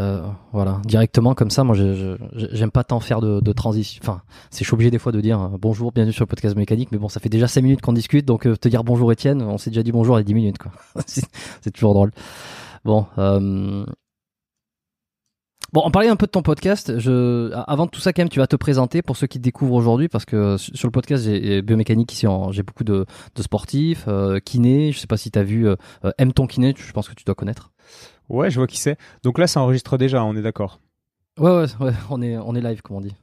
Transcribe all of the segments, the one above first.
Euh, voilà, directement comme ça. Moi, j'aime pas tant faire de, de transition. Enfin, c'est je suis obligé des fois de dire euh, bonjour, bienvenue sur le podcast mécanique. Mais bon, ça fait déjà 5 minutes qu'on discute, donc euh, te dire bonjour Étienne, on s'est déjà dit bonjour il y a 10 minutes, quoi. c'est, toujours drôle. Bon, euh... bon, on parlait un peu de ton podcast. Je, avant tout ça, quand même, tu vas te présenter pour ceux qui te découvrent aujourd'hui, parce que sur le podcast, j'ai biomécanique ici, j'ai beaucoup de, sportifs, euh, kinés. Je sais pas si t'as vu euh, euh, aime ton kiné. Je pense que tu dois connaître. Ouais, je vois qui c'est. Donc là, ça enregistre déjà, on est d'accord. Ouais, ouais, ouais, on est, on est live, comme on dit.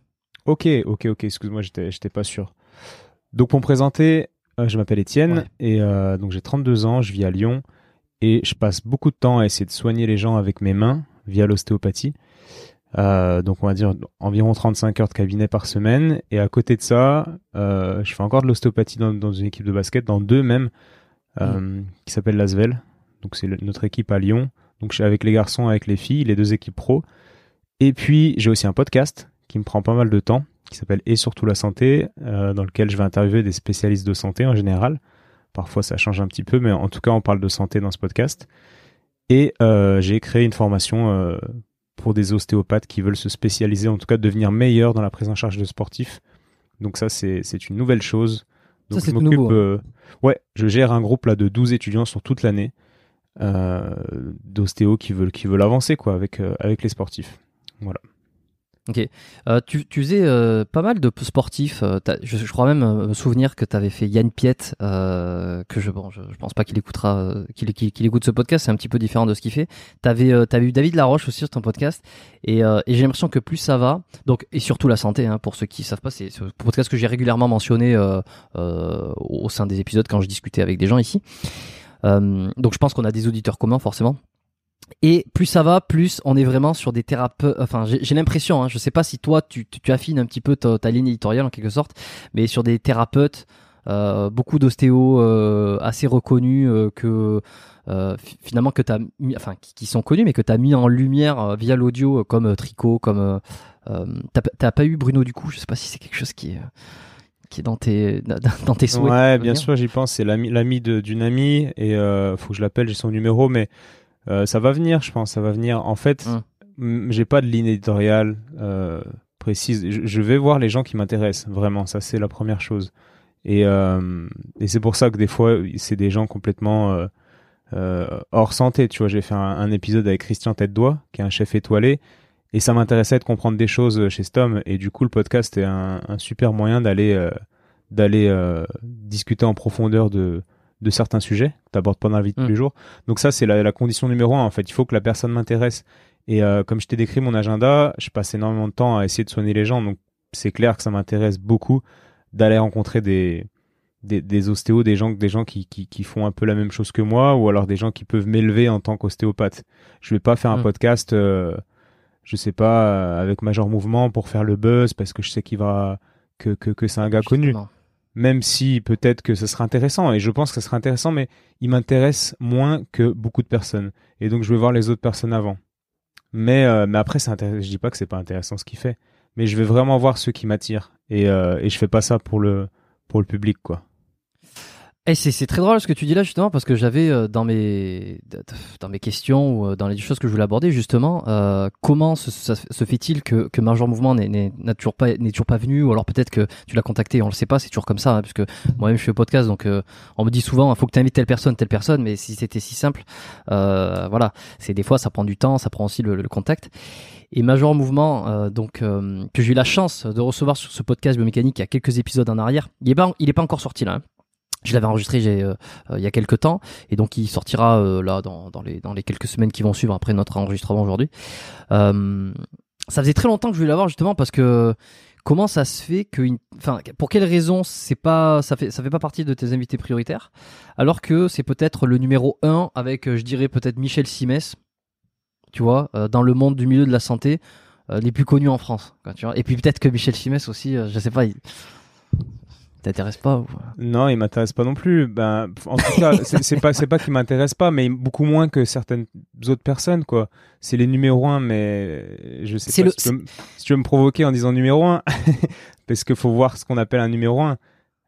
Ok, ok, ok, excuse-moi, j'étais, j'étais pas sûr. Donc pour me présenter, euh, je m'appelle Étienne Ouais. et euh, donc j'ai 32 ans, je vis à Lyon et je passe beaucoup de temps à essayer de soigner les gens avec mes mains via l'ostéopathie. Euh, donc on va dire environ 35 heures de cabinet par semaine et à côté de ça, je fais encore de l'ostéopathie dans, dans une équipe de basket, dans deux même, euh, qui s'appelle Lasvel. Donc c'est notre équipe à Lyon. Donc je suis avec les garçons, avec les filles, les deux équipes pro. Et puis j'ai aussi un podcast qui me prend pas mal de temps, qui s'appelle Et surtout la santé, euh, dans lequel je vais interviewer des spécialistes de santé en général. Parfois ça change un petit peu, mais en tout cas on parle de santé dans ce podcast. Et euh, j'ai créé une formation euh, pour des ostéopathes qui veulent se spécialiser, en tout cas devenir meilleurs dans la prise en charge de sportifs. Donc ça c'est une nouvelle chose. Donc Ça, c'est je m'occupe, hein. euh, ouais, je gère un groupe là de 12 étudiants sur toute l'année d'ostéo qui veulent qui veulent avancer quoi avec euh, avec les sportifs. Voilà. Ok. Euh, tu, tu faisais euh, pas mal de sportifs. euh, je, je crois même euh, me souvenir que tu avais fait Yann Piette, euh, que je, bon, je, je pense pas qu'il écoutera, euh, qu'il qu'il écoute ce podcast. C'est un petit peu différent de ce qu'il fait. T'avais, euh, t'avais eu David Laroche aussi sur ton podcast, et, euh, et j'ai l'impression que plus ça va, donc et surtout la santé. Hein, pour ceux qui savent pas, c'est ce podcast que j'ai régulièrement mentionné euh, euh, au sein des épisodes quand je discutais avec des gens ici. Euh, donc je pense qu'on a des auditeurs communs forcément. Et plus ça va, plus on est vraiment sur des thérapeutes. Enfin, j'ai l'impression, hein, je sais pas si toi tu, tu, tu affines un petit peu ta, ligne éditoriale en quelque sorte, mais sur des thérapeutes, euh, beaucoup d'ostéos euh, assez reconnus que fi- finalement que t'as mis, enfin qui, qui sont connus, mais que t'as mis en lumière via l'audio, comme Tricot, comme t'as pas- eu Bruno du coup. Je sais pas si c'est quelque chose qui est qui est dans tes dans tes souhaits. Ouais, bien sûr, j'y pense. C'est l'ami, d'une amie et euh, faut que je l'appelle. J'ai son numéro, mais euh, ça va venir, je pense. Ça va venir. En fait, Hum. m- j'ai pas de ligne éditoriale euh, précise. Je, je vais voir les gens qui m'intéressent vraiment. Ça, c'est la première chose. Et, et c'est pour ça que des fois, c'est des gens complètement hors santé. Tu vois, j'ai fait un, un épisode avec Christian Tête-Doigt, qui est un chef étoilé. Et ça m'intéressait de comprendre des choses chez Stom. Et du coup, le podcast est un, un super moyen d'aller euh, d'aller euh, discuter en profondeur de, de certains sujets que tu abordes pas dans la vie de tous Mm. les jours. Donc ça, c'est la, la condition numéro un. En fait, il faut que la personne m'intéresse. Et euh, comme je t'ai décrit mon agenda, je passe énormément de temps à essayer de soigner les gens. Donc c'est clair que ça m'intéresse beaucoup d'aller rencontrer des, des, des ostéos, des gens, des gens qui, qui, qui font un peu la même chose que moi, ou alors des gens qui peuvent m'élever en tant qu'ostéopathe. Je vais pas faire un Mm. podcast, euh, je sais pas, euh, avec Major Mouvement pour faire le buzz parce que je sais qu'il va que, que, que c'est un gars connu même si peut-être que ce sera intéressant, et je pense que ce sera intéressant, mais il m'intéresse moins que beaucoup de personnes. Et donc je vais voir les autres personnes avant. Mais, euh, mais après, c'est intéressant. je dis pas que c'est pas intéressant ce qu'il fait, mais je vais vraiment voir ceux qui m'attirent. Et, euh, et je fais pas ça pour le, pour le public, quoi. Et c'est c'est très drôle ce que tu dis là justement parce que j'avais euh, dans mes dans mes questions ou euh, dans les choses que je voulais aborder justement euh, comment se, se fait-il que que Major Mouvement n'est- toujours pas n'est toujours pas venu ou alors peut-être que tu l'as contacté on le sait pas c'est toujours comme ça hein, puisque moi-même je fais podcast donc euh, on me dit souvent il faut que tu invites telle personne telle personne mais si c'était si simple euh, voilà c'est des fois ça prend du temps ça prend aussi le, le contact et Major Mouvement euh, donc que j'ai eu la chance de recevoir sur ce podcast biomécanique il y a quelques épisodes en arrière il est pas il est pas encore sorti là hein. Je l'avais enregistré euh, euh, il y a quelques temps et donc il sortira euh, là dans, les, quelques semaines qui vont suivre après notre enregistrement aujourd'hui. Ça faisait très longtemps que je voulais l'avoir justement parce que comment ça se fait que, pour quelle raison c'est pas, ça fait, ça fait pas partie de tes invités prioritaires alors que c'est peut-être le numéro 1 avec, je dirais peut-être Michel Simès, tu vois, dans le monde du milieu de la santé. les plus connus en France. Et puis peut-être que Michel Simès aussi, je sais pas, t'intéresse pas ou... Non, il m'intéresse pas non plus. Ben, en tout cas, c'est pas, c'est pas qu'il m'intéresse pas, mais beaucoup moins que certaines autres personnes, quoi. C'est les numéros 1, mais je sais pas le- si, tu veux, me- si tu veux me provoquer en disant numéro 1, parce qu'il faut voir ce qu'on appelle un numéro 1.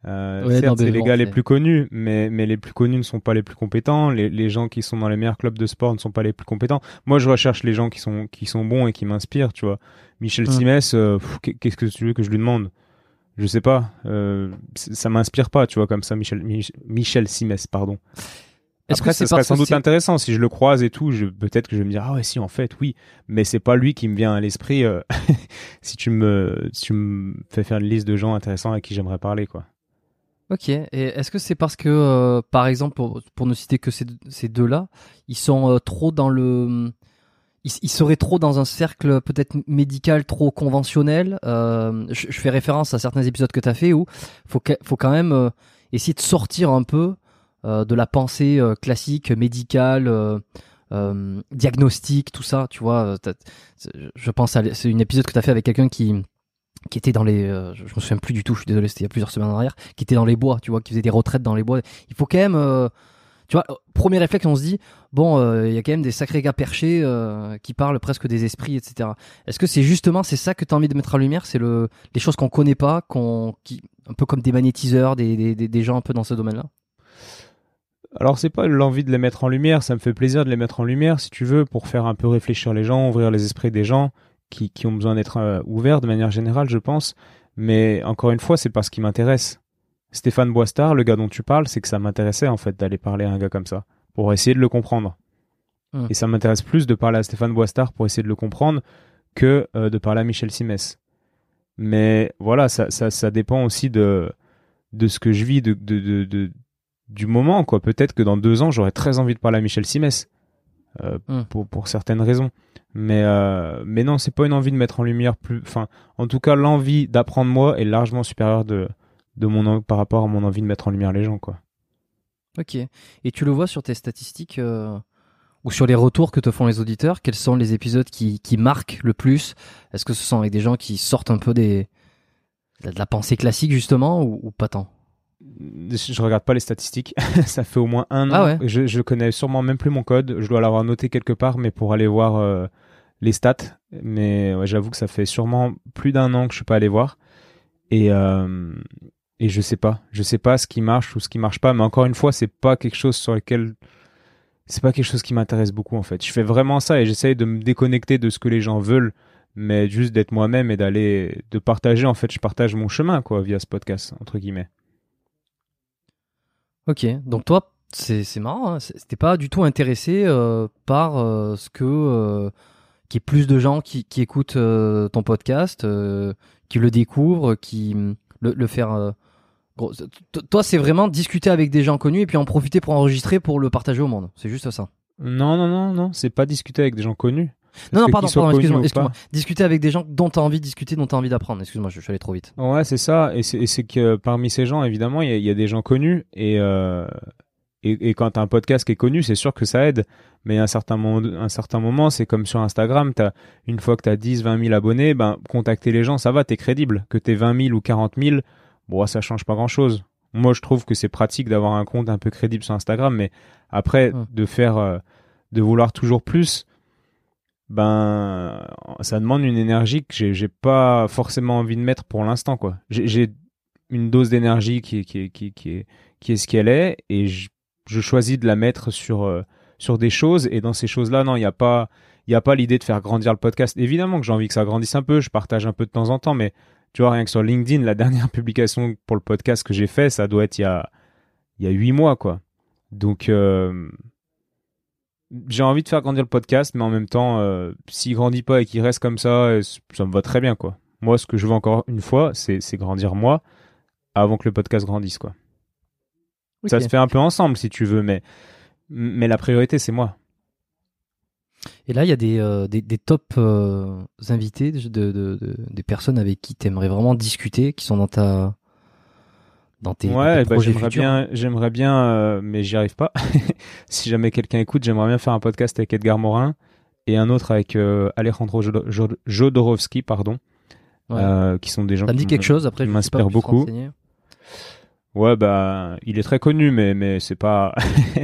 Euh, Ouais, certes, c'est les bon, gars les plus connus, mais, mais les plus connus ne sont pas les plus compétents. Les, les gens qui sont dans les meilleurs clubs de sport ne sont pas les plus compétents. Moi, je recherche les gens qui sont, qui sont bons et qui m'inspirent, tu vois. Michel Mm. Simès, euh, qu'est-ce que tu veux que je lui demande? Je sais pas. Euh, ça m'inspire pas, tu vois, comme ça, Michel, Mich- Michel Simès, pardon. Est-ce Après, que ça serait sans doute intéressant si je le croise et tout. Peut-être que je vais me dire ah ouais si en fait oui, mais c'est pas lui qui me vient à l'esprit. euh, si tu me si tu me fais faire une liste de gens intéressants à qui j'aimerais parler quoi. Ok. Et est-ce que c'est parce que, euh, par exemple, pour, pour ne citer que ces, ces deux-là, ils sont euh, trop dans le, ils seraient trop dans un cercle peut-être médical trop conventionnel. Euh, je, fais référence à certains épisodes que tu as fait où faut faut quand même euh, essayer de sortir un peu euh, de la pensée classique médicale. diagnostic, tout ça, tu vois. Je pense à c'est une épisode que tu as fait avec quelqu'un qui qui était dans les je me souviens plus du tout, je suis désolé, c'était il y a plusieurs semaines en arrière, qui était dans les bois, tu vois, qui faisait des retraites dans les bois. Il faut quand même tu vois, premier réflexe, on se dit bon, euh, il y a quand même des sacrés gars perchés euh, qui parlent presque des esprits, etc. Est-ce que c'est justement ça que tu as envie de mettre en lumière, c'est le les choses qu'on connaît pas, qui un peu comme des magnétiseurs, des, gens un peu dans ce domaine-là? Alors c'est pas l'envie de les mettre en lumière, ça me fait plaisir de les mettre en lumière si tu veux pour faire un peu réfléchir les gens, ouvrir les esprits des gens qui, ont besoin d'être euh, ouverts de manière générale, je pense. Mais encore une fois, c'est parce qui m'intéresse. Stéphane Boistard, le gars dont tu parles, c'est que ça m'intéressait en fait d'aller parler à un gars comme ça pour essayer de le comprendre. Hmm. Et ça m'intéresse plus de parler à Stéphane Boistard pour essayer de le comprendre que de parler à Michel Simès. Mais voilà, ça, ça, ça dépend aussi de, de ce que je vis, de, de, de, du moment. quoi. Peut-être que dans deux ans, j'aurais très envie de parler à Michel Simès, hmm. pour, pour certaines raisons. Mais, euh, mais non, c'est pas une envie de mettre en lumière plus. Enfin, en tout cas, l'envie d'apprendre moi est largement supérieure de, de mon, par rapport à mon envie de mettre en lumière les gens, quoi. Ok. Et tu le vois sur tes statistiques euh, ou sur les retours que te font les auditeurs Quels sont les épisodes qui, qui marquent le plus? Est-ce que ce sont avec des gens qui sortent un peu des, de la pensée classique, justement, ou, pas tant? Je regarde pas les statistiques. ça fait au moins un ah an. Je, je connais sûrement même plus mon code. Je dois l'avoir noté quelque part, mais pour aller voir euh, les stats. Mais j'avoue que ça fait sûrement plus d'un an que je suis pas allé voir. Et, euh, et je sais pas. Je sais pas ce qui marche ou ce qui marche pas. Mais encore une fois, c'est pas quelque chose sur lequel. C'est pas quelque chose qui m'intéresse beaucoup en fait. Je fais vraiment ça et j'essaye de me déconnecter de ce que les gens veulent, mais juste d'être moi-même et d'aller. de partager. En fait, je partage mon chemin quoi via ce podcast, entre guillemets. Ok. Donc toi, c'est marrant. Hein. C'était pas du tout intéressé euh, par euh, ce que qu'il y plus de gens qui, qui écoutent euh, ton podcast, euh, qui le découvrent, qui le, le faire. Euh, toi, c'est vraiment discuter avec des gens connus et puis en profiter pour enregistrer pour le partager au monde. C'est juste ça. Non, non, non, non, c'est pas discuter avec des gens connus. Non, non, pardon, excuse-moi. Excuse discuter avec des gens dont tu as envie de discuter, dont tu as envie d'apprendre. Excuse-moi, je, suis allé trop vite. Ouais, c'est ça. Et c'est que parmi ces gens, évidemment, il y, y, a des gens connus. Et, et, et quand tu as un podcast qui est connu, c'est sûr que ça aide. Mais à un certain moment, un certain moment c'est comme sur Instagram, as, une fois que tu as 10, 20 000 abonnés, ben, contacter les gens, ça va, tu es crédible. Que tu 20 000 ou 40 000, bon, ça change pas grand-chose. Moi, je trouve que c'est pratique d'avoir un compte un peu crédible sur Instagram, mais après, de faire, euh, de vouloir toujours plus, ben, ça demande une énergie que j'ai pas forcément envie de mettre pour l'instant, quoi. J'ai une dose d'énergie qui, qui, qui, qui, est, qui est ce qu'elle est, et je je choisis de la mettre sur, euh, sur des choses. Et dans ces choses-là, non, il n'y a pas, il a pas l'idée de faire grandir le podcast. Évidemment que j'ai envie que ça grandisse un peu. Je partage un peu de temps en temps, mais tu vois, rien que sur LinkedIn, la dernière publication pour le podcast que j'ai fait, ça doit être il y a, il y a huit mois, quoi. Donc, euh, j'ai envie de faire grandir le podcast, mais en même temps, euh, s'il grandit pas et qu'il reste comme ça, ça me va très bien, quoi. Moi, ce que je veux encore une fois, c'est grandir moi avant que le podcast grandisse, quoi. Ça se fait un peu ensemble si tu veux, mais, mais la priorité c'est moi. Et là, il y a des, euh, des, des, top euh, invités, de, de, de, des personnes avec qui tu aimerais vraiment discuter, qui sont dans ta dans tes, ouais, bah, j'aimerais bien, j'aimerais bien, euh, mais j'y arrive pas. si jamais quelqu'un écoute, j'aimerais bien faire un podcast avec Edgar Morin et un autre avec Alejandro Jodorowsky, pardon, qui sont des gens Ça me dit quelque chose. Après, m'inspirent beaucoup. Ouais, bah, il est très connu, mais, mais c'est pas,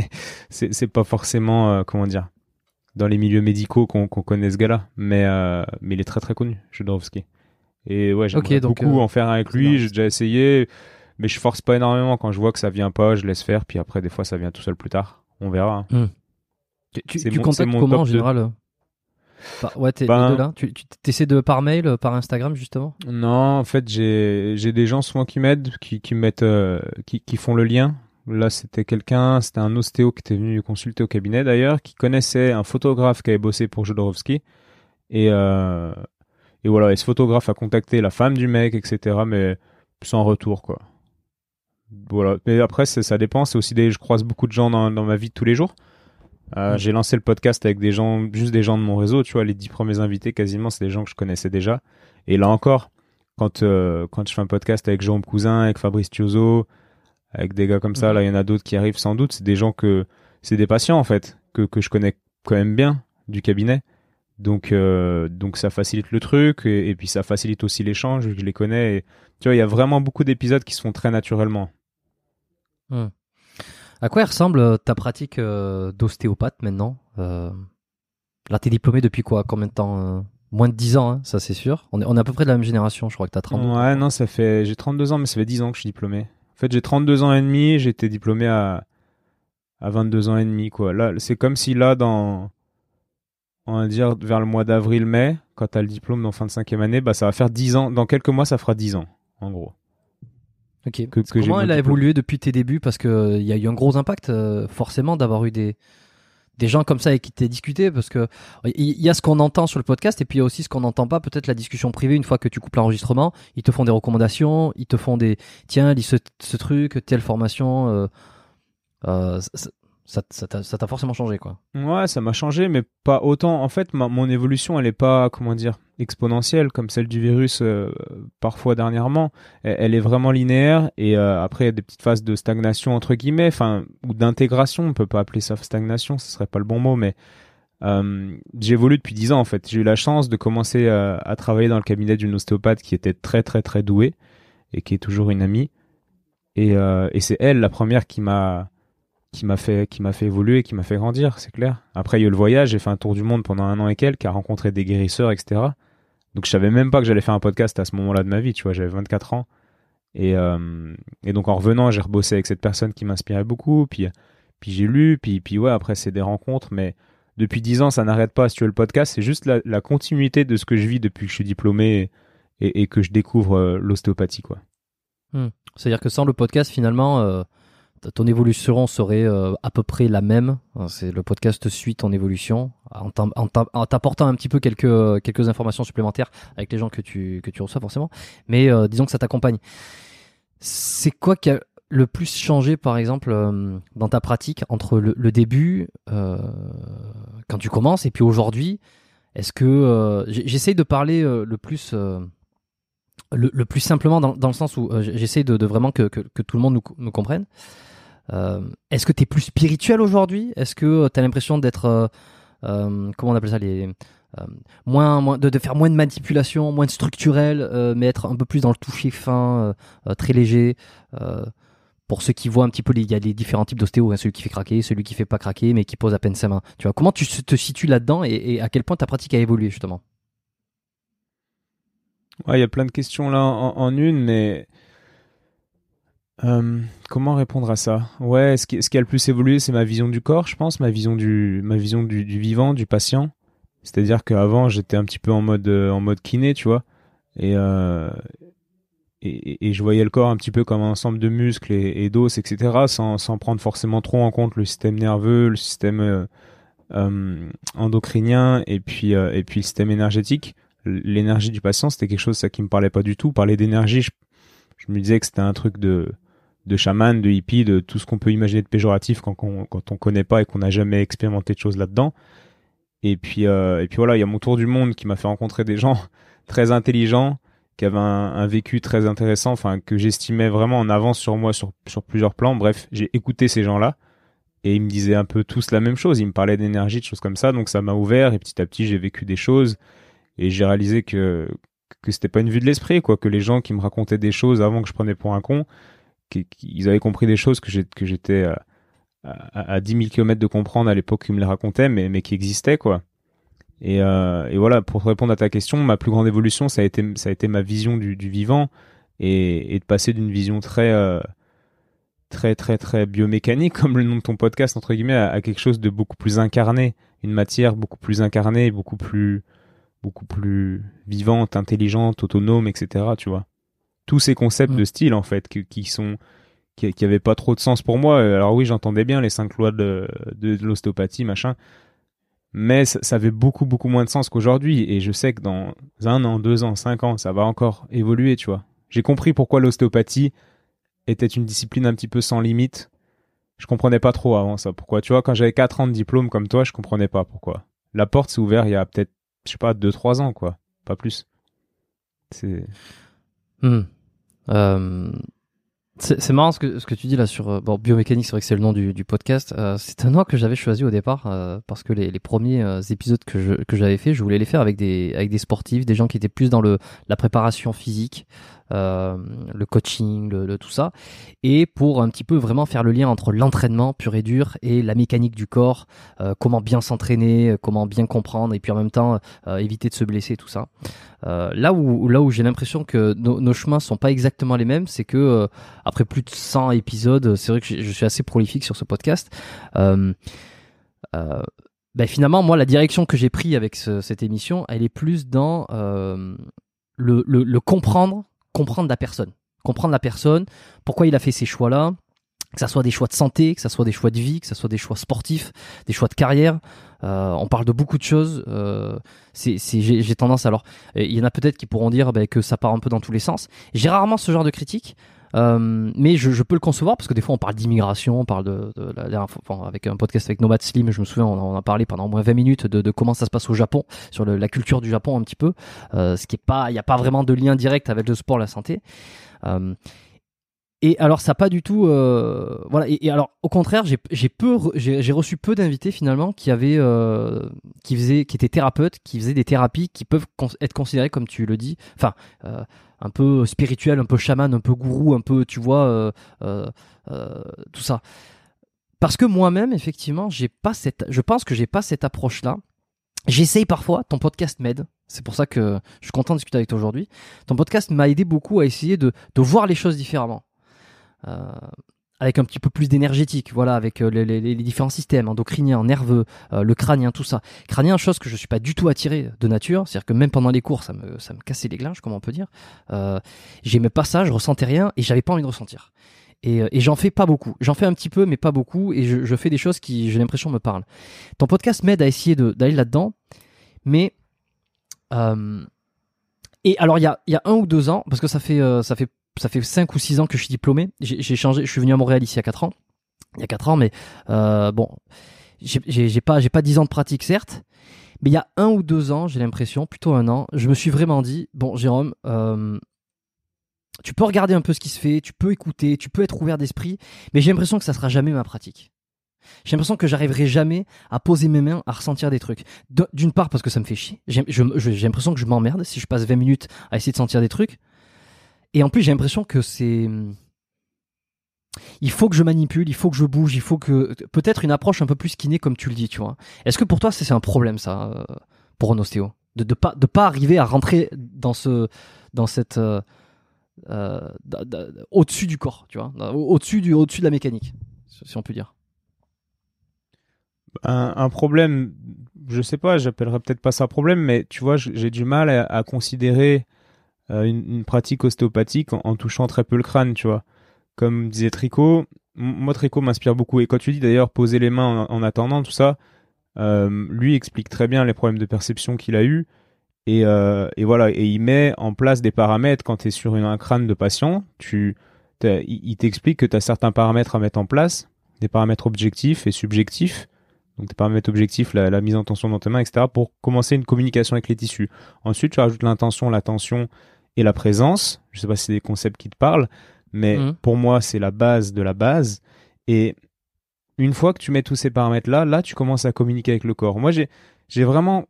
c'est pas forcément, euh, comment dire, dans les milieux médicaux qu'on connaît ce gars-là. Mais, euh, mais il est très très connu, Jodorowsky. Et ouais, j'aimerais beaucoup euh, en faire avec lui. J'ai déjà essayé, mais je force pas énormément. Quand je vois que ça vient pas, je laisse faire. Puis après, des fois, ça vient tout seul plus tard. On verra. Hmm. Tu, tu contactes comment en général ouais, t'es ben, là. Tu, tu essaies de par mail, euh, par Instagram justement? Non, en fait, j'ai j'ai des gens souvent qui m'aident, qui qui mettent, euh, qui qui font le lien. Là, c'était quelqu'un, c'était un ostéo qui était venu consulter au cabinet d'ailleurs, qui connaissait un photographe qui avait bossé pour Jodorowsky. Et euh, et voilà, et ce photographe a contacté la femme du mec, etc. Mais sans retour quoi. Voilà. Mais après, ça dépend. C'est aussi des, je croise beaucoup de gens dans, dans ma vie de tous les jours. Euh. J'ai lancé le podcast avec des gens, juste des gens de mon réseau, tu vois, les dix premiers invités quasiment, c'est des gens que je connaissais déjà. Et là encore, quand, euh, quand je fais un podcast avec Jean Cousin, avec Fabrice Tiozo, avec des gars comme ça, là, il y en a d'autres qui arrivent sans doute, c'est des gens que, c'est des patients en fait, que, que je connais quand même bien du cabinet. Donc, euh, donc ça facilite le truc et, puis ça facilite aussi l'échange, je les connais. Et, tu vois, il y a vraiment beaucoup d'épisodes qui se font très naturellement. À quoi ressemble euh, ta pratique euh, d'ostéopathe maintenant euh, Là, t'es diplômé depuis quoi? Combien de temps Moins de 10 ans, hein, ça c'est sûr. On est, on est à peu près de la même génération, je crois que t'as 30 ans. Ouais, non, ça fait. J'ai 32 ans, mais ça fait 10 ans que je suis diplômé. En fait, j'ai 32 ans et demi, j'ai été diplômé à, à 22 ans et demi, quoi. Là, c'est comme si là, dans. On va dire vers le mois d'avril-mai, quand t'as le diplôme dans fin de cinquième année, bah ça va faire 10 ans. Dans quelques mois, ça fera 10 ans, en gros. Ok. Comment elle a évolué depuis tes débuts? Parce qu'il euh, y a eu un gros impact, euh, forcément, d'avoir eu des, des gens comme ça avec qui t'es discuté parce que il y, a ce qu'on entend sur le podcast et puis il y a aussi ce qu'on n'entend pas peut-être la discussion privée une fois que tu coupes l'enregistrement ils te font des recommandations ils te font des tiens lis ce, ce truc telle formation euh, euh, ça t'a forcément changé quoi. Ouais, ça m'a changé, mais pas autant. En fait, mon évolution, elle est pas, comment dire, exponentielle comme celle du virus euh, parfois dernièrement. Elle, est vraiment linéaire et euh, après il y a des petites phases de stagnation entre guillemets, enfin ou d'intégration. On peut pas appeler ça stagnation, ce serait pas le bon mot, mais euh, j'évolue depuis dix ans en fait. J'ai eu la chance de commencer à travailler dans le cabinet d'une ostéopathe qui était très très très douée et qui est toujours une amie. Et, et c'est elle la première qui m'a qui m'a fait qui m'a fait évoluer, qui m'a fait grandir, c'est clair. Après il y a eu le voyage, j'ai fait un tour du monde pendant un an et quelques, à rencontrer des guérisseurs, etc. Donc je savais même pas que j'allais faire un podcast à ce moment-là de ma vie, tu vois, j'avais 24 ans. Et, euh, et donc en revenant, j'ai rebossé avec cette personne qui m'inspirait beaucoup, puis puis j'ai lu, puis puis ouais, après c'est des rencontres, mais depuis 10 ans, ça n'arrête pas. Si tu veux le podcast, c'est juste la, continuité de ce que je vis depuis que je suis diplômé et, et, que je découvre euh, l'ostéopathie, quoi. Hmm. C'est-à-dire que sans le podcast, finalement, euh, ton évolution serait euh, à peu près la même. C'est le podcast suit ton évolution en t'apportant un petit peu quelques quelques informations supplémentaires avec les gens que tu que tu reçois forcément. Mais euh, disons que ça t'accompagne. C'est quoi qui a le plus changé, par exemple, euh, dans ta pratique entre le, début, quand tu commences, et puis aujourd'hui? Est-ce que j'essaye de parler le plus le, plus simplement dans, dans le sens où j'essaye de, de, vraiment que, que, tout le monde nous, nous comprenne. Euh, est-ce que tu es plus spirituel aujourd'hui? Est-ce que euh, tu as l'impression d'être euh, comment on appelle ça les moins, moins de, faire moins de manipulation, moins de mais être un peu plus dans le toucher fin, très léger. pour ceux qui voient un petit peu, il y a les différents types d'ostéo, hein, celui qui fait craquer, celui qui fait pas craquer, mais qui pose à peine sa main. Tu vois, comment tu te situes là-dedans et, à quel point ta pratique a évolué justement? Il y a plein de questions là en une, mais euh, comment répondre à ça? Ouais, ce qui, ce qui a le plus évolué, c'est ma vision du corps, je pense, ma vision du, ma vision du, vivant, du patient. C'est-à-dire qu'avant, j'étais un petit peu en mode, euh, en mode kiné, tu vois, euh, et, et, je voyais le corps un petit peu comme un ensemble de muscles et, d'os, etc., sans, sans prendre forcément trop en compte le système nerveux, le système endocrinien et puis, et puis le système énergétique. L'énergie du patient, c'était quelque chose ça qui me parlait pas du tout. Parler d'énergie, je, me disais que c'était un truc de de chaman, de hippie, de tout ce qu'on peut imaginer de péjoratif quand, on, quand on connaît pas et qu'on n'a jamais expérimenté de choses là-dedans. Et puis, euh, et puis voilà, il y a mon tour du monde qui m'a fait rencontrer des gens très intelligents, qui avaient un, vécu très intéressant, enfin que j'estimais vraiment en avance sur moi sur, sur plusieurs plans. Bref, j'ai écouté ces gens-là et ils me disaient un peu tous la même chose. Ils me parlaient d'énergie, de choses comme ça, donc ça m'a ouvert et petit à petit j'ai vécu des choses et j'ai réalisé que que c'était pas une vue de l'esprit, quoi, que les gens qui me racontaient des choses avant que je prenais pour un con, qu'ils avaient compris des choses que j'étais à, à, 10 000 km de comprendre à l'époque qu'ils me les racontaient, mais, mais qui existaient, quoi. Et, euh, et, voilà, pour répondre à ta question, ma plus grande évolution, ça a été, ça a été ma vision du, vivant et, et, de passer d'une vision très, euh, très, très, très biomécanique, comme le nom de ton podcast, entre guillemets, à, quelque chose de beaucoup plus incarné, une matière beaucoup plus incarnée, beaucoup plus, beaucoup plus vivante, intelligente, autonome, etc. Tu vois tous ces concepts mm. de style en fait qui, sont qui, qui avaient pas trop de sens pour moi. Alors oui, j'entendais bien les cinq lois de, de, l'ostéopathie, machin, mais ça, avait beaucoup beaucoup moins de sens qu'aujourd'hui. Et je sais que dans un an, deux ans, cinq ans, ça va encore évoluer, tu vois. J'ai compris pourquoi l'ostéopathie était une discipline un petit peu sans limite. Je comprenais pas trop avant ça. Pourquoi Tu vois, quand j'avais quatre ans de diplôme comme toi, je comprenais pas pourquoi. La porte s'est ouverte il y a peut-être, je sais pas, deux trois ans, quoi. Pas plus. C'est. Hmm. Euh, c'est marrant ce que, ce que tu dis là sur euh, bon, biomécanique, c'est vrai que c'est le nom du, podcast. Euh, c'est un nom que j'avais choisi au départ euh, parce que les, premiers épisodes que que j'avais fait, je voulais les faire avec des avec des sportifs, des gens qui étaient plus dans le la préparation physique, euh, le coaching, le, tout ça, et pour un petit peu vraiment faire le lien entre l'entraînement pur et dur et la mécanique du corps, euh, comment bien s'entraîner, comment bien comprendre, et puis en même temps euh, éviter de se blesser, tout ça. là où là où j'ai l'impression que nos, chemins sont pas exactement les mêmes, c'est que après plus de 100 épisodes, c'est vrai que je suis assez prolifique sur ce podcast. ben finalement, moi, la direction que j'ai pris avec cette émission, elle est plus dans le, le comprendre comprendre la personne. Comprendre la personne, pourquoi il a fait ces choix-là, que ça soit des choix de santé, que ça soit des choix de vie, que ça soit des choix sportifs, des choix de carrière. Euh, on parle de beaucoup de choses. Euh, j'ai, tendance alors, il y en a peut-être qui pourront dire bah, que ça part un peu dans tous les sens. J'ai rarement ce genre de critique. Euh, mais je, peux le concevoir parce que des fois on parle d'immigration, on parle de, la dernière avec un podcast avec Nomad Slim, je me souviens, on, a parlé pendant au moins 20 minutes de, comment ça se passe au Japon, sur la culture du Japon un petit peu, euh, ce qui est pas, il n'y a pas vraiment de lien direct avec le sport, la santé. Euh, et alors ça pas du tout, voilà. Et, alors au contraire, j'ai j'ai reçu peu d'invités finalement qui avaient, qui faisaient, qui étaient thérapeutes, qui faisaient des thérapies qui peuvent être considérées comme tu le dis, enfin un peu spirituel, un peu chaman, un peu gourou, un peu, tu vois, tout ça. Parce que moi-même, effectivement, je pense que j'ai pas cette approche-là. J'essaye parfois, ton podcast m'aide. C'est pour ça que je suis content de discuter avec toi aujourd'hui. Ton podcast m'a aidé beaucoup à essayer de, voir les choses différemment. Euh, avec un petit peu plus d'énergétique, voilà, avec euh, les, différents systèmes endocriniens, nerveux, euh, le crânien, tout ça. Crânien, chose que je suis pas du tout attiré de nature, c'est-à-dire que même pendant les cours, ça me, ça me cassait les glanges, comment on peut dire. Euh, J'aimais pas ça, je ressentais rien et j'avais pas envie de ressentir. Et, et j'en fais pas beaucoup. J'en fais un petit peu, mais pas beaucoup, et je, fais des choses qui, j'ai l'impression, me parlent. Ton podcast m'aide à essayer d'aller là-dedans, mais euh, et alors il y a, y a un ou deux ans, parce que ça fait, ça fait ça fait 5 ou 6 ans que je suis diplômé. J'ai changé, je suis venu à Montréal ici il y a 4 ans. Il y a 4 ans, mais euh, bon, j'ai pas, pas 10 ans de pratique, certes. Mais il y a un ou deux ans, j'ai l'impression, plutôt un an, je me suis vraiment dit, bon, Jérôme, euh, tu peux regarder un peu ce qui se fait, tu peux écouter, tu peux être ouvert d'esprit, mais j'ai l'impression que ça sera jamais ma pratique. J'ai l'impression que j'arriverai jamais à poser mes mains, à ressentir des trucs. D'une part parce que ça me fait chier. J'ai l'impression que je m'emmerde si je passe 20 minutes à essayer de sentir des trucs. Et en plus, j'ai l'impression que c'est. Il faut que je manipule, il faut que je bouge, il faut que. Peut-être une approche un peu plus kinée, comme tu le dis, tu vois. Est-ce que pour toi, c'est un problème, ça, euh, pour un ostéo? De ne pas, de pas arriver à rentrer dans, ce, dans cette. Euh, euh, au-dessus du corps, tu vois, au-dessus du, au-dessus de la mécanique, si on peut dire. Un, problème, je sais pas, j'appellerais peut-être pas ça un problème, mais tu vois, j'ai du mal à considérer euh, une, pratique ostéopathique en, touchant très peu le crâne, tu vois. Comme disait Tricot, moi Tricot m'inspire beaucoup. Et quand tu dis d'ailleurs poser les mains en, attendant, tout ça, euh, lui explique très bien les problèmes de perception qu'il a eu. Et, euh, voilà, et il met en place des paramètres quand tu es sur un crâne de patient. Tu, il t'explique que tu as certains paramètres à mettre en place, des paramètres objectifs et subjectifs. Donc des paramètres objectifs, la, la mise en tension dans tes mains, etc. pour commencer une communication avec les tissus. Ensuite, tu rajoutes l'intention, la tension et la présence. Je sais pas si c'est des concepts qui te parlent, mais mhm. pour moi, c'est la base de la base. Et une fois que tu mets tous ces paramètres-là, là, tu commences à communiquer avec le corps. Moi, j'ai, vraiment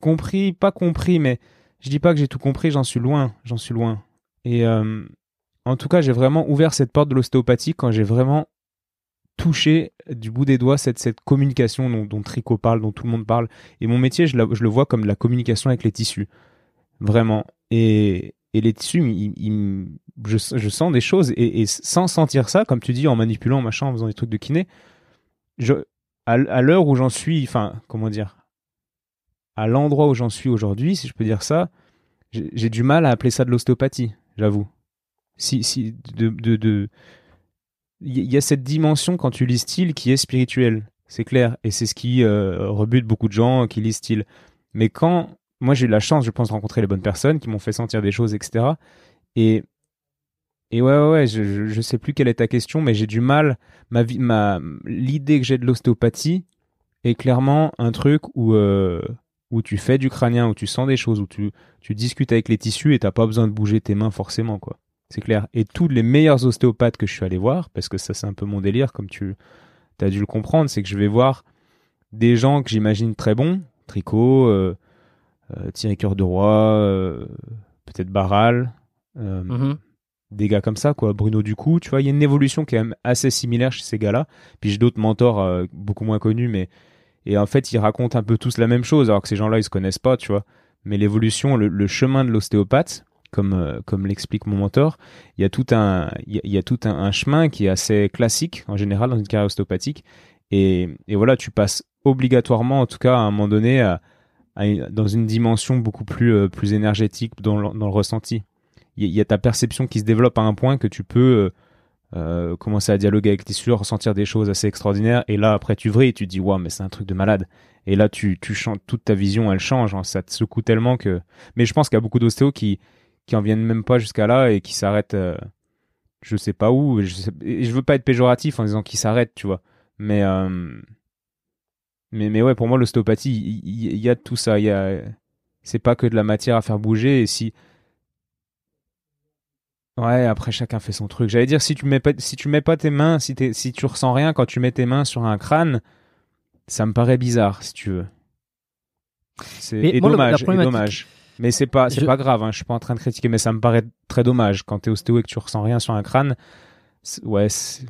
compris, pas compris, mais je dis pas que j'ai tout compris, j'en suis loin, j'en suis loin. Et euh, en tout cas, j'ai vraiment ouvert cette porte de l'ostéopathie quand j'ai vraiment touché du bout des doigts cette, cette communication dont, dont, Tricot parle, dont tout le monde parle. Et mon métier, je, je le vois comme de la communication avec les tissus. Vraiment. Et, et les tissus, je, sens des choses. Et, et, sans sentir ça, comme tu dis, en manipulant, machin, en faisant des trucs de kiné, je, à, l'heure où j'en suis, enfin, comment dire, à l'endroit où j'en suis aujourd'hui, si je peux dire ça, j'ai du mal à appeler ça de l'ostéopathie, j'avoue. Si, si, de, de, de, il y a cette dimension quand tu lis style qui est spirituelle, c'est clair, et c'est ce qui euh, rebute beaucoup de gens qui lisent style. Mais quand moi j'ai eu la chance, je pense, de rencontrer les bonnes personnes qui m'ont fait sentir des choses, etc. Et et ouais, ouais, ouais je, je, sais plus quelle est ta question, mais j'ai du mal. Ma ma l'idée que j'ai de l'ostéopathie est clairement un truc où euh, où tu fais du crânien, où tu sens des choses, où tu tu discutes avec les tissus et t'as pas besoin de bouger tes mains forcément, quoi. C'est clair. Et tous les meilleurs ostéopathes que je suis allé voir, parce que ça c'est un peu mon délire, comme tu as dû le comprendre, c'est que je vais voir des gens que j'imagine très bons, Tricot, euh, Thierry Cœur de Roi, euh, peut-être Barral, euh, mhm. des gars comme ça, quoi. Bruno Ducou, tu vois, il y a une évolution qui est même assez similaire chez ces gars-là. Puis j'ai d'autres mentors beaucoup moins connus, mais et en fait ils racontent un peu tous la même chose, alors que ces gens-là ils se connaissent pas, tu vois. Mais l'évolution, le, chemin de l'ostéopathe, comme comme l'explique mon mentor, il y a tout un il y, a, tout un, chemin qui est assez classique en général dans une carrière ostéopathique. Et, et voilà, tu passes obligatoirement, en tout cas à un moment donné, à dans une dimension beaucoup plus, euh, plus énergétique dans le, dans le ressenti. Il y, a ta perception qui se développe à un point que tu peux euh, commencer à dialoguer avec tes cellules, ressentir des choses assez extraordinaires. Et là, après, tu vrilles et tu te dis, waouh, mais c'est un truc de malade. Et là, tu, tu toute ta vision, elle change. Hein. ça te secoue tellement que. Mais je pense qu'il y a beaucoup d'ostéos qui, qui en viennent même pas jusqu'à là et qui s'arrêtent, euh, je sais pas où. Je, sais... veux pas être péjoratif en disant qu'ils s'arrêtent, tu vois. Mais, euh, mais, mais ouais, pour moi, l'ostéopathie, il y, a tout ça. Il y a, c'est pas que de la matière à faire bouger. Et si, Ouais, après chacun fait son truc. J'allais dire si tu mets pas si tu mets pas tes mains, si si tu ressens rien quand tu mets tes mains sur un crâne, ça me paraît bizarre si tu veux. C'est et dommage, et dommage. Mais c'est pas c'est pas grave, hein, je suis pas en train de critiquer mais ça me paraît très dommage quand tu es ostéo et que tu ressens rien sur un crâne. Ouais, c'est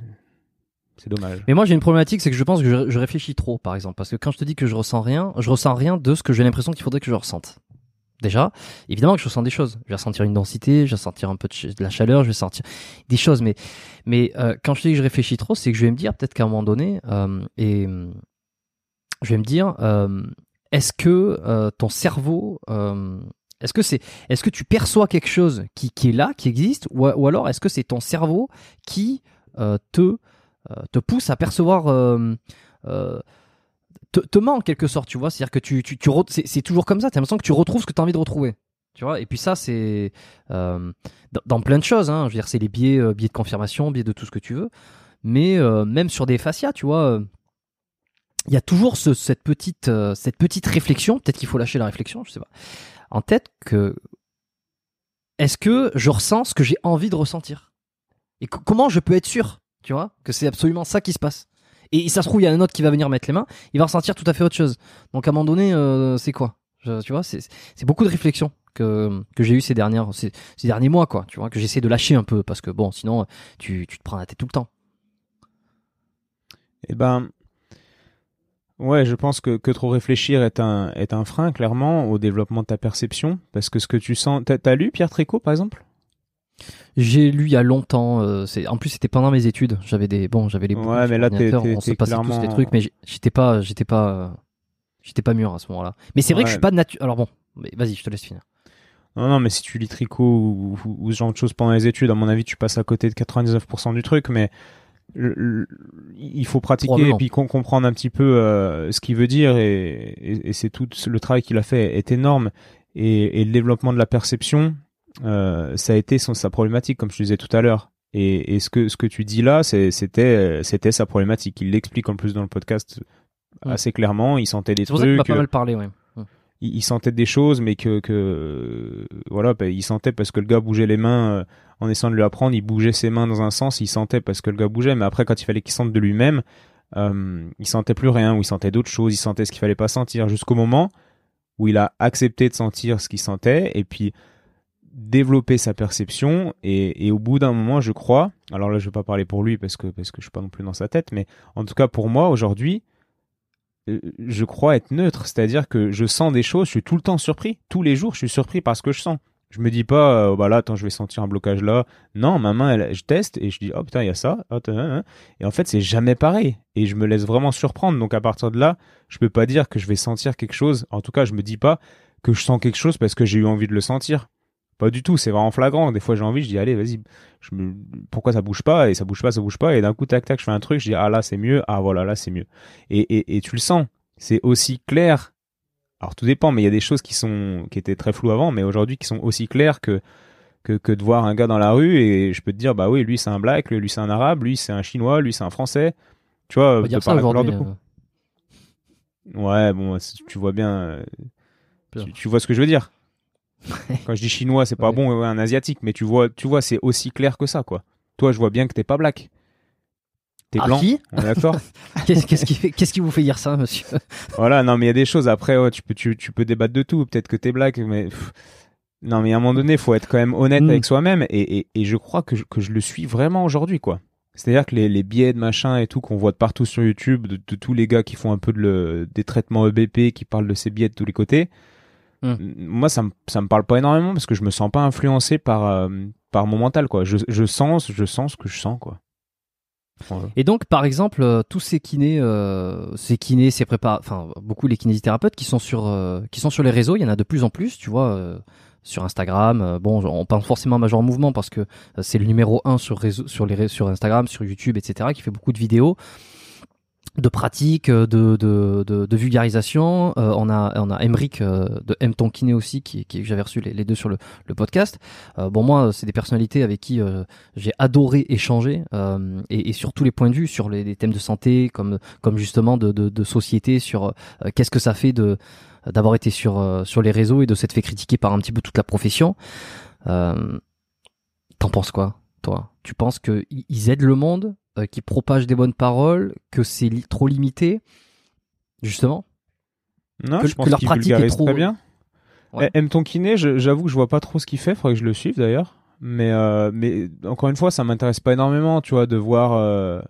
dommage. Mais moi j'ai une problématique, c'est que je pense que je, réfléchis trop, par exemple, parce que quand je te dis que je ressens rien, je ressens rien de ce que j'ai l'impression qu'il faudrait que je ressente déjà. Évidemment que je ressens des choses. Je vais ressentir une densité, je vais sentir un peu de, la chaleur, je vais sentir des choses. Mais, mais euh, quand je dis que je réfléchis trop, c'est que je vais me dire peut-être qu'à un moment donné, euh, et je vais me dire, euh, est-ce que ton cerveau, est-ce que c'est, est-ce que tu perçois quelque chose qui, est là, qui existe, ou alors est-ce que c'est ton cerveau qui te te pousse à percevoir te, ment en quelque sorte, tu vois. C'est-à-dire que tu, tu, tu c'est toujours comme ça. T'as l'impression que tu retrouves ce que tu as envie de retrouver. Tu vois, et puis ça, c'est euh, dans, plein de choses. Hein. Je veux dire, c'est les biais, euh, biais de confirmation, biais de tout ce que tu veux. Mais euh, même sur des fascias, tu vois, il y a toujours ce, cette, petite, cette petite réflexion. Peut-être qu'il faut lâcher la réflexion, je sais pas. En tête que est-ce que je ressens ce que j'ai envie de ressentir? Et comment je peux être sûr, tu vois, que c'est absolument ça qui se passe et ça se trouve, il y a un autre qui va venir mettre les mains, il va ressentir tout à fait autre chose. Donc à un moment donné, euh, c'est quoi? Tu vois, c'est beaucoup de réflexions que, j'ai eu ces derniers mois, quoi. Tu vois, que j'essaie de lâcher un peu parce que bon, sinon tu, te prends la tête tout le temps. Eh ben, ouais, je pense que, trop réfléchir est un frein clairement au développement de ta perception parce que ce que tu sens, t'as as lu Pierre Tricot par exemple? J'ai lu il y a longtemps. Euh, c'est en plus c'était pendant mes études. J'avais des bon, j'avais les ouais, mais là on se passait tous des trucs, mais j'étais pas, j'étais pas, j'étais pas mûr à ce moment-là. Mais c'est vrai que je suis pas de nature. Alors bon, vas-y, je te laisse finir. Non, non, mais si tu lis tricot ou, ou, ce genre de choses pendant les études, à mon avis, tu passes à côté de 99% du truc, mais il faut pratiquer et puis comprendre un petit peu euh, ce qu'il veut dire et, et, c'est tout le travail qu'il a fait est énorme et, et, le développement de la perception euh, ça a été son, sa problématique, comme je te disais tout à l'heure. Et, et, ce que ce que tu dis là, c'était c'était sa problématique. Il l'explique en plus dans le podcast assez clairement. Il sentait des trucs. C'est pas mal parlé, ouais. Il, sentait des choses, mais que que voilà, bah, il sentait parce que le gars bougeait les mains euh, en essayant de lui apprendre. Il bougeait ses mains dans un sens, il sentait parce que le gars bougeait. Mais après, quand il fallait qu'il sente de lui-même, euh, il sentait plus rien, ou il sentait d'autres choses. Il sentait ce qu'il fallait pas sentir, jusqu'au moment où il a accepté de sentir ce qu'il sentait, et puis développer sa perception et, au bout d'un moment je crois alors là je vais pas parler pour lui parce que parce que je suis pas non plus dans sa tête mais en tout cas pour moi aujourd'hui euh, je crois être neutre. C'est-à-dire que je sens des choses je suis tout le temps surpris. Tous les jours je suis surpris par ce que je sens. Je me dis pas euh, bah là attends je vais sentir un blocage là. Non ma main je teste et je dis oh putain il y a ça. Oh, et en fait c'est jamais pareil. Et je me laisse vraiment surprendre. Donc à partir de là je peux pas dire que je vais sentir quelque chose. En tout cas je me dis pas que je sens quelque chose parce que j'ai eu envie de le sentir pas du tout, c'est vraiment flagrant. Des fois, j'ai envie, je dis, allez, vas-y, je me... pourquoi ça bouge pas? Et ça bouge pas, ça bouge pas. Et d'un coup, tac, tac, je fais un truc, je dis, ah là, c'est mieux. Ah voilà, là, c'est mieux. Et, et, et tu le sens. C'est aussi clair. Alors, tout dépend, mais il y a des choses qui sont, qui étaient très floues avant, mais aujourd'hui, qui sont aussi claires que, que, que de voir un gars dans la rue et je peux te dire, bah oui, lui, c'est un black, lui, c'est un arabe, lui, c'est un chinois, lui, c'est un français. Tu vois, de par la couleur de peau. Euh. Ouais, bon, tu vois bien, euh, tu vois ce que je veux dire. Quand je dis chinois, c'est pas bon, un asiatique, mais tu vois, tu vois, c'est aussi clair que ça, quoi. Toi, je vois bien que t'es pas black. T'es ah, blanc. on est d'accord. qu'est-ce, qui qu'est-ce qui vous fait dire ça, monsieur? Voilà, non, mais il y a des choses. Après, tu peux, tu, tu peux débattre de tout. Peut-être que t'es black, mais non, mais à un moment donné, il faut être quand même honnête mm. avec soi-même. Et, et, et, je crois que je, que je le suis vraiment aujourd'hui, quoi. C'est-à-dire que les, les biais de machin et tout qu'on voit de partout sur YouTube, de, tous les gars qui font un peu de le, des traitements EBP, qui parlent de ces biais de tous les côtés, Hmm. Moi, ça me, ça me parle pas énormément parce que je me sens pas influencé par, euh, par mon mental, quoi. Je, je, sens, je sens ce que je sens, quoi. Et donc, par exemple, euh, tous ces kinés, euh, ces kinés, ces prépa, enfin, beaucoup les kinésithérapeutes qui sont sur, qui sont sur les réseaux, il y en a de plus en plus, tu vois. sur Instagram. bon, on pense forcément à Major Mouvement parce que c'est le numéro un sur réseau, sur les sur Instagram, sur YouTube, etc. qui fait beaucoup de vidéos de pratique, de, de, de, vulgarisation. Euh, on a on a Emric euh, de M Tonkiné aussi qui, qui j'avais reçu les, deux sur le, le podcast. Euh, bon moi c'est des personnalités avec qui j'ai adoré échanger et, et, sur tous les points de vue sur les, thèmes de santé comme comme justement de, de, de société sur qu'est-ce que ça fait de d'avoir été sur sur les réseaux et de s'être fait critiquer par un petit peu toute la profession. T'en penses quoi toi? Tu penses que ils aident le monde? Euh, qui propagent des bonnes paroles, que c'est trop limité, justement. Non, je pense qu'il vulgarise trop... très bien. Ouais. M. Tonkiné, j'avoue que je vois pas trop ce qu'il fait, faudrait que je le suive d'ailleurs. Mais, euh, mais encore une fois, ça m'intéresse pas énormément, tu vois, de voir euh,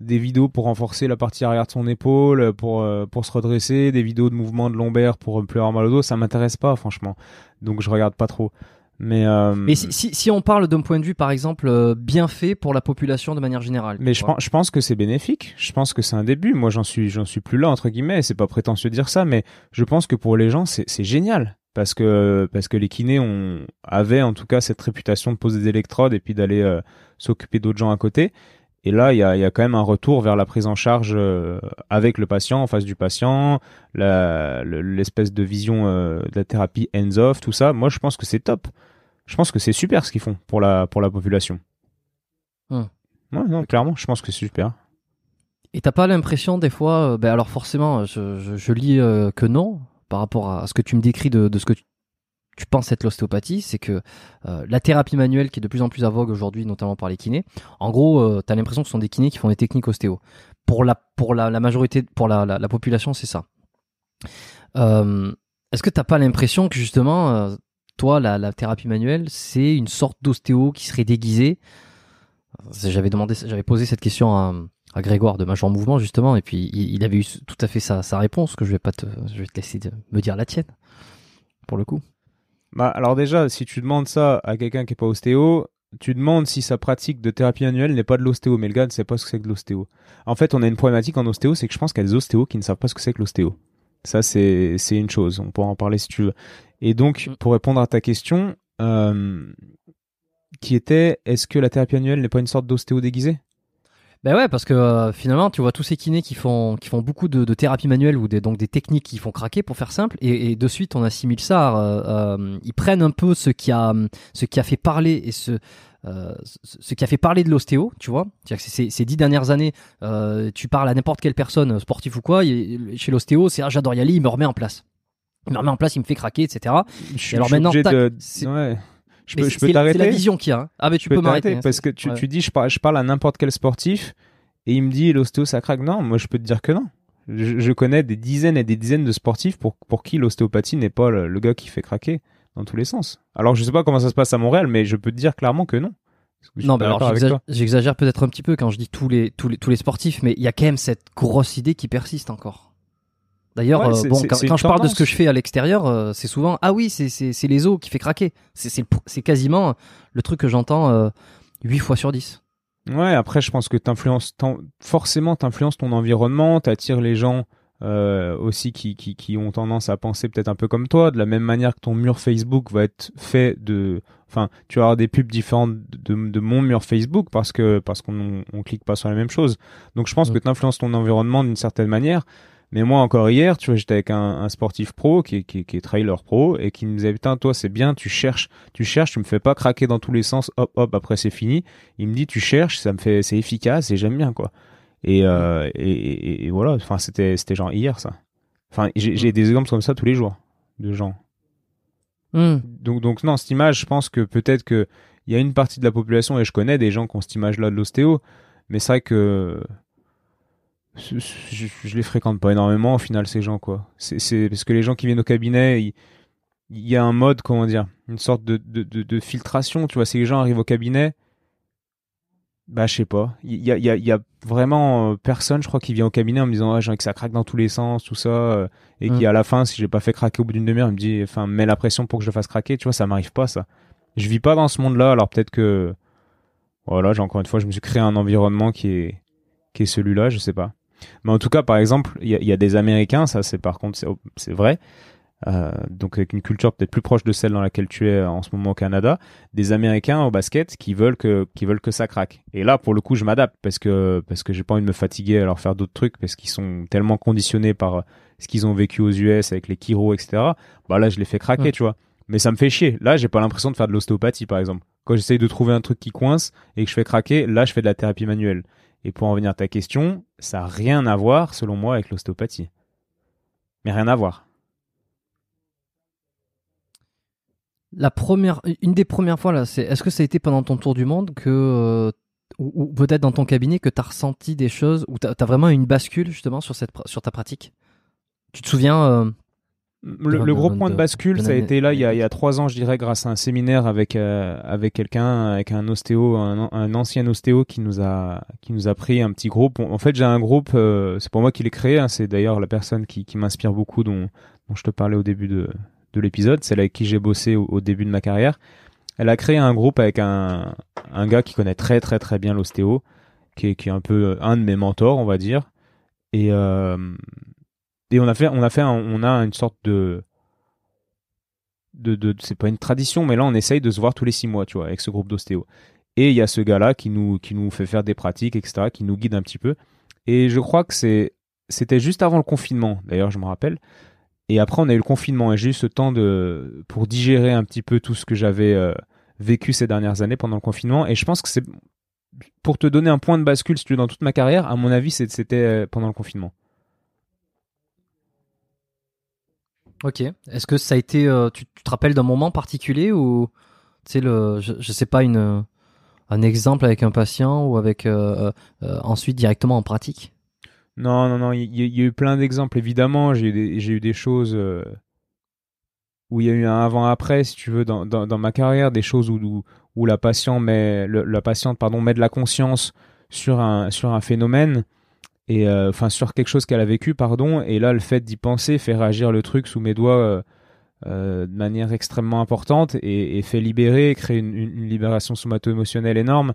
des vidéos pour renforcer la partie arrière de son épaule, pour, pour se redresser, des vidéos de mouvement de lombaire pour plus avoir mal au dos, ça m'intéresse pas, franchement. Donc je regarde pas trop. Mais, euh, mais si, si, si, on parle d'un point de vue, par exemple, euh, bien fait pour la population de manière générale. Mais je pense, je pense que c'est bénéfique. Je pense que c'est un début. Moi, j'en suis, j'en suis plus là entre guillemets. C'est pas prétentieux de dire ça, mais je pense que pour les gens, c'est, c'est génial parce que parce que les kinés ont avaient en tout cas cette réputation de poser des électrodes et puis d'aller euh, s'occuper d'autres gens à côté. Et là, il y a, y a, quand même un retour vers la prise en charge avec le patient, en face du patient, l'espèce de vision de la thérapie hands-off, tout ça. Moi, je pense que c'est top je pense que c'est super ce qu'ils font pour la, pour la population. Hum. Ouais, non, clairement, je pense que c'est super. Et t'as pas l'impression des fois, euh, ben alors forcément, je, je, lis euh, que non, par rapport à ce que tu me décris de, de ce que tu, penses être l'ostéopathie, c'est que euh, la thérapie manuelle qui est de plus en plus à vogue aujourd'hui, notamment par les kinés, en gros, tu as l'impression que ce sont des kinés qui font des techniques ostéo. Pour la, pour la, la majorité, pour la, la, la population, c'est ça. Est-ce que t'as pas l'impression que justement toi, la, thérapie manuelle, c'est une sorte d'ostéo qui serait déguisée. J'avais j'avais posé cette question à, Grégoire de Major Mouvement justement, et puis il, avait eu tout à fait sa, réponse. Que je vais pas te, je vais te laisser me dire la tienne pour le coup. Bah alors déjà, si tu demandes ça à quelqu'un qui est pas ostéo, tu demandes si sa pratique de thérapie manuelle n'est pas de l'ostéo, mais le gars ne sait pas ce que c'est que l'ostéo. En fait, on a une problématique en ostéo, c'est que je pense qu'il y a des ostéos qui ne savent pas ce que c'est que l'ostéo. Ça, c'est une chose. On pourra en parler si tu veux. Et donc, mm. pour répondre à ta question, euh, qui était, est-ce que la thérapie annuelle n'est pas une sorte d'ostéo déguisée? Ben ouais, parce que euh, finalement, tu vois tous ces kinés qui font qui font beaucoup de, de thérapie manuelle ou des, donc des techniques qui font craquer pour faire simple, et, et de suite on assimile ça. Euh, euh ils prennent un peu ce qui a ce qui a fait parler et ce euh, ce qui a fait parler de l'ostéo, tu vois. Ces, ces dix dernières années, euh, tu parles à n'importe quelle personne, sportif ou quoi, chez l'ostéo, c'est ah, j'adore y aller, il me remet en place il me remet en place, il me fait craquer, etc. Je, alors maintenant, de... ouais. Je peux, je peux t'arrêter. C'est la vision qu'il y a. Hein. Ah mais tu peux m'arrêter hein, parce que tu, tu dis je parle, je parle à n'importe quel sportif et il me dit l'ostéo ça craque. Non, moi je peux te dire que non. Je, je, connais des dizaines et des dizaines de sportifs pour pour qui l'ostéopathie n'est pas le, gars qui fait craquer dans tous les sens. Alors je sais pas comment ça se passe à Montréal, mais je peux te dire clairement que non. non, mais alors j'exagère peut-être un petit peu quand je dis tous les tous les tous les sportifs, mais il y a quand même cette grosse idée qui persiste encore. D'ailleurs, euh, bon, quand, je parle de ce que je fais à l'extérieur, euh, c'est souvent ah oui, c'est les os qui fait craquer. C'est quasiment le truc que j'entends euh, 8 fois sur 10. Ouais, après, je pense que t'influences, forcément, t'influences ton environnement, t'attires les gens euh, aussi qui, qui, qui, ont tendance à penser peut-être un peu comme toi, de la même manière que ton mur Facebook va être fait de, enfin, tu vas avoir des pubs différentes de, de mon mur Facebook parce que parce qu'on on clique pas sur la même chose. Donc, je pense que tu influences ton environnement d'une certaine manière. Mais moi, encore hier, tu vois, j'étais avec un, un, sportif pro qui, qui, qui est trailer pro et qui me disait, putain, toi, c'est bien, tu cherches, tu cherches, tu me fais pas craquer dans tous les sens, hop, hop, après c'est fini. Il me dit, tu cherches, ça me fait, c'est efficace et j'aime bien, quoi. Et, euh, et, et, voilà, enfin, c'était, c'était genre hier, ça. Enfin, j'ai des exemples comme ça tous les jours, de gens. Hmm. Donc, donc, non, cette image, je pense que peut-être que il y a une partie de la population, et je connais des gens qui ont cette image-là de l'ostéo, mais c'est vrai que je, je, les fréquente pas énormément au final ces gens quoi. C'est parce que les gens qui viennent au cabinet, il, y a un mode comment dire, une sorte de, de, de, filtration. Tu vois, si les gens arrivent au cabinet, bah je sais pas. Il y a, y, a, y a vraiment euh, personne, je crois, qui vient au cabinet en me disant ah, j'ai envie que ça craque dans tous les sens, tout ça, euh, et qui mm. à la fin, si j'ai pas fait craquer au bout d'une demi-heure, il me dit enfin mets la pression pour que je le fasse craquer. Tu vois, ça m'arrive pas ça. Je vis pas dans ce monde-là, alors peut-être que voilà, j'ai encore une fois, je me suis créé un environnement qui est qui est celui-là, je sais pas. Mais en tout cas, par exemple, il y, a des Américains, ça c'est par contre c'est vrai, euh, donc avec une culture peut-être plus proche de celle dans laquelle tu es en ce moment au Canada, des Américains au basket qui veulent que qui veulent que ça craque. Et là, pour le coup, je m'adapte parce que parce que j'ai pas envie de me fatiguer à leur faire d'autres trucs parce qu'ils sont tellement conditionnés par ce qu'ils ont vécu aux US avec les Kiro, etc. Bah là, je les fais craquer, tu vois. Mais ça me fait chier. Là, j'ai pas l'impression de faire de l'ostéopathie, par exemple. Quand j'essaye de trouver un truc qui coince et que je fais craquer, là, je fais de la thérapie manuelle. Et pour en venir à ta question, ça a rien à voir, selon moi, avec l'ostéopathie. Mais rien à voir. La première, une des premières fois là, c'est est-ce que ça a été pendant ton tour du monde que euh, ou, peut-être dans ton cabinet que tu as ressenti des choses ou tu as, vraiment une bascule justement sur cette sur ta pratique? Tu te souviens euh, le, gros point de, bascule, ça a été là il y, a, il y, a, trois ans, je dirais, grâce à un séminaire avec euh, avec quelqu'un, avec un ostéo, un, ancien ostéo qui nous a qui nous a pris un petit groupe. En fait, j'ai un groupe, c'est pour moi qui l'ai créé. Hein, c'est d'ailleurs la personne qui, qui m'inspire beaucoup, dont, dont je te parlais au début de, de l'épisode, celle avec qui j'ai bossé au, début de ma carrière. Elle a créé un groupe avec un, un gars qui connaît très très très bien l'ostéo, qui est, qui est un peu un de mes mentors, on va dire. Et, euh, et on a fait, on a fait, on a une sorte de, de, de c'est pas une tradition, mais là on essaye de se voir tous les six mois, tu vois, avec ce groupe d'ostéo. Et il y a ce gars-là qui nous, qui nous fait faire des pratiques, etc., qui nous guide un petit peu. Et je crois que c'est, c'était juste avant le confinement, d'ailleurs, je me rappelle. Et après, on a eu le confinement et j'ai eu ce temps de pour digérer un petit peu tout ce que j'avais euh, vécu ces dernières années pendant le confinement. Et je pense que c'est pour te donner un point de bascule, si tu veux, dans toute ma carrière, à mon avis, c'était euh, pendant le confinement. Ok. Est-ce que ça a été, euh, tu, te rappelles d'un moment particulier ou, tu sais, le, je, je sais pas, une, un exemple avec un patient ou avec ensuite directement en pratique? Non, non, non, il y, a eu plein d'exemples, évidemment. J'ai eu, des choses euh, où il y a eu un avant-après, si tu veux, dans, ma carrière, des choses où, où, la, patiente met, la patiente pardon, met de la conscience sur un, sur un phénomène, et euh, enfin sur quelque chose qu'elle a vécu, pardon, et là, le fait d'y penser fait réagir le truc sous mes doigts euh, de manière extrêmement importante et, fait libérer, créer une, une libération somato-émotionnelle énorme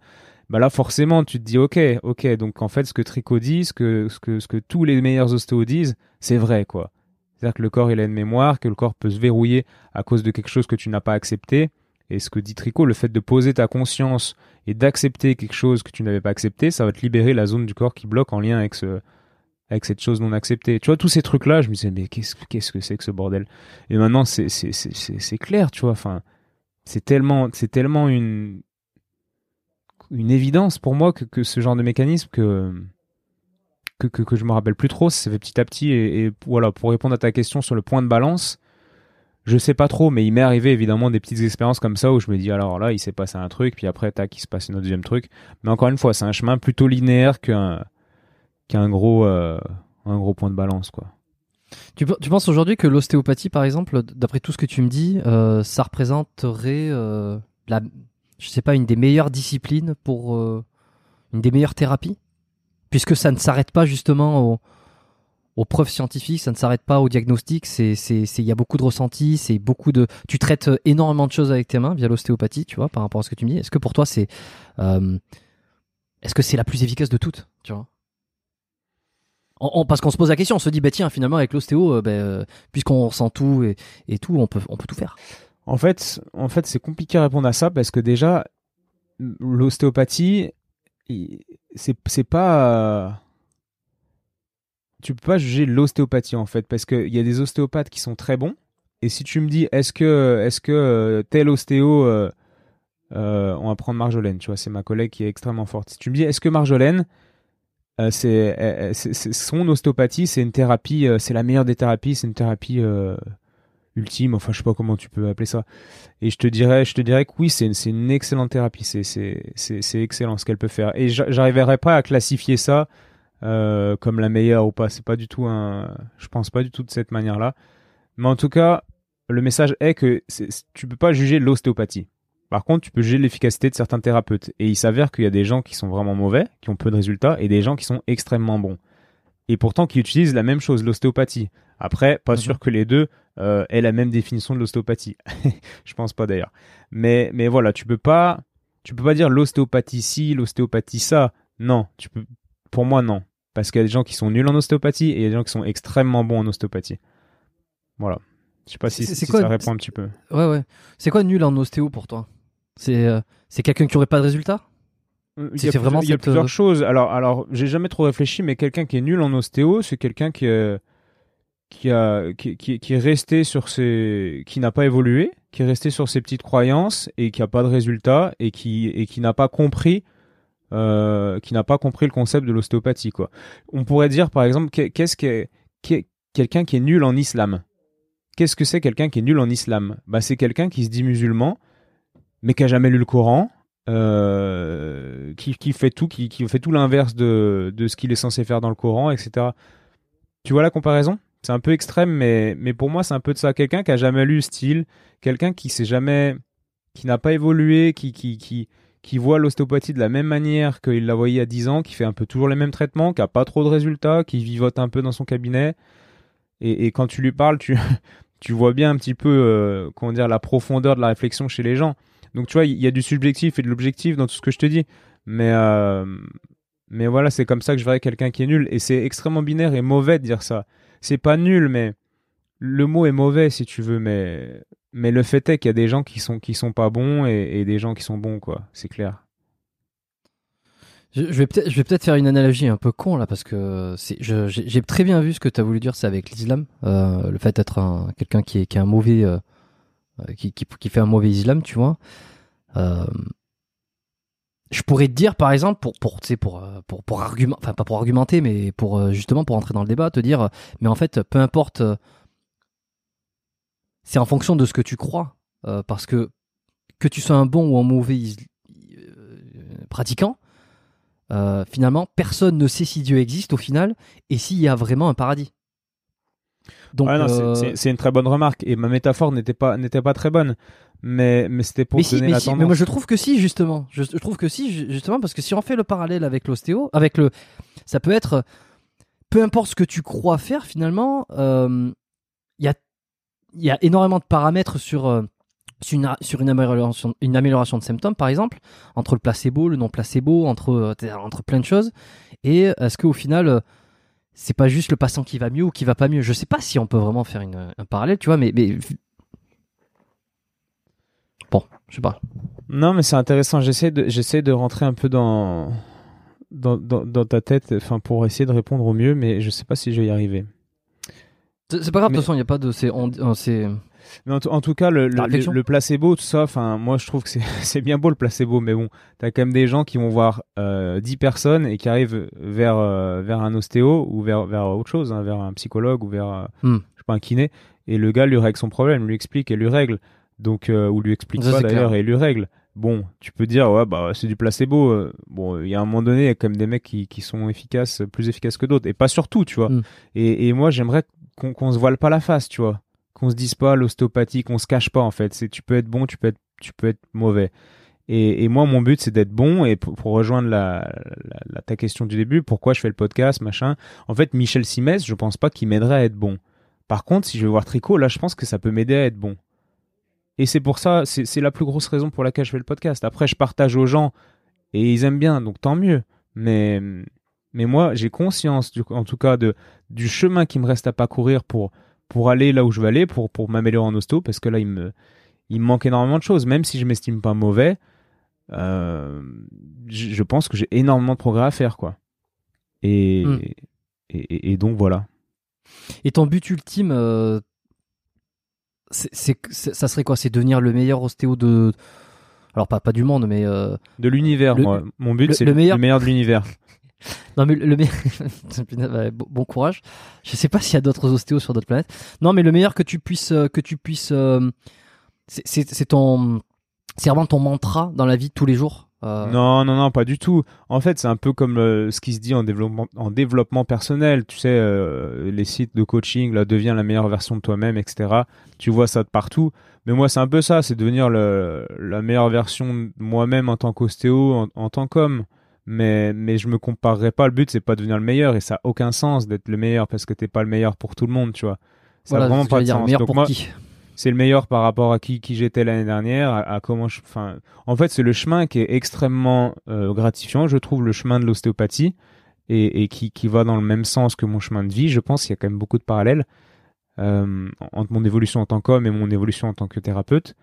bah là forcément tu te dis ok ok donc en fait ce que Tricot dit ce que ce que ce que tous les meilleurs ostéos disent c'est vrai quoi c'est-à-dire que le corps il a une mémoire que le corps peut se verrouiller à cause de quelque chose que tu n'as pas accepté et ce que dit Tricot le fait de poser ta conscience et d'accepter quelque chose que tu n'avais pas accepté ça va te libérer la zone du corps qui bloque en lien avec ce avec cette chose non acceptée. Tu vois, tous ces trucs-là, je me disais, mais qu'est-ce, qu'est-ce que c'est que ce bordel? Et maintenant, c'est, c'est, c'est, c'est clair, tu vois. Enfin, c'est tellement, c'est tellement une, une évidence pour moi que, que ce genre de mécanisme que, que, que, je me rappelle plus trop, ça fait petit à petit. Et, voilà, pour répondre à ta question sur le point de balance, je sais pas trop, mais il m'est arrivé évidemment des petites expériences comme ça où je me dis alors là, il s'est passé un truc, puis après, tac, il se passe un deuxième truc. Mais encore une fois, c'est un chemin plutôt linéaire qu'un qu'un gros, euh, gros point de balance, quoi. Tu, tu penses aujourd'hui que l'ostéopathie, par exemple, d'après tout ce que tu me dis, euh, ça représenterait euh, la, je sais pas, une des meilleures disciplines pour euh, une des meilleures thérapies, puisque ça ne s'arrête pas justement aux, preuves scientifiques, ça ne s'arrête pas au diagnostic. Il y a beaucoup de ressentis, c'est beaucoup de, tu traites énormément de choses avec tes mains via l'ostéopathie, tu vois, par rapport à ce que tu me dis. Est-ce que pour toi c'est, euh, est-ce que c'est la plus efficace de toutes, tu vois? parce qu'on se pose la question, on se dit bah tiens finalement avec l'ostéo, euh, bah, puisqu'on ressent tout et, et, tout, on peut on peut tout faire. En fait, en fait, c'est compliqué à répondre à ça parce que déjà, l'ostéopathie, c'est pas tu peux pas juger l'ostéopathie en fait parce qu'il y a des ostéopathes qui sont très bons. Et si tu me dis est-ce que est-ce que euh, tel ostéo euh, euh, on va prendre Marjolaine tu vois c'est ma collègue qui est extrêmement forte. Si tu me dis est-ce que Marjolaine c'est son ostéopathie c'est une thérapie c'est la meilleure des thérapies c'est une thérapie ultime, enfin je sais pas comment tu peux appeler ça. Et je te dirais, je te dirais que oui, c'est une, une excellente thérapie, c'est c'est excellent ce qu'elle peut faire. Et j'arriverai pas à classifier ça euh, comme la meilleure ou pas. C'est pas du tout un, je pense pas du tout de cette manière-là. Mais en tout cas, le message est que tu peux pas juger l'ostéopathie. Par contre, tu peux juger l'efficacité de certains thérapeutes. Et il s'avère qu'il y a des gens qui sont vraiment mauvais, qui ont peu de résultats, et des gens qui sont extrêmement bons. Et pourtant qui utilisent la même chose, l'ostéopathie. Après, pas mhm. sûr que les deux euh, aient la même définition de l'ostéopathie. je pense pas d'ailleurs. Mais, mais voilà, tu peux pas, tu peux pas dire l'ostéopathie ci, l'ostéopathie ça. Non, tu peux, pour moi non. Parce qu'il y a des gens qui sont nuls en ostéopathie et il y a des gens qui sont extrêmement bons en ostéopathie. Voilà. Je sais pas si, si quoi- ça répond un petit peu. Ouais, ouais. C'est quoi nul en ostéo pour toi? C'est euh, c'est quelqu'un qui aurait pas de résultat? Euh, Il C'est- y a, vraiment il y a plusieurs euh, choses. Alors, alors, j'ai jamais trop réfléchi, mais quelqu'un qui est nul en ostéo, c'est quelqu'un qui, qui a, qui, qui, est resté sur ses, qui n'a pas évolué, qui est resté sur ses petites croyances et qui a pas de résultat et qui, et qui n'a pas compris, euh, qui n'a pas compris le concept de l'ostéopathie, quoi. On pourrait dire, par exemple, qu'est- qu'est-ce que, qu'est- quelqu'un qui est nul en islam? Qu'est-ce que c'est quelqu'un qui est nul en islam? Bah, c'est quelqu'un qui se dit musulman, mais qui a jamais lu le Coran, euh, qui, qui fait tout, qui, qui fait tout l'inverse de, de ce qu'il est censé faire dans le Coran, etc. Tu vois la comparaison? C'est un peu extrême, mais, mais pour moi, c'est un peu de ça. Quelqu'un qui a jamais lu style, quelqu'un qui s'est jamais, qui n'a pas évolué, qui, qui, qui, voit l'ostéopathie de la même manière qu'il la voyait à 10 ans, qui fait un peu toujours les mêmes traitements, qui a pas trop de résultats, qui vivote un peu dans son cabinet. Et, et quand tu lui parles, tu, tu vois bien un petit peu, euh, comment dire, la profondeur de la réflexion chez les gens. Donc tu vois, il y a du subjectif et de l'objectif dans tout ce que je te dis. Mais, euh, mais voilà, c'est comme ça que je verrais quelqu'un qui est nul. Et c'est extrêmement binaire et mauvais de dire ça. C'est pas nul, mais le mot est mauvais si tu veux. Mais, mais le fait est qu'il y a des gens qui sont, qui sont pas bons et, des gens qui sont bons, quoi. C'est clair. Je, vais peut-être faire une analogie un peu con là parce que j'ai très bien vu ce que tu as voulu dire c'est avec l'islam euh, le fait d'être un quelqu'un qui un mauvais euh, euh, qui, qui fait un mauvais islam tu vois je pourrais te dire par exemple pour euh, pour pour argument enfin pas pour argumenter mais pour euh, justement pour entrer dans le débat te dire euh, mais en fait peu importe c'est en fonction de ce que tu crois parce que que tu sois un bon ou un mauvais is- pratiquant finalement, personne ne sait si Dieu existe au final et s'il y a vraiment un paradis. Donc, c'est- euh, c'est une très bonne remarque. Et ma métaphore n'était pas, n'était pas très bonne. Mais, mais c'était pour mais, te si, donner mais, la si, tendance. mais moi je trouve que si justement, je, je trouve que si ju- justement parce que si on fait le parallèle avec l'ostéo, avec le, ça peut être, peu importe ce que tu crois faire finalement, euh, il y a, il y a énormément de paramètres sur euh, sur une, sur une amélioration, une amélioration de symptômes par exemple, entre le placebo, le non placebo, entre entre plein de choses. Et est-ce qu'au final c'est pas juste le patient qui va mieux ou qui va pas mieux. Je sais pas si on peut vraiment faire une, un parallèle, tu vois, mais, mais bon, je sais pas. Non, mais c'est intéressant. J'essaie de, j'essaie de rentrer un peu dans, dans, dans, dans ta tête, enfin, pour essayer de répondre au mieux, mais je sais pas si je vais y arriver. C'est pas grave, de toute façon, il n'y a pas de. C'est, on- on- c'est- Mais en, tout- en tout cas, le, le, le- placebo, tout ça, enfin, moi, je trouve que c'est, bien beau le placebo, mais bon, t'as quand même des gens qui vont voir euh, 10 personnes et qui arrivent vers, euh, vers un ostéo ou vers, vers autre chose, hein, vers un psychologue ou vers, euh, Hmm. je sais pas, un kiné, et le gars lui règle son problème, lui explique et lui règle. Donc, euh, ou lui explique Ça, pas d'ailleurs et lui règle. Bon, tu peux dire, ouais, bah, c'est du placebo. Bon, il y a un moment donné, il y a quand même des mecs qui, qui sont efficaces, plus efficaces que d'autres. Et pas surtout, tu vois. Mm. Et, et moi, j'aimerais qu'on qu'on se voile pas la face, tu vois. Qu'on se dise pas l'ostéopathie, qu'on se cache pas, en fait. C'est, tu peux être bon, tu peux être, tu peux être mauvais. Et, et moi, mon but, c'est d'être bon. Et pour, rejoindre la, la- ta question du début, pourquoi je fais le podcast, machin. En fait, Michel Simès, je pense pas qu'il m'aiderait à être bon. Par contre, si je vais voir Tricot, là, je pense que ça peut m'aider à être bon. Et c'est pour ça, c'est c'est la plus grosse raison pour laquelle je fais le podcast. Après, je partage aux gens et ils aiment bien, donc tant mieux. Mais, mais moi, j'ai conscience, du, en tout cas, de, du chemin qui me reste à parcourir pour, pour aller là où je veux aller, pour, pour m'améliorer en hosto, parce que là, il me, il me manque énormément de choses. Même si je m'estime pas mauvais, euh, je, je pense que j'ai énormément de progrès à faire, quoi. Et, Hmm. et, et- et donc, voilà. Et ton but ultime, euh, c'est, ça serait quoi? C'est devenir le meilleur ostéo de. Alors, pas, pas du monde, mais. euh, De l'univers, moi. Mon but, c'est le le meilleur de l'univers. Non, mais le le meilleur. Bon courage. Je sais pas s'il y a d'autres ostéos sur d'autres planètes. Non, mais le meilleur que tu puisses. euh, Que tu puisses euh, c'est, ton. C'est vraiment ton mantra dans la vie de tous les jours. Euh, Non, non, non, pas du tout. En fait, c'est un peu comme ce qui se dit en développement, en développement personnel. Tu sais, les sites de coaching, là, deviens la meilleure version de toi-même, etc. Tu vois ça de partout. Mais moi, c'est un peu ça, c'est devenir la meilleure version de moi-même en tant qu'ostéo, en tant qu'homme. Mais, mais je me comparerai pas. Le but, c'est pas de devenir le meilleur et ça a aucun sens d'être le meilleur parce que t'es pas le meilleur pour tout le monde, tu vois. Ça voilà, a vraiment pas de dire, sens. meilleur Donc pour moi, qui? c'est le meilleur par rapport à qui, qui j'étais l'année dernière, à, à comment je. Enfin, en fait, c'est le chemin qui est extrêmement euh, gratifiant. Je trouve le chemin de l'ostéopathie et, et qui, qui va dans le même sens que mon chemin de vie. Je pense qu'il y a quand même beaucoup de parallèles. euh, entre mon évolution en tant qu'homme et mon évolution en tant que thérapeute.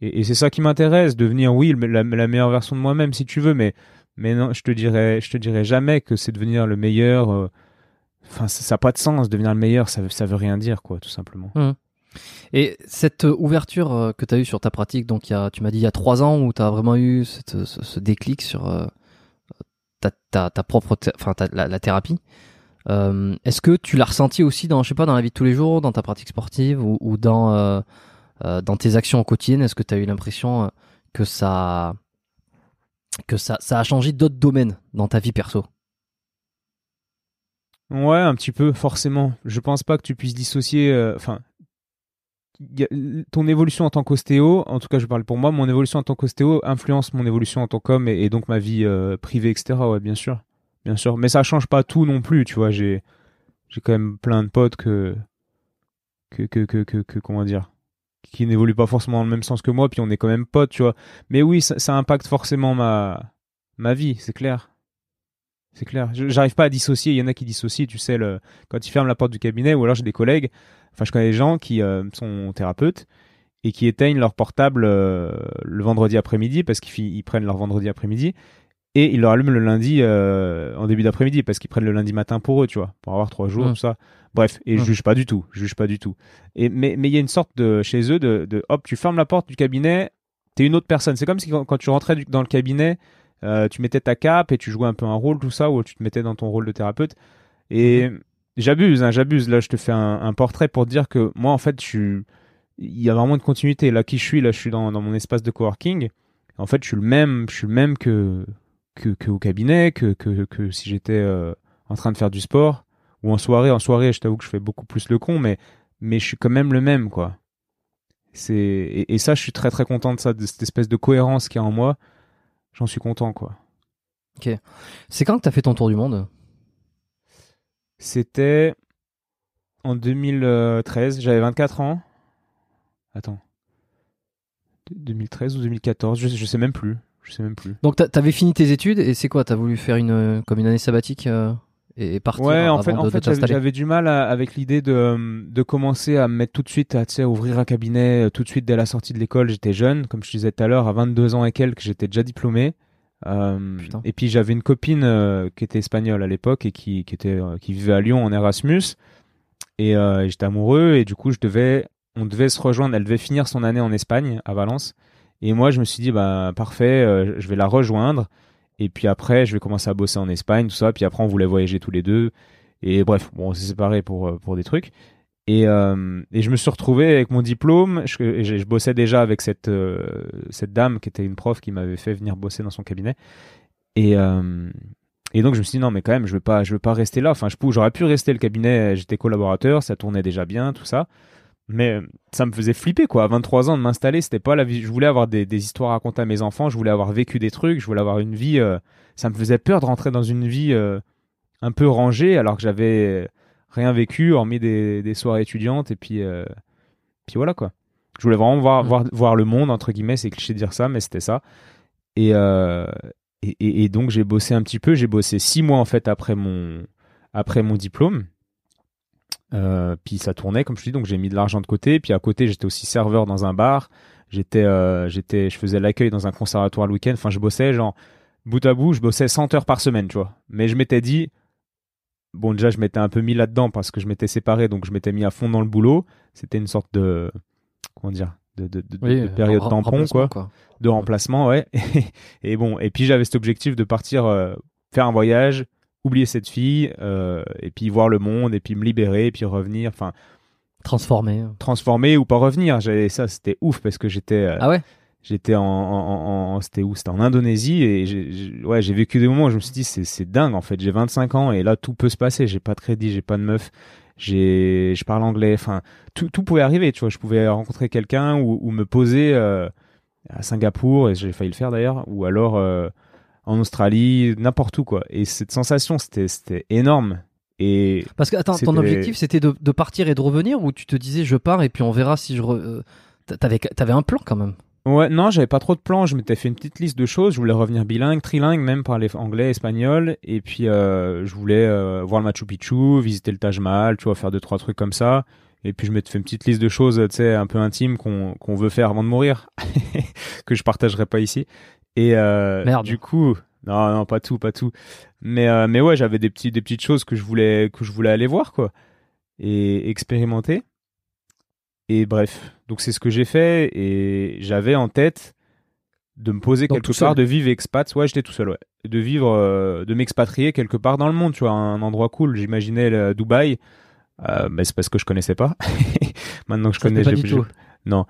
Et, et c'est ça qui m'intéresse, devenir, oui, la, la, meilleure version de moi-même, si tu veux, mais, mais non, je te dirais, je te dirais jamais que c'est devenir le meilleur. Euh, enfin, ça n'a pas de sens. Devenir le meilleur, ça, ça veut rien dire, quoi, tout simplement. Mmh. Et cette ouverture euh, que tu as eue sur ta pratique, donc y a, tu m'as dit il y a trois ans, où tu as vraiment eu ce, déclic sur euh, ta, ta, ta, propre, enfin la, thérapie. Euh, Est-ce que tu l'as ressenti aussi dans, je sais pas, dans la vie de tous les jours, dans ta pratique sportive ou, dans euh, euh dans tes actions quotidiennes Est-ce que tu as eu l'impression que ça que ça, ça a changé d'autres domaines dans ta vie perso Ouais, un petit peu, forcément. Je pense pas que tu puisses dissocier. Enfin, ton évolution en tant qu'ostéo, en tout cas je parle pour moi, mon évolution en tant qu'ostéo influence mon évolution en tant qu'homme et, donc ma vie euh, privée, etc. Ouais, bien sûr, bien sûr. Mais ça change pas tout non plus, tu vois. J'ai j'ai quand même plein de potes que que que que que, comment dire qui n'évoluent pas forcément dans le même sens que moi, puis on est quand même potes, tu vois. Mais oui, ça, ça impacte forcément ma ma vie, c'est clair. C'est clair. J'arrive pas à dissocier. Il y en a qui dissocient, tu sais, le, quand ils ferment la porte du cabinet, ou alors j'ai des collègues Enfin, je connais des gens qui euh, sont thérapeutes et qui éteignent leur portable euh, le vendredi après-midi parce qu'ils prennent leur vendredi après-midi et ils leur allument le lundi euh, en début d'après-midi parce qu'ils prennent le lundi matin pour eux, tu vois, pour avoir trois jours, tout ça. Bref, et je juge pas du tout, je juge pas du tout. Et mais mais il y a une sorte de chez eux de, de hop, tu fermes la porte du cabinet, t'es une autre personne. C'est comme si quand, tu rentrais dans le cabinet, tu mettais ta cape et tu jouais un peu un rôle, tout ça, ou tu te mettais dans ton rôle de thérapeute. Et mhm. J'abuse, hein, j'abuse. Là, je te fais un, portrait pour dire que moi, en fait, je suis... il y a vraiment une continuité. Là, qui je suis, là, je suis dans, mon espace de coworking. En fait, je suis le même, je suis le même que, que, au cabinet, que, que, que si j'étais euh, en train de faire du sport ou en soirée. En soirée, je t'avoue que je fais beaucoup plus le con, mais, mais je suis quand même le même, quoi. C'est et, et, ça, je suis très très content de ça, de cette espèce de cohérence qu'il y a en moi. J'en suis content, quoi. Ok. C'est quand que t'as fait ton tour du monde? C'était en 2013, j'avais 24 ans. Attends. 2013 ou 2014, je, je sais même plus. Je sais même plus. Donc t'avais fini tes études et c'est quoi? T'as voulu faire une comme une année sabbatique euh, et, partir Ouais, en fait, en fait j'avais du mal avec l'idée de, de commencer à me mettre tout de suite à, à ouvrir un cabinet euh, tout de suite dès la sortie de l'école. J'étais jeune, comme je disais tout à l'heure, à 22 ans et quelques, j'étais déjà diplômé. Euh, et puis j'avais une copine euh, qui était espagnole à l'époque et qui, qui, était, euh, qui vivait à Lyon en Erasmus. Et, j'étais amoureux et du coup je devais, on devait se rejoindre. Elle devait finir son année en Espagne, à Valence. Et moi je me suis dit, bah parfait, je vais la rejoindre. Et puis après je vais commencer à bosser en Espagne, tout ça. Puis après on voulait voyager tous les deux. Et bref, bon, on s'est séparés pour, pour des trucs. Et, euh, et, je me suis retrouvé avec mon diplôme. Je, je, bossais déjà avec cette, euh, cette dame qui était une prof qui m'avait fait venir bosser dans son cabinet. Et, euh, et donc je me suis dit non mais quand même je veux pas je veux pas rester là. Enfin j'aurais pu rester le cabinet. J'étais collaborateur, ça tournait déjà bien tout ça. Mais ça me faisait flipper quoi. À 23 ans de m'installer, c'était pas la vie. Je voulais avoir des, des, histoires à raconter à mes enfants. Je voulais avoir vécu des trucs. Je voulais avoir une vie. ça me faisait peur de rentrer dans une vie un peu rangée alors que j'avais rien vécu, hormis des, des soirées étudiantes, et puis, euh, puis voilà quoi. Je voulais vraiment voir, voir, voir le monde, entre guillemets, c'est cliché de dire ça, mais c'était ça. Et, euh, et, et, donc j'ai bossé un petit peu, j'ai bossé six mois en fait après mon, après mon diplôme. Euh, puis ça tournait, comme je dis, donc j'ai mis de l'argent de côté. Puis à côté, j'étais aussi serveur dans un bar. J'étais, euh, j'étais, je faisais l'accueil dans un conservatoire le week-end. Enfin, je bossais genre bout à bout, je bossais 100 heures par semaine, tu vois. Mais je m'étais dit, bon déjà je m'étais un peu mis là-dedans parce que je m'étais séparé donc je m'étais mis à fond dans le boulot c'était une sorte de comment dire de, de, de, période tampon quoi. de remplacement ouais et, bon et puis j'avais cet objectif de partir euh, faire un voyage oublier cette fille euh, et puis voir le monde et puis me libérer et puis revenir enfin transformer transformer ou pas revenir j'avais ça c'était ouf parce que j'étais euh, ah ouais? J'étais en, en, en c'était où? C'était en Indonésie et j'ai, ouais, j'ai vécu des moments où je me suis dit c'est, c'est dingue en fait. J'ai 25 ans et là tout peut se passer. J'ai pas de crédit, j'ai pas de meuf, j'ai, je parle anglais. Enfin, tout, tout pouvait arriver. Tu vois, je pouvais rencontrer quelqu'un ou, ou me poser euh, à Singapour et j'ai failli le faire d'ailleurs, ou alors en Australie, n'importe où quoi. Et cette sensation, c'était, c'était énorme. Et parce que attends, ton objectif c'était de, de, partir et de revenir ou tu te disais je pars et puis on verra si je re... Euh, t'avais, t'avais un plan quand même? Ouais, non, j'avais pas trop de plans. Je m'étais fait une petite liste de choses. Je voulais revenir bilingue, trilingue, même parler anglais, espagnol. Et puis, euh, je voulais euh, voir le Machu Picchu, visiter le Taj Mahal, tu vois, faire deux trois trucs comme ça. Et puis je me fais une petite liste de choses, tu sais, un peu intimes qu'on qu'on veut faire avant de mourir, que je partagerai pas ici. Et euh, Merde. du coup, non, non, pas tout, pas tout. Mais euh, mais ouais, j'avais des petits des petites choses que je voulais que je voulais aller voir quoi et expérimenter. Et bref, donc c'est ce que j'ai fait et j'avais en tête de me poser Donc, quelque part, de vivre expat. Ouais, j'étais tout seul, ouais. De vivre, euh, de m'expatrier quelque part dans le monde, tu vois, un endroit cool. J'imaginais Dubaï, euh, mais c'est parce que je connaissais pas. Maintenant que je Ça, connais, j'ai-. Non.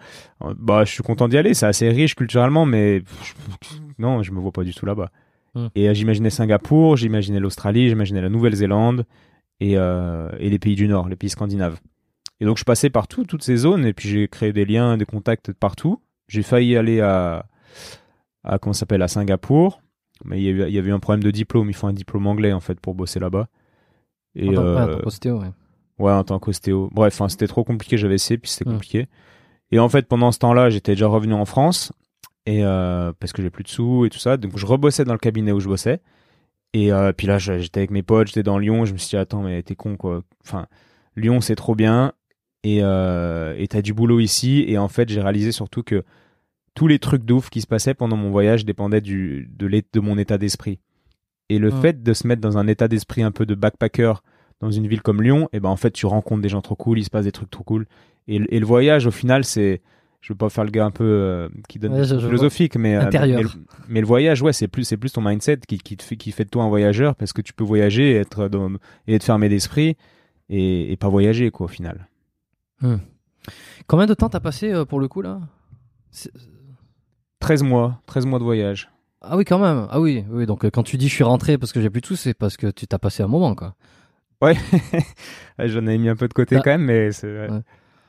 Bah, je suis content d'y aller. C'est assez riche culturellement, mais je- non, je me vois pas du tout là-bas. Hmm. Et euh, j'imaginais Singapour, j'imaginais l'Australie, j'imaginais la Nouvelle-Zélande et, euh, et les pays du Nord, les pays scandinaves. Et donc, je passais partout, toutes ces zones, et puis j'ai créé des liens, des contacts partout. J'ai failli aller à, à comment s'appelle, à Singapour, mais il y, a eu, il y avait un problème de diplôme. Il faut un diplôme anglais en fait pour bosser là-bas. Et En tant- ouais, en euh, tant qu'ostéo, ouais. Ouais, en tant qu'ostéo. Bref, hein, c'était trop compliqué, j'avais essayé, puis c'était Hmm. compliqué. Et en fait, pendant ce temps-là, j'étais déjà revenu en France, et euh, parce que j'ai plus de sous et tout ça. Donc, je rebossais dans le cabinet où je bossais. Et euh, puis là, j'étais avec mes potes, j'étais dans Lyon, je me suis dit, attends, mais t'es con, quoi. Enfin, Lyon, c'est trop bien, et euh, et t'as du boulot ici. Et en fait, j'ai réalisé surtout que tous les trucs de ouf qui se passaient pendant mon voyage dépendaient du, de, de mon état d'esprit. Et le fait de se mettre dans un état d'esprit un peu de backpacker, dans une ville comme Lyon, et ben en fait tu rencontres des gens trop cool, il se passe des trucs trop cool. Et, le- et le voyage au final c'est, je veux pas faire le gars un peu euh, qui donne Ouais, je- je philosophiques, mais, euh, Intérieur. mais, le, mais le voyage ouais c'est plus c'est plus ton mindset qui, qui te fait qui fait de toi un voyageur parce que tu peux voyager et être dans, et être fermé d'esprit et, et pas voyager quoi au final. Combien de temps t'as passé euh, pour le coup là? C'est- 13 mois, 13 mois de voyage. Ah oui, quand même. Ah oui, oui. Donc quand tu dis je suis rentré parce que j'ai plus de sous, c'est parce que tu t'as passé un moment, quoi. Ouais, j'en ai mis un peu de côté Ah. quand même, mais c'est. Ouais.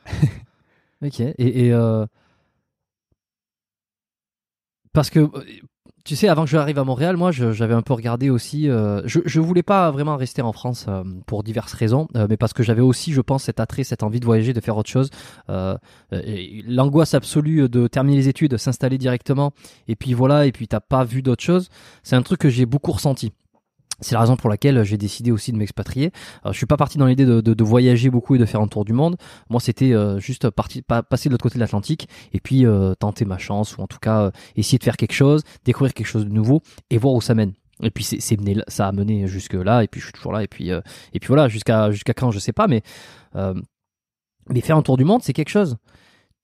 Ok. Et, et, euh, parce que tu sais, avant que j'arrive à Montréal, moi, je- j'avais un peu regardé aussi. euh, je, je voulais pas vraiment rester en France euh, pour diverses raisons, mais parce que j'avais aussi, je pense, cet attrait, cette envie de voyager, de faire autre chose. L'angoisse absolue de terminer les études, s'installer directement, et puis voilà, et puis t'as pas vu d'autre chose. C'est un truc que j'ai beaucoup ressenti. C'est la raison pour laquelle j'ai décidé aussi de m'expatrier. Alors, je suis pas parti dans l'idée de, voyager beaucoup et de faire un tour du monde. Moi, c'était euh, juste passer de l'autre côté de l'Atlantique et puis euh, tenter ma chance ou en tout cas euh, essayer de faire quelque chose, découvrir quelque chose de nouveau et voir où ça mène. Et puis ça a mené jusque là et puis je suis toujours là et puis et puis voilà jusqu'à jusqu'à quand je sais pas mais mais faire un tour du monde c'est quelque chose.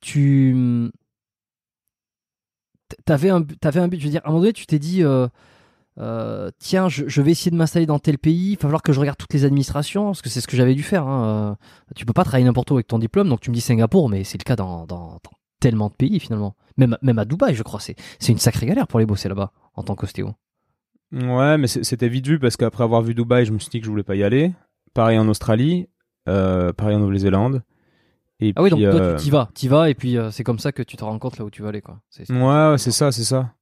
Tu t'avais un t'avais un but. Je veux dire à un moment donné tu t'es dit euh, tiens, je, je vais essayer de m'installer dans tel pays. Il va falloir que je regarde toutes les administrations, parce que c'est ce que j'avais dû faire. Hein. Euh, Tu peux pas travailler n'importe où avec ton diplôme, donc tu me dis Singapour, mais c'est le cas dans, dans, dans tellement de pays finalement. Même, même à Dubaï, je crois. C'est une sacrée galère pour les bosser là-bas en tant qu'ostéo. Ouais, mais c'était vite vu parce qu'après avoir vu Dubaï, je me suis dit que je voulais pas y aller. Pareil en Australie, euh, pareil en Nouvelle-Zélande. Et Ah oui, donc toi, euh, tu t'y vas, t'y vas, et puis euh, c'est comme ça que tu te rends compte là où tu vas aller, quoi. Ouais, c'est ça, c'est ça.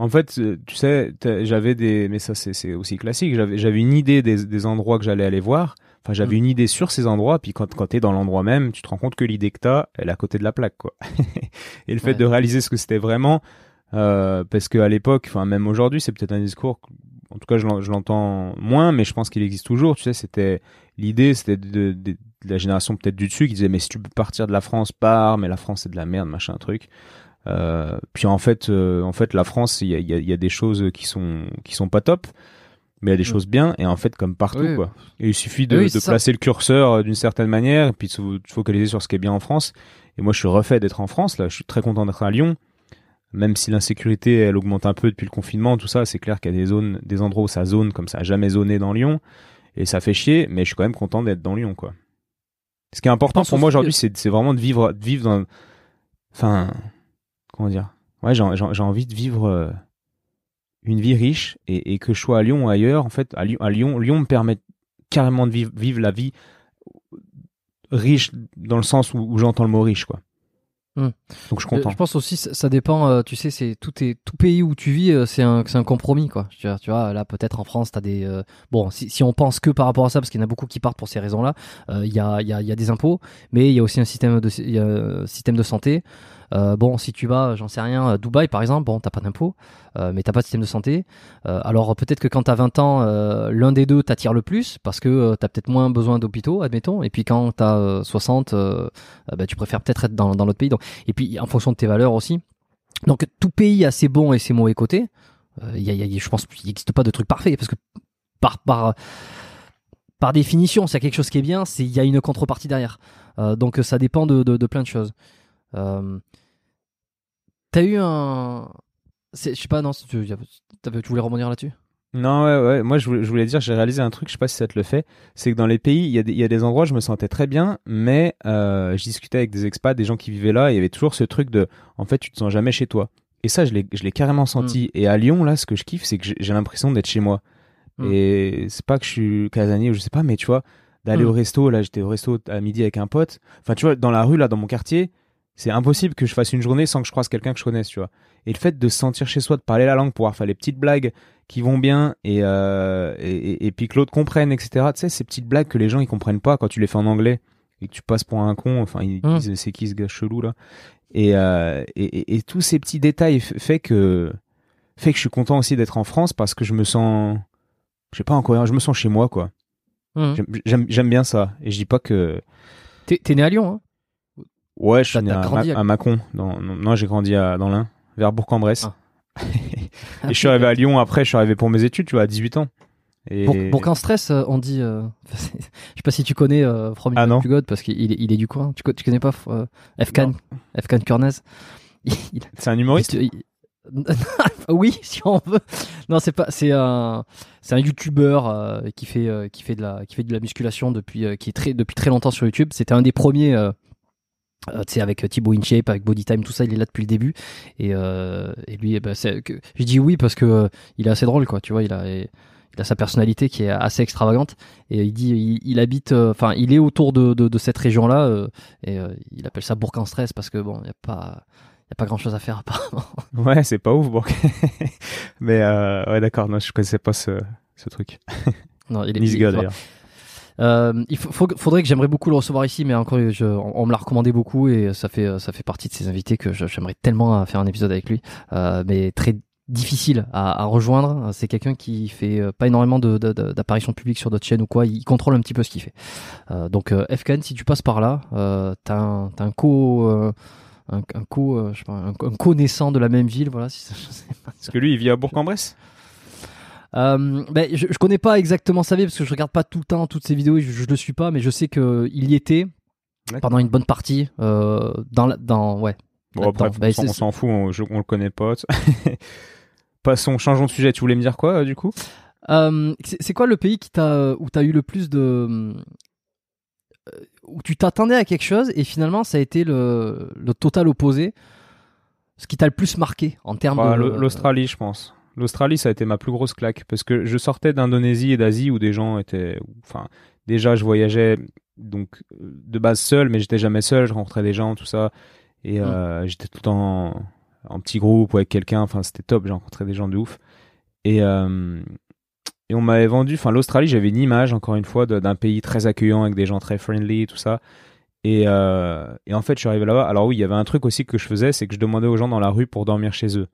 En fait, euh, tu sais, j'avais des, mais ça c'est aussi classique. J'avais j'avais une idée des, des endroits que j'allais aller voir. Enfin, j'avais Mm. une idée sur ces endroits. Puis quand quand t'es dans l'endroit même, tu te rends compte que l'idée que t'as, elle est à côté de la plaque, quoi. Et le fait Ouais. de réaliser ce que c'était vraiment, euh, parce qu'à l'époque, enfin même aujourd'hui, c'est peut-être un discours. En tout cas, je l'en- je l'entends moins, mais je pense qu'il existe toujours. Tu sais, c'était l'idée, c'était de, de- de la génération peut-être du dessus qui disait mais si tu peux partir de la France, pars. Mais la France c'est de la merde, machin truc. Euh, puis en fait, euh, en fait, la France, il y a, il y a- il y a des choses qui sont qui sont pas top, mais il y a des Mm. choses bien. Et en fait, comme partout, Oui. quoi. Et il suffit de, Oui, placer le curseur euh, d'une certaine manière, et puis de se focaliser sur ce qui est bien en France. Et moi, je suis refait d'être en France. Là, je suis très content d'être à Lyon. Même si l'insécurité, elle augmente un peu depuis le confinement, tout ça, c'est clair qu'il y a des zones, des endroits où ça zone comme ça a jamais zoné dans Lyon, et ça fait chier. Mais je suis quand même content d'être dans Lyon, quoi. Ce qui est important pour moi aujourd'hui, c'est c'est vraiment de vivre, de vivre dans, enfin, comment dire Ouais, j'ai envie de vivre euh, une vie riche et, et que je sois à Lyon ou ailleurs. En fait, à Lyon, à Lyon, Lyon me permet carrément de vivre, vivre la vie riche dans le sens où, où j'entends le mot riche, quoi. Hmm. Donc je suis content. Je pense aussi, ça, ça dépend. euh, tu sais, c'est tout est tout pays où tu vis, euh, c'est un compromis quoi. Tu vois, tu vois, là peut-être en France, t'as des euh, bon. Si, si on pense que par rapport à ça, parce qu'il y en a beaucoup qui partent pour ces raisons-là, il y a il y a il y a des impôts, mais il y a aussi un système de il y a un système de santé. Euh, bon, si tu vas, j'en sais rien, à Dubaï par exemple, bon, t'as pas d'impôt, euh, mais t'as pas de système de santé. Euh, alors peut-être que quand t'as 20 ans, euh, l'un des deux t'attire le plus parce que euh, t'as peut-être moins besoin d'hôpitaux, admettons. Et puis quand t'as euh, 60, euh, euh, bah, tu préfères peut-être être dans, dans l'autre pays. Donc, et puis en fonction de tes valeurs aussi. Donc tout pays a ses bons et ses mauvais côtés. Y a, y a- je pense qu'il n'existe pas de truc parfait parce que par par par définition, s'il y a quelque chose qui est bien, c'est il y a une contrepartie derrière. Euh, donc ça dépend de, de, de plein de choses. Euh, T'as eu un, je sais pas, non, tu, voulais rebondir là-dessus? Non, ouais, ouais. Moi, je voulais, je voulais dire, j'ai réalisé un truc, je sais pas si ça te le fait, c'est que dans les pays, il y, a des- il y a des endroits où je me sentais très bien, mais euh, je discutais avec des expats, des gens qui vivaient là, et il y avait toujours ce truc de, en fait, tu te sens jamais chez toi. Et ça, je l'ai carrément senti. Et à Lyon, là, ce que je kiffe, c'est que j'ai l'impression d'être chez moi. Mm. Et c'est pas que je suis casanier ou je sais pas, mais tu vois, d'aller Mm. au resto, là, j'étais au resto à midi avec un pote. Enfin, tu vois, dans la rue, là, dans mon quartier, c'est impossible que je fasse une journée sans que je croise quelqu'un que je connaisse, tu vois. Et le fait de se sentir chez soi, de parler la langue, pouvoir faire les petites blagues qui vont bien et, euh, et, puis que l'autre comprenne, etc. Tu sais, ces petites blagues que les gens ils comprennent pas quand tu les fais en anglais et que tu passes pour un con. Enfin, ils Mm. disent c'est qui ce gars chelou là? Et, euh, et, et- tous ces petits détails fait que fait que je suis content aussi d'être en France parce que je me sens, je sais pas encore, je me sens chez moi quoi. Mhm. J'aime- bien ça et je dis pas que t'es né à Lyon, hein? Ouais je suis né à, grandi Ma- à- à Mâcon. Dans, non, j'ai grandi à, dans l'Ain, vers Bourg-en-Bresse. Ah. et je suis arrivé à Lyon après, je suis arrivé pour mes études, tu vois, à 18 ans. Et... Pour, pour qu'un stress, euh, on dit. euh, je sais pas si tu connais euh, From Ah, non. God parce qu'il est, il est du coin. Tu, tu connais pas Fkan Fkan Kurnez Il- C'est un humoriste? il- Oui, si on veut. Non, c'est pas. C'est un. C'est un YouTuber euh, qui fait euh, qui fait de la qui fait de la musculation depuis qui est très depuis très longtemps sur YouTube. C'était un des premiers. Euh, tu sais avec euh, Thibaut InShape, avec Bodytime, tout ça, il est là depuis le début. Et, euh, et lui, eh ben, que je dis oui parce que euh, il est assez drôle, quoi. Tu vois, il a il a sa personnalité qui est assez extravagante et il dit il, il habite enfin il est autour de, de, de cette région là et il appelle ça Bourg en stress parce que bon il y a pas y a pas grand chose à faire apparemment Ouais, c'est pas ouf, bon. Mais ouais, d'accord, non, je connaissais pas ce, ce truc. non il est Ni ce il- gars il- d'ailleurs. Euh, il faut- faudrait que j'aimerais beaucoup le recevoir ici, mais encore, je, on, on me l'a recommandé beaucoup et ça fait ça fait partie de ces invités que j'aimerais tellement faire un épisode avec lui, euh, mais très difficile à, à rejoindre. C'est quelqu'un qui fait euh, pas énormément d'apparitions publiques sur d'autres chaînes ou quoi. Il contrôle un petit peu ce qu'il fait. Euh, donc euh, FKN, si tu passes par là, euh, t'as un, t'as un co un, un co je sais pas, un, un co-naissant de la même ville, voilà. Si ça- je sais pas. Parce que lui, il vit à Bourg-en-Bresse? Euh, ben, je, je connais pas exactement sa vie parce que je regarde pas tout le temps toutes ses vidéos, je, je le suis pas, mais je sais que il y était pendant une bonne partie euh, dans la, dans ouais. Bon, après, on s'en- on s'en fout, on, je- on le connaît pas. Passons, changeons de sujet. Tu voulais me dire quoi, euh, du coup? C'est quoi le pays qui t'a où t'as eu le plus de où tu t'attendais à quelque chose et finalement ça a été le, le total opposé? Ce qui t'a le plus marqué en termes Bah, de l'Au- L'Australie, je pense. L'Australie, ça a été ma plus grosse claque parce que je sortais d'Indonésie et d'Asie où des gens étaient. Enfin, déjà, je voyageais donc euh, de base seul, mais j'étais jamais seul. Je rencontrais des gens, tout ça, et euh, j'étais tout le temps en, en petit groupe ou avec quelqu'un. Enfin, c'était top. J'ai rencontré des gens de ouf. Et euh, et on m'avait vendu. Enfin, l'Australie, j'avais une image encore une fois d'un pays très accueillant avec des gens très friendly, tout ça. Et, euh, et en fait, je suis arrivé là-bas. Alors oui, il y avait un truc aussi que je faisais, c'est que je demandais aux gens dans la rue pour dormir chez eux.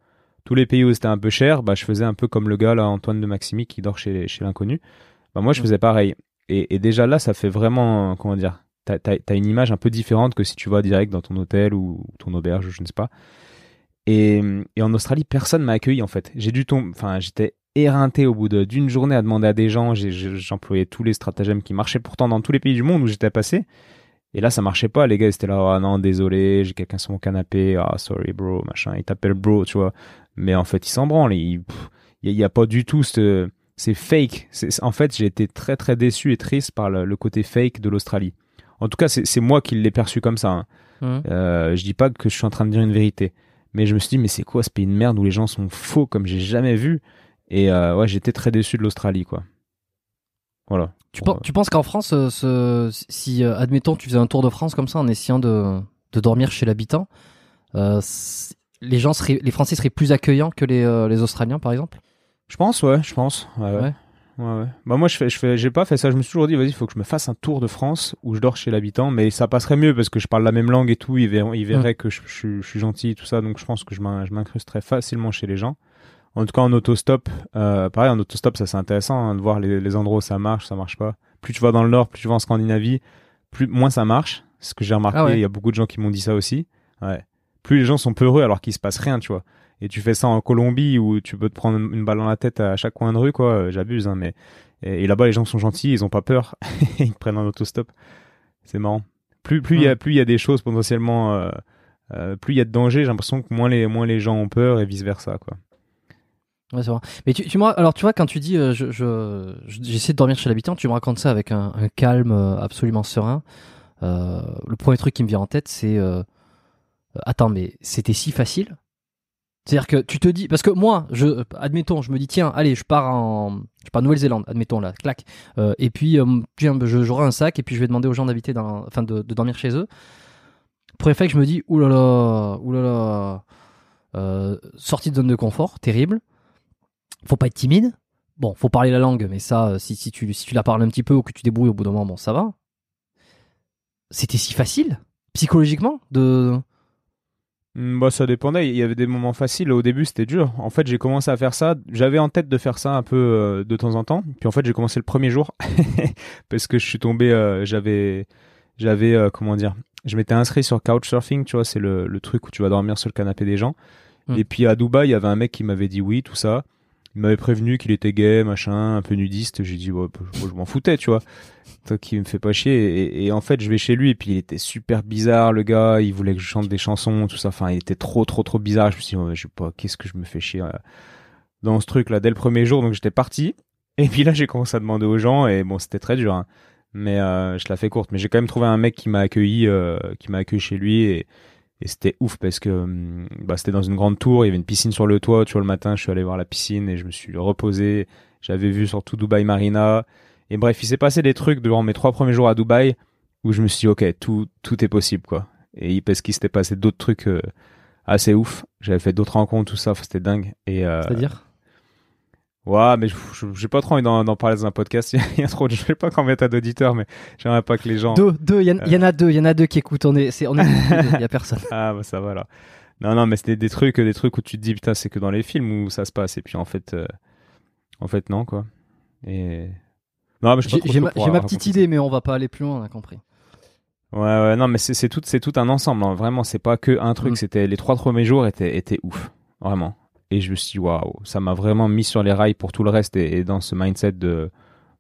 Tous les pays où c'était un peu cher, bah, je faisais un peu comme le gars là, Antoine de Maximi, qui dort chez, chez l'inconnu. Bah, moi, je faisais pareil. Et, et déjà là, ça fait vraiment, comment dire, t'as, une image un peu différente que si tu vas direct dans ton hôtel ou ton auberge, je ne sais pas. Et, et en Australie, personne m'a accueilli en fait. J'ai dû tomber, enfin, j'étais éreinté au bout d'une journée à demander à des gens. J'employais tous les stratagèmes qui marchaient pourtant dans tous les pays du monde où j'étais passé. Et là, ça marchait pas. Les gars, ils étaient là, ah non, désolé, j'ai quelqu'un sur mon canapé, ah sorry bro, machin. Ils t'appellent bro, tu vois. Mais en fait, ils s'en branlent. Il n'y a, il y a pas du tout ce. C'est fake. En fait, j'ai été très très déçu et triste par le, le côté fake de l'Australie. En tout cas, c'est moi qui l'ai perçu comme ça. hein. Mhm. Euh, je dis pas que je suis en train de dire une vérité. Mais je me suis dit, mais c'est quoi ce pays de merde où les gens sont faux comme j'ai jamais vu? Et euh, ouais, j'étais très déçu de l'Australie, quoi. Voilà. Tu, penses qu'en France, euh, ce- si euh, admettons tu faisais un tour de France comme ça en essayant de, de dormir chez l'habitant, euh, les gens seraient, les Français seraient plus accueillants que les, euh, les Australiens par exemple? Je pense, ouais, je pense. Ouais, ouais. Ouais. Ouais, ouais. Bah moi je fais, je fais, j'ai pas fait ça. Je me suis toujours dit, vas-y, il faut que je me fasse un tour de France où je dors chez l'habitant, mais ça passerait mieux parce que je parle la même langue et tout. Ils verraient, ils verraient que je, je, je suis gentil, tout ça. Donc je pense que je m'incrusterais facilement chez les gens. En tout cas en autostop, euh, pareil en autostop, ça c'est intéressant hein, de voir les, les, endroits où ça marche, ça marche pas. Plus tu vas dans le nord, plus tu vas en Scandinavie, plus moins ça marche. C'est ce que j'ai remarqué. Ah il y a beaucoup de gens qui m'ont dit ça aussi. Ouais. Plus les gens sont peureux alors qu'il se passe rien, tu vois et tu fais ça en Colombie où tu peux te prendre une balle dans la tête à chaque coin de rue, quoi, euh, j'abuse, hein, mais et, là-bas les gens sont gentils, ils ont pas peur, ils prennent un autostop. C'est marrant. Plus plus il y a plus il y a des choses potentiellement, euh, euh, plus il y a de danger, j'ai l'impression que moins les moins les gens ont peur et vice versa, quoi. Ouais, c'est vrai. Mais tu, tu alors tu vois quand tu dis je, je, j'essaie de dormir chez l'habitant, tu me racontes ça avec un, calme absolument serein. le premier truc qui me vient en tête, c'est attends mais c'était si facile? C'est-à-dire que tu te dis, parce que moi, je, admettons, je me dis, tiens, allez, je pars en, je pars Nouvelle-Zélande, admettons là, clac. Euh, et puis, euh, j'aurai un sac et puis je vais demander aux gens d'habiter dans, enfin, de, dormir chez eux. Fait que je me dis, oulala, oulala, euh, sortie de zone de confort, terrible. Faut pas être timide. Bon, faut parler la langue, mais ça, si, si tu, si tu la parles un petit peu ou que tu débrouilles au bout d'un moment, bon, ça va. C'était si facile, psychologiquement, de, Hmm, bah, ça dépendait. Il y avait des moments faciles. Au début, c'était dur. En fait, j'ai commencé à faire ça. J'avais en tête de faire ça un peu euh, de temps en temps. Puis en fait, j'ai commencé le premier jour parce que je suis tombé. Euh, j'avais, j'avais euh, comment dire. Je m'étais inscrit sur Couchsurfing. Tu vois, c'est le, le, truc où tu vas dormir sur le canapé des gens. Hmm. Et puis à Dubaï, il y avait un mec qui m'avait dit oui, tout ça il m'avait prévenu qu'il était gay, machin, un peu nudiste. J'ai dit, ouais, je m'en foutais, tu vois. Toi qui me fait pas chier. Et, en fait, je vais chez lui et puis il était super bizarre, le gars. Il voulait que je chante des chansons, tout ça. Enfin, il était trop, trop, trop bizarre. Je me suis dit, je sais pas, qu'est-ce que je me fais chier dans ce truc-là dès le premier jour. Donc j'étais parti. Et puis là, j'ai commencé à demander aux gens et bon, c'était très dur. Hein. Mais euh, je la fais courte. Mais j'ai quand même trouvé un mec qui m'a accueilli, euh, qui m'a accueilli chez lui et c'était ouf parce que hum, bah, c'était dans une grande tour, il y avait une piscine sur le toit. Tu vois, le matin, je suis allé voir la piscine et je me suis reposé. J'avais vu surtout Dubaï Marina. Et bref, il s'est passé des trucs durant mes trois premiers jours à Dubaï où je me suis dit, ok, tout, tout est possible, quoi. Et parce qu'il s'était passé d'autres trucs euh, assez ouf. J'avais fait d'autres rencontres, tout ça, c'était dingue. Euh, C'est-à-dire? Ouais, mais j'ai pas trop envie d'en parler dans un podcast. Il y a trop de, je sais pas combien t'as d'auditeurs, mais j'aimerais pas que les gens. Deux, deux, il y, y, en a deux, il y en a deux qui écoutent. On est, c'est, on est, il y a personne. Ah, bah ça va là. Non, non, mais c'était des trucs, des trucs où tu te dis, putain, c'est que dans les films où ça se passe. Et puis en fait, euh, en fait, non, quoi. Et. Non, mais j'ai ma, ma petite idée, mais on va pas aller plus loin, on a compris. Ouais, ouais, non, mais c'est tout, c'est tout un ensemble. Non, vraiment, c'est pas que un truc. Mm. C'était les trois premiers jours étaient, étaient ouf, vraiment. Et je me suis dit, waouh, ça m'a vraiment mis sur les rails pour tout le reste et, dans ce mindset de,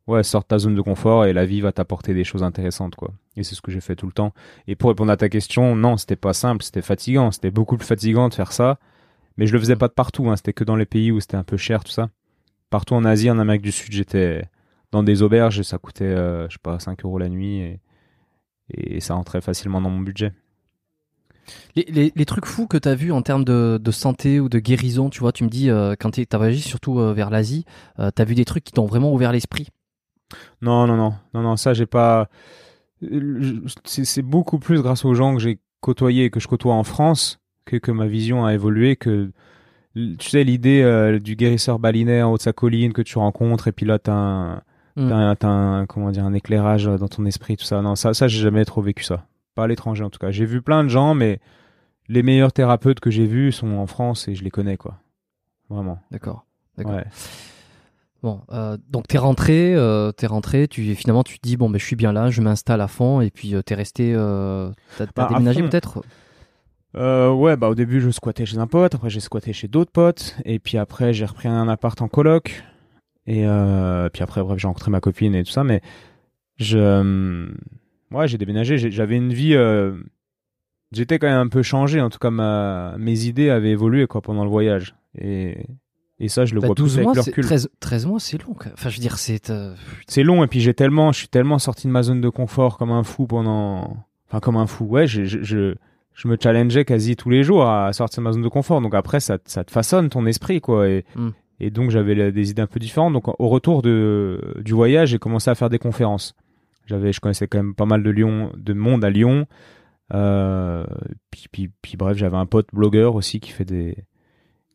ouais, sors ta zone de confort et la vie va t'apporter des choses intéressantes, quoi. Et c'est ce que j'ai fait tout le temps. Et pour répondre à ta question, non, c'était pas simple, c'était fatigant, c'était beaucoup plus fatigant de faire ça. Mais je le faisais pas de partout, hein. c'était que dans les pays où c'était un peu cher, tout ça. Partout en Asie, en Amérique du Sud, j'étais dans des auberges et ça coûtait, euh, je sais pas, 5 euros la nuit et, et ça rentrait facilement dans mon budget. Les, les, trucs fous que tu as vus en termes de, de, santé ou de guérison, tu vois, tu me dis, euh, quand tu as voyagé surtout euh, vers l'Asie, euh, tu as vu des trucs qui t'ont vraiment ouvert l'esprit? Non, non, non, non, non, ça j'ai pas. C'est beaucoup plus grâce aux gens que j'ai côtoyés et que je côtoie en France que, que ma vision a évolué, que tu sais, l'idée du guérisseur balinais en haut de sa colline que tu rencontres et puis là, tu as un. Mm. un, comment dire, un éclairage dans ton esprit, tout ça. Non, ça, ça j'ai jamais trop vécu ça. Pas à l'étranger en tout cas. J'ai vu plein de gens, mais les meilleurs thérapeutes que j'ai vus sont en France et je les connais, quoi. Vraiment. D'accord. D'accord. Bon, euh, donc t'es rentré, euh, t'es rentré, tu finalement tu te dis bon ben je suis bien là, je m'installe à fond et puis euh, t'es resté, t'as, bah, déménagé peut-être? Ouais, bah au début je squattais chez un pote, après j'ai squatté chez d'autres potes et puis après j'ai repris un appart en coloc et puis après bref j'ai rencontré ma copine et tout ça, mais je Ouais, j'ai déménagé. J'avais une vie. Euh, j'étais quand même un peu changé. En tout cas, ma... mes idées avaient évolué quoi pendant le voyage. Et, et ça, je le bah, vois 12 plus mois, avec le recul. 13, 13 mois, c'est long. Enfin, je veux dire, c'est. Euh, c'est long. Et puis j'ai tellement, je suis tellement sorti de ma zone de confort comme un fou pendant. Enfin, comme un fou. Ouais, je, je, je, me challengeais quasi tous les jours à sortir de ma zone de confort. Donc après, ça, ça te façonne ton esprit, quoi. Et, hmm. et donc j'avais des idées un peu différentes. Donc au retour de, du voyage, j'ai commencé à faire des conférences. J'avais, je connaissais quand même pas mal de Lyon, de monde à Lyon. Euh, puis, puis, puis, bref, j'avais un pote blogueur aussi qui fait des,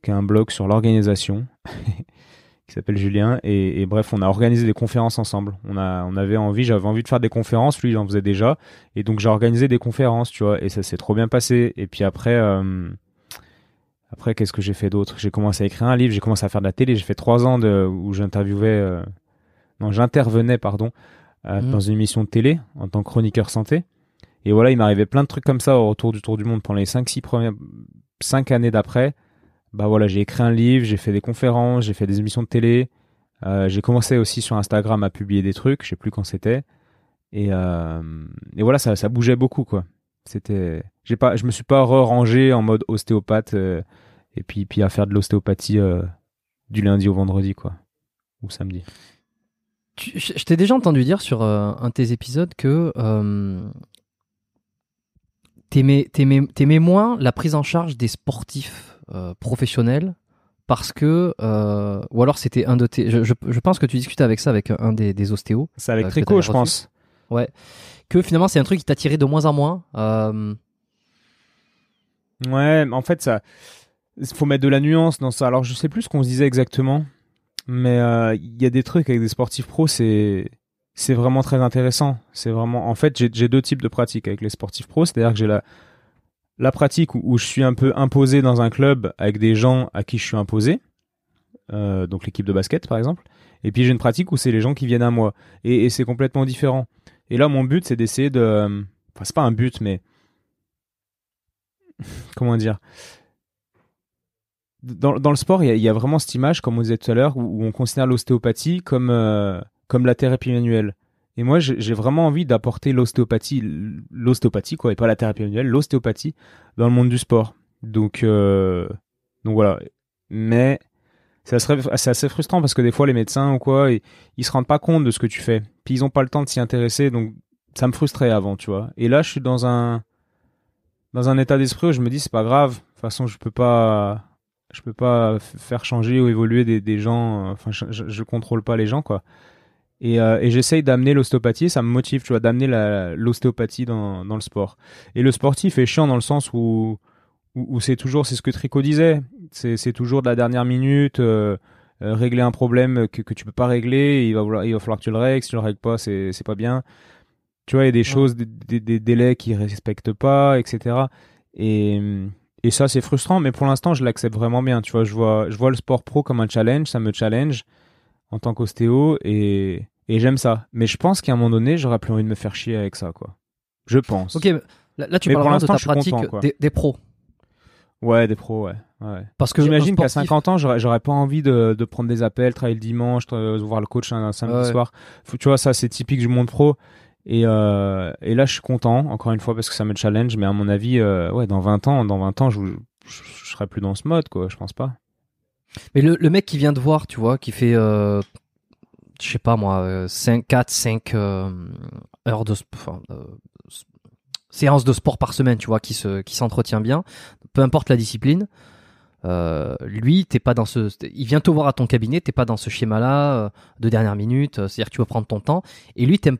qui a un blog sur l'organisation, qui s'appelle Julien. Et, bref, on a organisé des conférences ensemble. On, a, on avait envie, j'avais envie de faire des conférences, lui il en faisait déjà. Et donc j'ai organisé des conférences, tu vois, et ça s'est trop bien passé. Et puis après, euh, après qu'est-ce que j'ai fait d'autre? J'ai commencé à écrire un livre, j'ai commencé à faire de la télé. J'ai fait trois ans où j'interviewais, euh, non, j'intervenais, pardon, euh, mmh. dans une émission de télé en tant que chroniqueur santé. Et voilà, il m'arrivait plein de trucs comme ça au retour du Tour du Monde pendant les 5-6 premières 5 années d'après bah voilà, j'ai écrit un livre, j'ai fait des conférences, j'ai fait des émissions de télé. Euh, j'ai commencé aussi sur Instagram à publier des trucs, je sais plus quand c'était. Et, euh, et voilà, ça, ça bougeait beaucoup quoi. C'était, j'ai pas, je me suis pas re-rangé en mode ostéopathe et puis puis à faire de l'ostéopathie du lundi au vendredi quoi, ou samedi. Je t'ai déjà entendu dire sur euh, un de tes épisodes que t'aimais, t'aimais, t'aimais moins la prise en charge des sportifs euh, professionnel parce que euh, ou alors c'était un de tes je, je, pense que tu discutais avec ça avec un des, des ostéos c'est avec euh, Trico je pense. Ouais. Que finalement c'est un truc qui t'a tiré de moins en moins ouais en fait ça faut mettre de la nuance dans ça. Alors je sais plus ce qu'on se disait exactement mais il y a des trucs avec des sportifs pros c'est c'est vraiment très intéressant. C'est vraiment en fait j'ai deux types de pratiques avec les sportifs pros. C'est-à-dire que j'ai la la pratique où, je suis un peu imposé dans un club avec des gens à qui je suis imposé, euh, donc l'équipe de basket par exemple, et puis j'ai une pratique où c'est les gens qui viennent à moi, et, c'est complètement différent. Et là, mon but, c'est d'essayer de, enfin c'est pas un but, mais comment dire, dans, le sport, il y, a, vraiment cette image, comme on disait tout à l'heure, où, on considère l'ostéopathie comme euh, comme la thérapie manuelle. Et moi, j'ai vraiment envie d'apporter l'ostéopathie, l'ostéopathie quoi, et pas la thérapie manuelle, l'ostéopathie dans le monde du sport. Donc, euh, donc voilà. Mais c'est assez, assez, frustrant parce que des fois, les médecins ou quoi, ils, ils se rendent pas compte de ce que tu fais. Puis ils ont pas le temps de s'y intéresser. Donc, ça me frustrait avant, tu vois. Et là, je suis dans un, dans un état d'esprit où je me dis, c'est pas grave. De toute façon, je peux pas, je peux pas faire changer ou évoluer des, des gens. Enfin, je, je, je contrôle pas les gens, quoi. Et, euh, et j'essaye d'amener l'ostéopathie, ça me motive, tu vois, d'amener l'ostéopathie dans, dans le sport. Et le sportif est chiant dans le sens où, où, c'est toujours, c'est ce que Tricot disait, c'est toujours de la dernière minute, euh, euh, régler un problème que, que tu peux pas régler, il va, vouloir, il va falloir que tu le règles, si tu le règles pas, c'est pas bien. Tu vois, il y a des choses, des, des, délais qui respectent pas, etc. Et, et ça, c'est frustrant, mais pour l'instant, je l'accepte vraiment bien. Tu vois, je vois, je vois le sport pro comme un challenge, ça me challenge en tant qu'ostéo et, et j'aime ça. Mais je pense qu'à un moment donné, j'aurais plus envie de me faire chier avec ça, quoi. Je pense. Ok, là, tu parles de ta pratique des, pros. Ouais, des pros, ouais. ouais. Parce que j'imagine qu'à 50 ans, j'aurais pas envie de, de, prendre des appels, travailler le dimanche, voir le coach un, samedi soir. tu vois, ça, c'est typique du monde pro. Et, euh, et là, je suis content, encore une fois, parce que ça me challenge. Mais à mon avis, euh, ouais, dans 20 ans, dans 20 ans, je, je, serai plus dans ce mode, quoi. Je pense pas. Mais le, le, mec qui vient de voir, tu vois, qui fait, euh, je sais pas moi, 5, 4, 5 heures de euh, séances de sport par semaine, tu vois, qui se, qui s'entretient bien, peu importe la discipline. Euh, lui, t'es pas dans ce, il vient te voir à ton cabinet, t'es pas dans ce schéma-là euh, de dernière minute, c'est-à-dire que tu vas prendre ton temps. Et lui, t'aimes,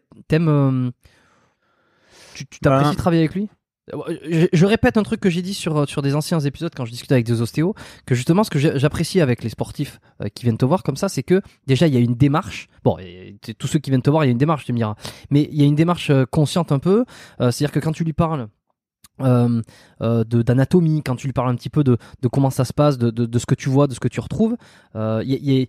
tu, t'apprécies ben, travailler avec lui? Je, répète un truc que j'ai dit sur, euh, sur des anciens épisodes quand je discutais avec des ostéos, que justement ce que j'apprécie avec les sportifs euh, qui viennent te voir comme ça, c'est que déjà il y a une démarche. Bon, tous ceux qui viennent te voir, il y a une démarche, tu me diras. Mais il y a une démarche euh, consciente un peu. C'est-à-dire que quand tu lui parles euh, d'anatomie, quand tu lui parles un petit peu de, de comment ça se passe, de, de, de, ce que tu vois, de ce que tu retrouves, il y,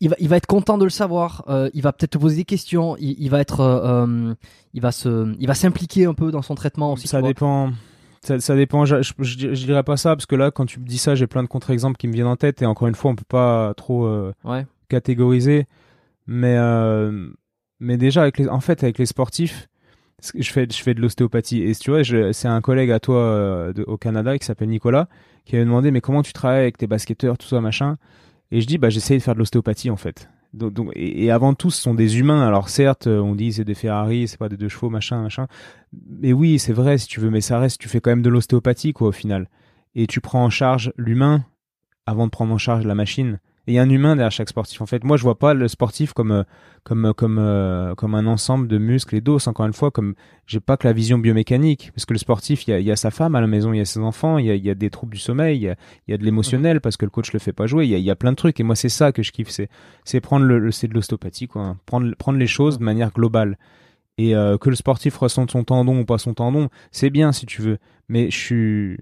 il va, il va être content de le savoir. Euh, il va peut-être te poser des questions. Il, il va être, euh, euh il va se, il va s'impliquer un peu dans son traitement aussi. Ça dépend. Ça, ça, dépend. Je, je, je, dirais pas ça parce que là, quand tu me dis ça, j'ai plein de contre-exemples qui me viennent en tête et encore une fois, on peut pas trop euh, ouais. catégoriser. Mais euh, mais déjà avec les, en fait, avec les sportifs, je fais, je fais de l'ostéopathie et tu vois, c'est un collègue à toi de, au Canada qui s'appelle Nicolas qui avait demandé mais comment tu travailles avec tes basketteurs, tout ça machin? Et je dis, bah, j'essaye de faire de l'ostéopathie, en fait. Donc, donc et, avant tout, ce sont des humains. Alors certes, euh, on dit c'est des Ferrari, c'est pas des deux chevaux, machin, machin. Mais oui, c'est vrai, si tu veux, mais ça reste, tu fais quand même de l'ostéopathie, quoi, au final. Et tu prends en charge l'humain avant de prendre en charge la machine. Et il y a un humain derrière chaque sportif. En fait, moi, je vois pas le sportif comme euh, comme comme euh, comme un ensemble de muscles et d'os. Encore une fois, comme j'ai pas que la vision biomécanique, parce que le sportif, il y a, y a sa femme à la maison, il y a ses enfants, il y a, y a des troubles du sommeil, il y a, y a de l'émotionnel parce que le coach le fait pas jouer. Il y a, y a plein de trucs. Et moi, c'est ça que je kiffe. C'est c'est prendre le, c'est de l'ostéopathie, quoi. hein. Prendre prendre les choses de manière globale. Et euh, que le sportif ressente son tendon ou pas son tendon, c'est bien si tu veux. Mais je suis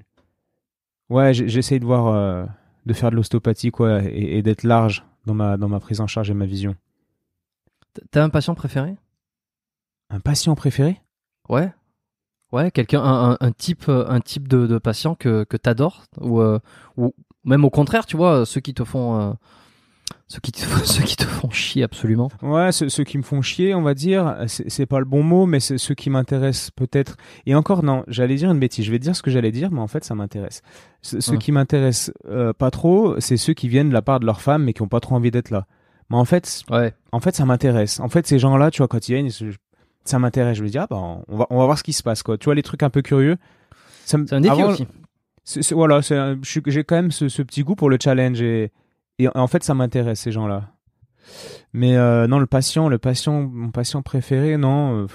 Ouais, j'essaye de voir, euh, de faire de l'ostéopathie, quoi, et, et d'être large dans ma, dans ma prise en charge et ma vision. T'as un patient préféré? Un patient préféré? Ouais. Ouais, quelqu'un, un, un- un type, euh, un type de, de patient que, que t'adores ou, euh, ou même au contraire, tu vois, ceux qui te font, euh, ceux qui te, ceux qui te font chier absolument. Ouais, ceux, ceux qui me font chier, on va dire, c'est pas le bon mot, mais c'est ceux qui m'intéressent peut-être. Et encore, non, j'allais dire une bêtise. Je vais dire ce que j'allais dire, mais en fait, ça m'intéresse. Ce- Ceux qui m'intéressent euh, pas trop, c'est ceux qui viennent de la part de leur femme, mais qui ont pas trop envie d'être là. Mais en fait, Ouais. en fait, ça m'intéresse. En fait, ces gens-là, tu vois, quand ils viennent, ça m'intéresse. Je me dis, ah ben, on va, on va voir ce qui se passe, quoi. Tu vois, les trucs un peu curieux. Ça me- C'est un défi avant- aussi. voilà, j'ai quand même ce, ce petit goût pour le challenge et, et en fait, ça m'intéresse ces gens-là. Mais euh, non, le patient, le patient, mon patient préféré, non. euh,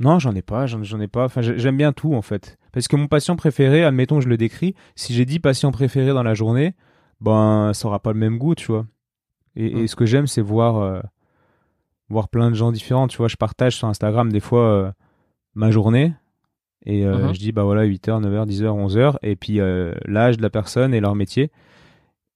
non, j'en ai pas, j'en ai pas. Enfin, j'aime bien tout en fait. Parce que mon patient préféré, admettons, je le décris. Si j'ai 10 patients préférés dans la journée, ben, ça aura pas le même goût, tu vois. Et, et Mm. ce que j'aime, c'est voir, euh, voir plein de gens différents. Tu vois, je partage sur Instagram des fois ma journée. Et Mhm. je dis, bah voilà, 8h, 9h, 10h, 11h. Et puis l'âge de la personne et leur métier.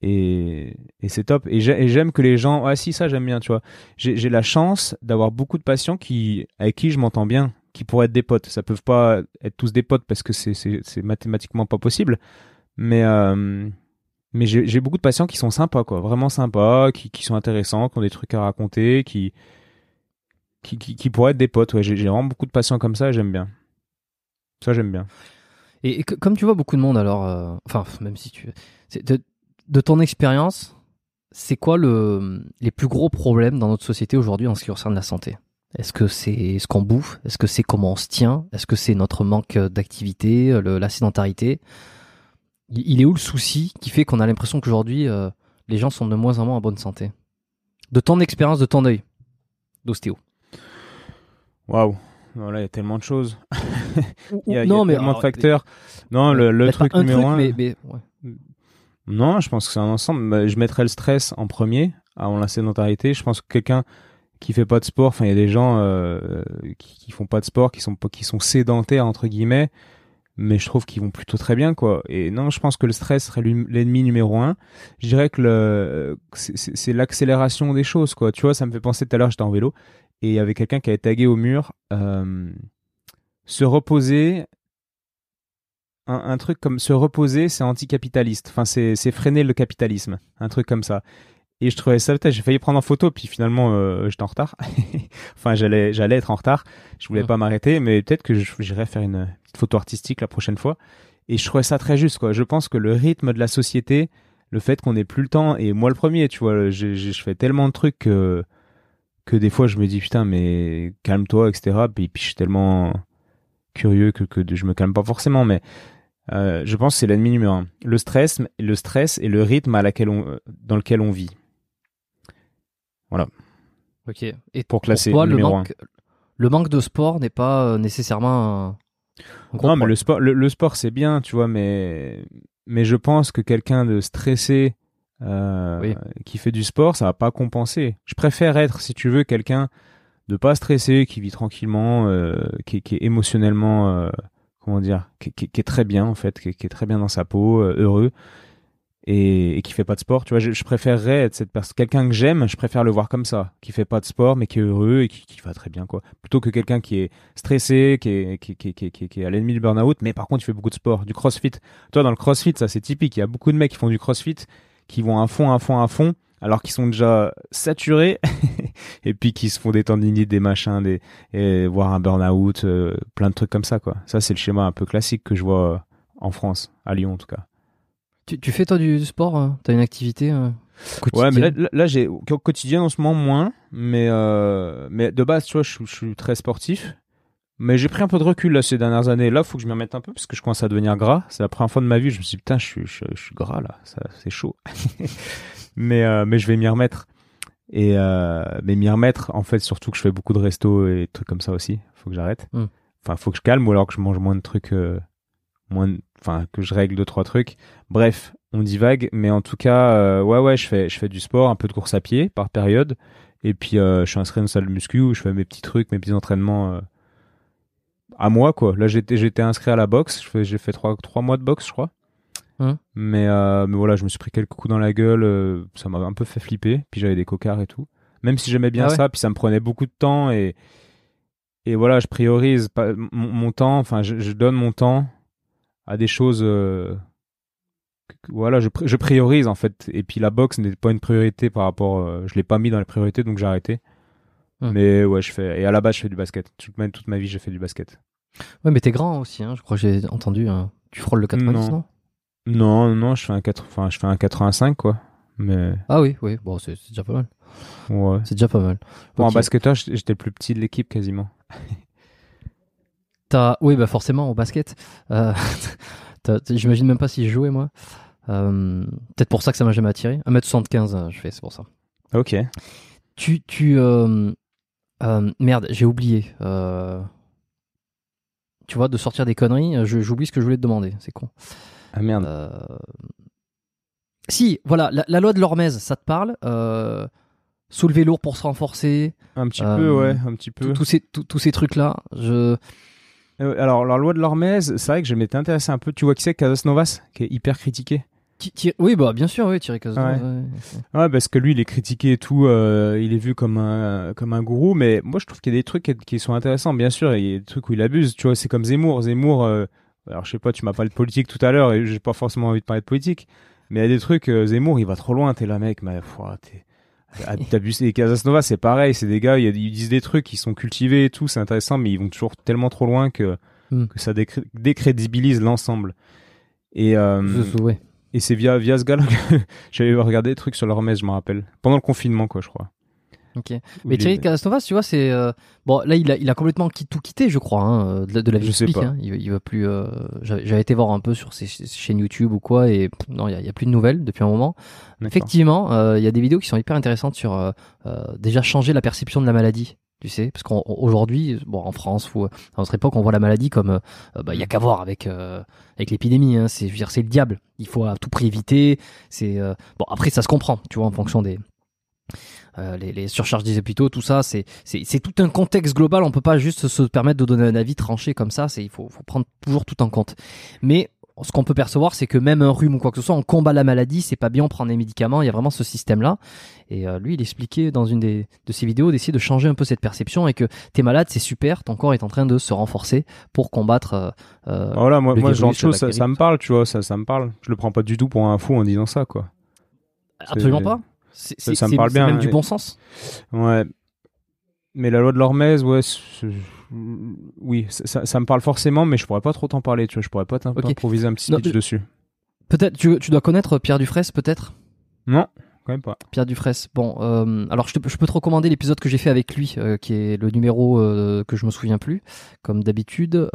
Et, et c'est top. Et j'ai- et j'aime que les gens. Ah si, ça j'aime bien, tu vois. J'ai la chance d'avoir beaucoup de patients qui, avec qui je m'entends bien, qui pourraient être des potes. Ça peuvent pas être tous des potes parce que c'est- mathématiquement pas possible. Mais, euh, mais j'ai beaucoup de patients qui sont sympas, quoi. Vraiment sympas, qui, qui sont intéressants, qui ont des trucs à raconter, qui, qui, qui, pourraient être des potes. Ouais, j'ai vraiment beaucoup de patients comme ça j'aime bien. Ça, j'aime bien. Et, comme tu vois beaucoup de monde, alors, euh, enfin, même si tu, de, ton expérience, c'est quoi le, les plus gros problèmes dans notre société aujourd'hui en ce qui concerne la santé? Est-ce que c'est ce qu'on bouffe? Est-ce que c'est comment on se tient? Est-ce que c'est notre manque d'activité, la sédentarité? Il, il est où le souci qui fait qu'on a l'impression qu'aujourd'hui, euh, les gens sont de moins en moins en bonne santé? De ton expérience, de ton œil d'ostéo. Waouh. Voilà, il y a tellement de choses. Il y a, ou- il y a non, mais tellement alors, de facteurs. Non, le, truc numéro truc, un. mais, mais ouais. Non, je pense que c'est un ensemble. Bah, Je mettrais le stress en premier avant la sédentarité. Je pense que quelqu'un qui fait pas de sport, enfin il y a des gens euh, qui, qui font pas de sport, qui sont qui sont sédentaires entre guillemets, mais je trouve qu'ils vont plutôt très bien quoi. Et non, je pense que le stress serait l'ennemi numéro un. Je dirais que le c'est- l'accélération des choses quoi. Tu vois, ça me fait penser tout à l'heure, j'étais en vélo et il y avait quelqu'un qui avait tagué au mur euh, se reposer un, un truc comme se reposer, c'est anticapitaliste. Enfin, c'est freiner le capitalisme. Un truc comme ça. Et je trouvais ça, j'ai failli prendre en photo, puis finalement, euh, j'étais en retard. enfin, j'allais j'allais être en retard. Je voulais pas m'arrêter, mais peut-être que j'irai faire une petite photo artistique la prochaine fois. Et je trouvais ça très juste, quoi. Je pense que le rythme de la société, le fait qu'on n'ait plus le temps, et moi le premier, tu vois, je fais tellement de trucs que, que des fois je me dis, putain, mais calme-toi, etc. Puis, puis je suis tellement curieux que, que je me calme pas forcément, mais euh, je pense que c'est l'ennemi numéro un. Le stress, le stress et le rythme à laquelle on, dans lequel on vit. Ok. Et Pour classer, toi, le numéro manque, le manque de sport n'est pas euh, nécessairement un, Non, mais le sport, le, le sport c'est bien, tu vois, mais mais je pense que quelqu'un de stressé euh, Oui. qui fait du sport, ça va pas compenser. Je préfère être, si tu veux, quelqu'un de pas stressé, qui vit tranquillement, euh, qui, est émotionnellement, euh, comment dire, qui, est très bien en fait, qui, est très bien dans sa peau, euh, heureux. Et, et qui fait pas de sport, tu vois, je, préférerais être cette personne, quelqu'un que j'aime, je préfère le voir comme ça, qui fait pas de sport mais qui est heureux et qui, va très bien quoi, plutôt que quelqu'un qui est stressé, qui est, qui est à l'ennemi du burn-out, mais par contre il fait beaucoup de sport, du crossfit. Toi dans le crossfit, ça c'est typique, il y a beaucoup de mecs qui font du crossfit, qui vont à fond, à fond, à fond, alors qu'ils sont déjà saturés, et puis qui se font des tendinites, des machins, des, et voire un burn-out, euh, plein de trucs comme ça quoi. Ça c'est le schéma un peu classique que je vois euh, en France, à Lyon en tout cas. Tu, tu fais toi du, sport euh T'as une activité euh, Ouais, mais là, quotidienne là, j'ai au quotidien en ce moment moins, mais euh, mais de base, tu vois, je, suis- je suis très sportif. Mais j'ai pris un peu de recul là ces dernières années. Là, faut que je m'y remette un peu parce que je commence à devenir gras. C'est la première fois de ma vie. Je me suis dit, putain, je suis, je, je suis gras là. Ça, c'est chaud. mais, euh, mais je vais m'y remettre. Et euh, mais m'y remettre, en fait, surtout que je fais beaucoup de restos et trucs comme ça aussi. Faut que j'arrête. Hmm. Enfin, faut que je calme ou alors que je mange moins de trucs, euh, moins, de- enfin, que je règle deux trois trucs. Bref, on divague, mais en tout cas, euh, ouais, ouais, je fais, je fais du sport, un peu de course à pied par période. Et puis, je suis inscrit dans une salle de muscu où je fais mes petits trucs, mes petits entraînements. à moi quoi. Là j'étais j'étais inscrit à la boxe, j'ai fait trois trois mois de boxe je crois. Hum. Mais euh, mais voilà, je me suis pris quelques coups dans la gueule, euh, ça m'avait un peu fait flipper, puis j'avais des cocards et tout. Même si j'aimais bien Ah ouais ça, puis ça me prenait beaucoup de temps et et voilà, je priorise pas mon, mon temps, enfin je, je donne mon temps à des choses euh, que- que- voilà, je, pri- je priorise en fait et puis la boxe n'est pas une priorité par rapport euh, je l'ai pas mis dans les priorités donc j'ai arrêté. Hum. Mais ouais, je fais et à la base je fais du basket. Toute ma, toute ma vie j'ai fait du basket. Ouais, mais t'es grand aussi, hein. Je crois que j'ai entendu. hein. Tu frôles le 90, Non. non, Non, non, je fais un 4, enfin, je fais un 85 quoi. Mais Ah oui, oui. Bon, c'est déjà pas mal. ouais. C'est déjà pas mal. Un basketteur, j'étais le plus petit de l'équipe quasiment. T'as- Oui, bah forcément, au basket. Euh, J'imagine même pas si je jouais, moi. Euh, Peut-être pour ça que ça m'a jamais attiré. 1m75, euh, je fais, c'est pour ça. Ok. Tu. tu euh, merde, j'ai oublié. Tu vois, de sortir des conneries, j'oublie ce que je voulais te demander. C'est con. Ah merde. Euh, Si, voilà, la, la loi de l'Hormèse, ça te parle Euh, Soulever lourd pour se renforcer, Un petit euh, peu, ouais, un petit peu. tous ces, ces trucs-là. Je... Euh, Alors, la loi de l'Hormèse, c'est vrai que je m'étais intéressé un peu. Tu vois qui c'est, Casas Novas, qui est hyper critiqué? Oui, bah bien sûr, oui, Thierry Cazeneuve. Ouais. ouais. Ouais, parce que lui, il est critiqué et tout. euh, il est vu comme un comme un gourou, mais moi, je trouve qu'il y a des trucs qui, qui sont intéressants. Bien sûr, il y a des trucs où il abuse. Tu vois, c'est comme Zemmour. Zemmour. euh, alors, je sais pas, tu m'as parlé de politique tout à l'heure et j'ai pas forcément envie de parler de politique. Mais il y a des trucs. euh, Zemmour, il va trop loin. T'es là, mec. Mais ah, t'abuses. Et Casasnova, c'est pareil. C'est des gars. Ils disent des trucs qui sont cultivés et tout. C'est intéressant, mais ils vont toujours tellement trop loin que Hmm. que ça décré- décrédibilise l'ensemble. Et euh, et c'est via, via ce gars-là que j'avais regardé des trucs sur l'Hormèse, je me rappelle. Pendant le confinement, quoi, je crois. Ok. Mais Thierry Casanova, tu vois, c'est euh, bon. Là, il a, il a complètement qui- tout quitté, je crois, hein, de, la- de la vie Je sais publique. pas. hein. Il, il va plus. euh, J'avais été voir un peu sur ses, ses chaînes YouTube ou quoi, et pff, non, il y, y a plus de nouvelles depuis un moment. Effectivement, euh, il y a des vidéos qui sont hyper intéressantes sur euh, euh, déjà changer la perception de la maladie. Tu sais, parce qu'aujourd'hui, bon, en France ou à notre époque, on voit la maladie comme, euh, euh, bah, il y a qu'à voir avec euh, avec l'épidémie. Hein, c'est, je veux dire, c'est le diable. Il faut à tout prix éviter. C'est euh, bon. Après, ça se comprend, tu vois, en fonction des euh, les, les surcharges des hôpitaux, tout ça, c'est tout un contexte global. On peut pas juste se permettre de donner un avis tranché comme ça. Il faut faut prendre toujours tout en compte. Mais ce qu'on peut percevoir, c'est que même un rhume ou quoi que ce soit, on combat la maladie, c'est pas bien, on prend des médicaments, il y a vraiment ce système-là. Et euh, lui, il expliquait dans une des, de ses vidéos d'essayer de changer un peu cette perception et que t'es malade, c'est super, ton corps est en train de se renforcer pour combattre. euh, euh, Voilà, moi, le moi ce genre choses, ça, ça me parle, tu vois, ça, ça me parle. Je le prends pas du tout pour un fou en disant ça, quoi. absolument pas. C'est, ça- c'est- ça me c'est- parle c'est bien, même du bon sens. Ouais. Mais la loi de l'Hormèse, ouais, c'est- oui, ça, me parle forcément, mais je pourrais pas trop t'en parler, tu vois, je pourrais pas t'im- Ok. improviser un petit speech dessus. Peut-être, tu, tu dois connaître Pierre Dufresne, peut-être? Non, quand même pas. Pierre Dufresne. Bon, euh, alors je, te- je peux te recommander l'épisode que j'ai fait avec lui, euh, qui est le numéro euh, que je me souviens plus, comme d'habitude.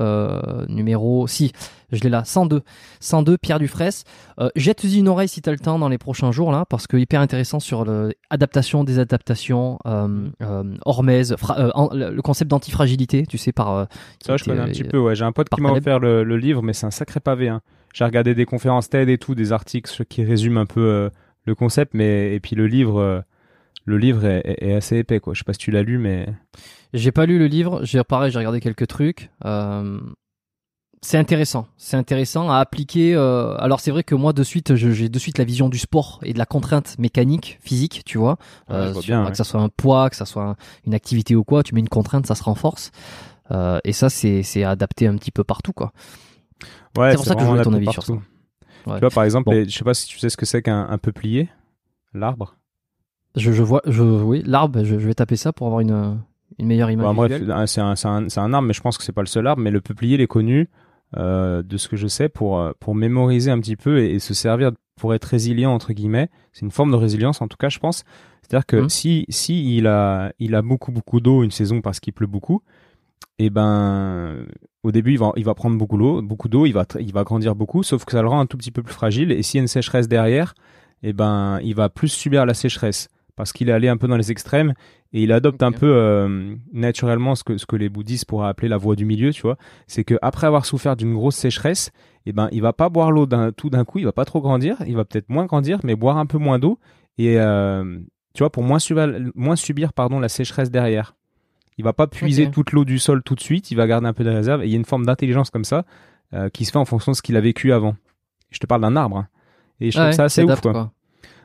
Numéro, si, je l'ai là, 102. 102, Pierre Dufresne. Jette-y une oreille si tu as le temps dans les prochains jours, là, parce que hyper intéressant sur l'adaptation, désadaptation, hormèse, fra- euh, en- le concept d'antifragilité, tu sais, par... Ça, je connais un petit peu, ouais. J'ai un pote qui m'a offert le, le livre, mais c'est un sacré pavé, hein. J'ai regardé des conférences TED et tout, des articles qui résument un peu le concept, mais et puis le livre, euh, le livre est, est- est assez épais, quoi. Je sais pas si tu l'as lu, mais J'ai pas lu le livre, j'ai pareil, j'ai regardé quelques trucs. Euh, c'est intéressant, c'est intéressant à appliquer. euh, alors c'est vrai que moi de suite, j'ai de suite la vision du sport et de la contrainte mécanique, physique, tu vois. Euh, sur- bien, ouais. Que ça soit un poids, que ça soit un- une activité ou quoi, tu mets une contrainte, ça se renforce. Et ça, c'est adapté un petit peu partout, quoi. ouais, C'est pour ça que je voulais ton avis sur partout. Ouais. Tu vois, par exemple, Bon. je sais pas si tu sais ce que c'est qu'un un peuplier, l'arbre. Je, je vois, je, oui, l'arbre, je, je vais taper ça pour avoir une, une meilleure image. Bah, bref, c'est un, c'est un, c'est un arbre, mais je pense que c'est pas le seul arbre. Mais le peuplier, il est connu, euh, de ce que je sais, pour, euh, pour mémoriser un petit peu et, et se servir pour être résilient, entre guillemets. C'est une forme de résilience, en tout cas, je pense. C'est-à-dire que Mhm. si, si il a, il a beaucoup, beaucoup d'eau une saison parce qu'il pleut beaucoup, et ben au début il va il va prendre beaucoup d'eau, beaucoup d'eau, il va il va grandir beaucoup, sauf que ça le rend un tout petit peu plus fragile. Et s'il y a une sécheresse derrière, et ben il va plus subir la sécheresse parce qu'il est allé un peu dans les extrêmes et il adopte un peu euh, naturellement ce que ce que les bouddhistes pourraient appeler la voie du milieu, tu vois. C'est que après avoir souffert d'une grosse sécheresse, et ben il va pas boire l'eau d'un tout d'un coup, il va pas trop grandir, il va peut-être moins grandir, mais boire un peu moins d'eau et euh, tu vois pour moins subir moins subir pardon la sécheresse derrière. Il va pas puiser toute l'eau du sol tout de suite, il va garder un peu de réserve. Et il y a une forme d'intelligence comme ça euh, qui se fait en fonction de ce qu'il a vécu avant. Je te parle d'un arbre. Hein. Et je trouve ça assez ouf, quoi.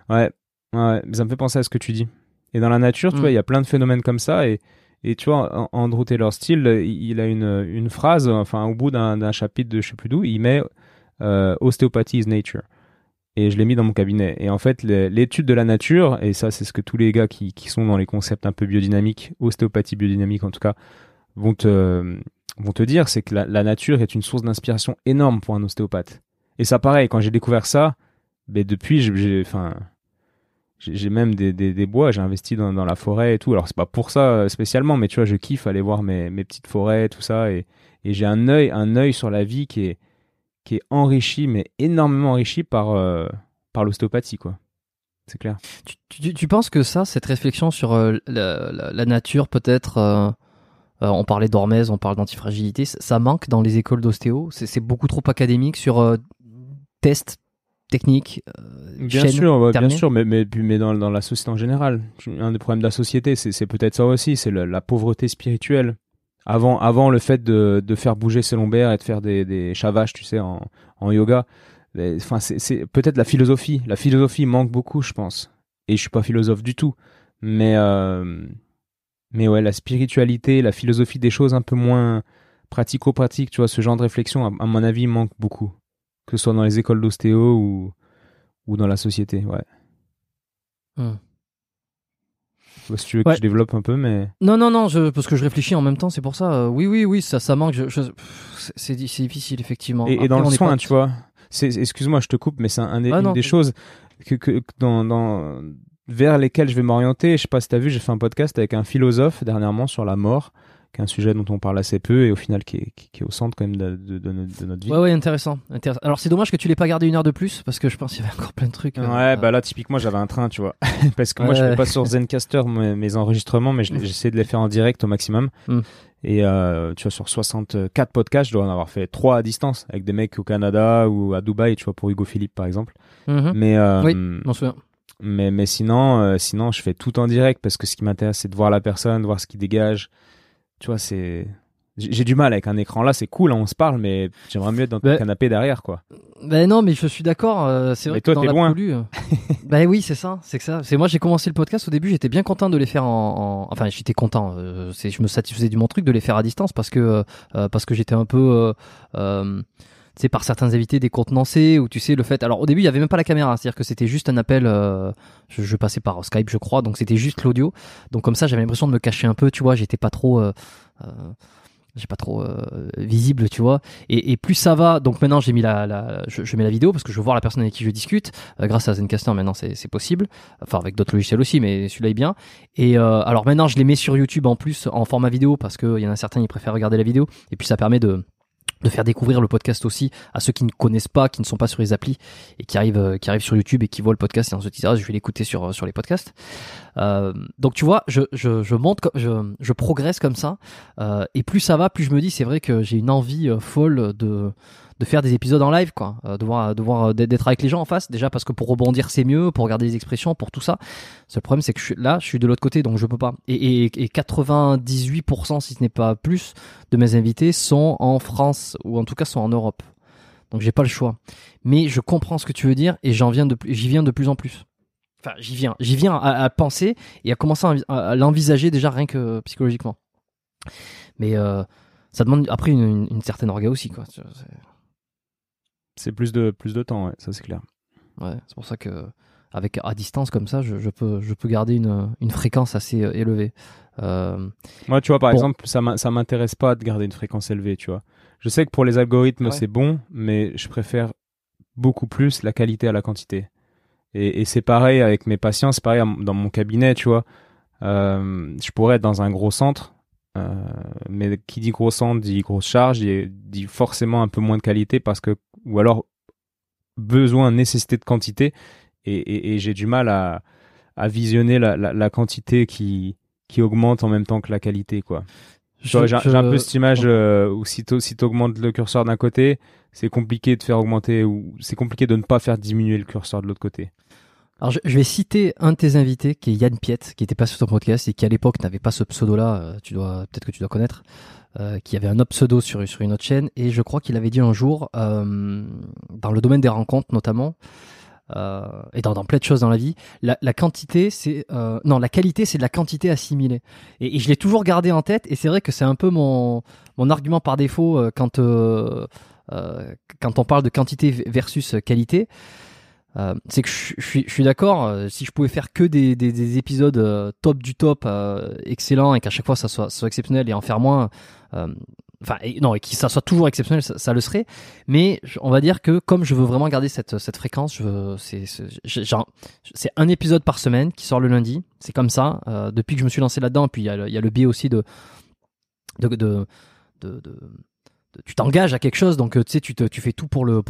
Ouais. ouais, mais ça me fait penser à ce que tu dis. Et dans la nature, tu mm. vois, il y a plein de phénomènes comme ça. Et, et tu vois, Andrew Taylor Steele, il a une, une phrase, enfin, au bout d'un chapitre de je sais plus d'où, il met euh, Osteopathy is nature et je l'ai mis dans mon cabinet. Et en fait, l'étude de la nature, et ça c'est ce que tous les gars qui, sont dans les concepts un peu biodynamiques, ostéopathie biodynamique en tout cas, vont te, vont te dire, c'est que la, nature est une source d'inspiration énorme pour un ostéopathe. Et ça pareil, quand j'ai découvert ça, ben depuis, j'ai, même des, des, bois, j'ai investi dans, dans, la forêt et tout. Alors c'est pas pour ça euh, spécialement, mais tu vois, je kiffe aller voir mes, mes petites forêts, tout ça, et, et j'ai un œil, un œil sur la vie qui est qui est enrichi, mais énormément enrichi par, euh, par l'ostéopathie, quoi. C'est clair. Tu, tu, penses que ça, cette réflexion sur euh, la, nature, peut-être, euh, on parlait d'hormèse, on parle d'antifragilité, ça manque dans les écoles d'ostéo? C'est beaucoup trop académique sur tests techniques Bien sûr, bien sûr, mais, mais, mais dans, dans, la société en général. Un des problèmes de la société, c'est peut-être ça aussi, c'est la pauvreté spirituelle. Avant, avant le fait de, de faire bouger ses lombaires et de faire des, des chavages, tu sais, en, en yoga. Enfin, c'est peut-être la philosophie. La philosophie manque beaucoup, je pense. Et je suis pas philosophe du tout. Mais, euh, mais ouais, la spiritualité, la philosophie des choses un peu moins pratico-pratiques, tu vois, ce genre de réflexion, à, mon avis, manque beaucoup. Que ce soit dans les écoles d'ostéo ou, ou dans la société, ouais. Hum si tu veux que je développe un peu, mais. Non, non, non, je, parce que je réfléchis en même temps, c'est pour ça. Euh, oui, oui, oui, ça, ça manque. c'est difficile, effectivement. Et, dans le soin, tu vois. Excuse-moi, je te coupe, mais c'est un, ah, une des choses que, que dans, dans, vers lesquelles je vais m'orienter. Je sais pas si tu as vu, j'ai fait un podcast avec un philosophe dernièrement sur la mort qui est un sujet dont on parle assez peu et au final qui est, qui, est au centre quand même de, de, de, notre vie. Ouais, ouais, intéressant. Alors c'est dommage que tu l'aies pas gardé une heure de plus parce que je pense qu'il y avait encore plein de trucs. Euh, ouais, bah là typiquement j'avais un train, tu vois, parce que moi je fais pas sur Zencaster mes, enregistrements, mais j'essaie de les faire en direct au maximum. Hmm. Et euh, tu vois, sur 64 podcasts, je dois en avoir fait 3 à distance avec des mecs au Canada ou à Dubaï, tu vois, pour Hugo Philippe par exemple. Mhm. Mais euh, oui, m'en souviens. Mais, mais sinon, euh, sinon, je fais tout en direct parce que ce qui m'intéresse, c'est de voir la personne, de voir ce qui dégage, tu vois, c'est. J'ai du mal avec un écran là, c'est cool, hein, on se parle, mais j'aimerais mieux être dans ton canapé derrière, quoi. Ben non, mais je suis d'accord. Euh, c'est vrai toi, que dans loin. Euh, ben oui, c'est ça, c'est que ça. C'est moi, j'ai commencé le podcast au début, j'étais bien content de les faire en, enfin, j'étais content. Euh, c'est, je me satisfaisais du mon truc de les faire à distance parce que parce que j'étais un peu tu sais, par certains invités décontenancés, ou tu sais, le fait. Alors, au début, il y avait même pas la caméra, c'est-à-dire que c'était juste un appel. Euh, je, passais par Skype, je crois, donc c'était juste l'audio. Donc, comme ça, j'avais l'impression de me cacher un peu, tu vois, j'étais pas trop. Euh, euh, j'ai pas trop visible, tu vois. Et, plus ça va, donc maintenant j'ai mis la, je, mets la vidéo parce que je veux voir la personne avec qui je discute. Grâce à Zencaster, maintenant c'est possible. Enfin avec d'autres logiciels aussi, mais celui-là est bien. Et alors maintenant je les mets sur YouTube en plus en format vidéo parce qu'il y en a certains qui préfèrent regarder la vidéo. Et puis ça permet de de faire découvrir le podcast aussi à ceux qui ne connaissent pas, qui ne sont pas sur les applis et qui arrivent, euh, qui arrivent sur YouTube et qui voient le podcast et en se disent ah je vais l'écouter sur euh, sur les podcasts. Euh, donc tu vois, je je, je monte, je je progresse comme ça euh, et plus ça va, plus je me dis c'est vrai que j'ai une envie euh, folle de de faire des épisodes en live, quoi, euh, de voir, de voir, euh, d'être avec les gens en face. Déjà parce que pour rebondir c'est mieux, pour regarder les expressions, pour tout ça. Le problème c'est que je suis, là, je suis de l'autre côté, donc je peux pas. Et, et, et 98%, si ce n'est pas plus, de mes invités sont en France ou en tout cas sont en Europe. Donc j'ai pas le choix. Mais je comprends ce que tu veux dire et j'en viens j'y viens de plus en plus. Enfin, j'y viens, j'y viens à, penser et à commencer à, l'envisager déjà rien que psychologiquement. Mais euh, ça demande après une, une, certaine orga aussi, quoi. C'est plus de, plus de temps, ouais, ça c'est clair. Ouais, c'est pour ça que avec à distance comme ça, je, je, peux, je peux garder une, une fréquence assez euh, élevée. Euh... Moi, tu vois, par exemple, ça m'intéresse pas de garder une fréquence élevée, tu vois. Je sais que pour les algorithmes, c'est bon, mais je préfère beaucoup plus la qualité à la quantité. Et, et c'est pareil avec mes patients, c'est pareil dans mon cabinet, tu vois. Euh, je pourrais être dans un gros centre, Euh, mais qui dit gros centre dit grosse charge, dit, dit forcément un peu moins de qualité parce que, ou alors besoin, nécessité de quantité. Et, et, et j'ai du mal à, à visionner la, la, la, quantité qui, qui augmente en même temps que la qualité, quoi. J'ai un peu cette image euh, où si tu augmentes le curseur d'un côté, c'est compliqué de faire augmenter ou c'est compliqué de ne pas faire diminuer le curseur de l'autre côté. Alors je, vais citer un de tes invités qui est Yann Piette, qui était pas sur ton podcast et qui à l'époque n'avait pas ce pseudo-là. Euh, tu dois peut-être que tu dois connaître, euh, qui avait un autre pseudo sur sur une autre chaîne et je crois qu'il avait dit un jour euh, dans le domaine des rencontres notamment. Euh, et dans, dans, plein de choses dans la vie, la, la quantité, c'est euh, non, la qualité, c'est de la quantité assimilée. Et, et je l'ai toujours gardé en tête. Et c'est vrai que c'est un peu mon mon argument par défaut euh, quand euh, euh, quand on parle de quantité versus qualité. Euh, c'est que je, suis, d'accord. Euh, si je pouvais faire que des, des, des épisodes euh, top du top, excellents, et qu'à chaque fois ça soit, exceptionnel et en faire moins, enfin non, et que ça soit toujours exceptionnel, ça, le serait. Mais on va dire que comme je veux vraiment garder cette, fréquence, c'est, un épisode par semaine qui sort le lundi. C'est comme ça. depuis que je me suis lancé là-dedans, puis il y a, le biais aussi de, tu t'engages à quelque chose, donc tu sais, tu, fais tout pour le,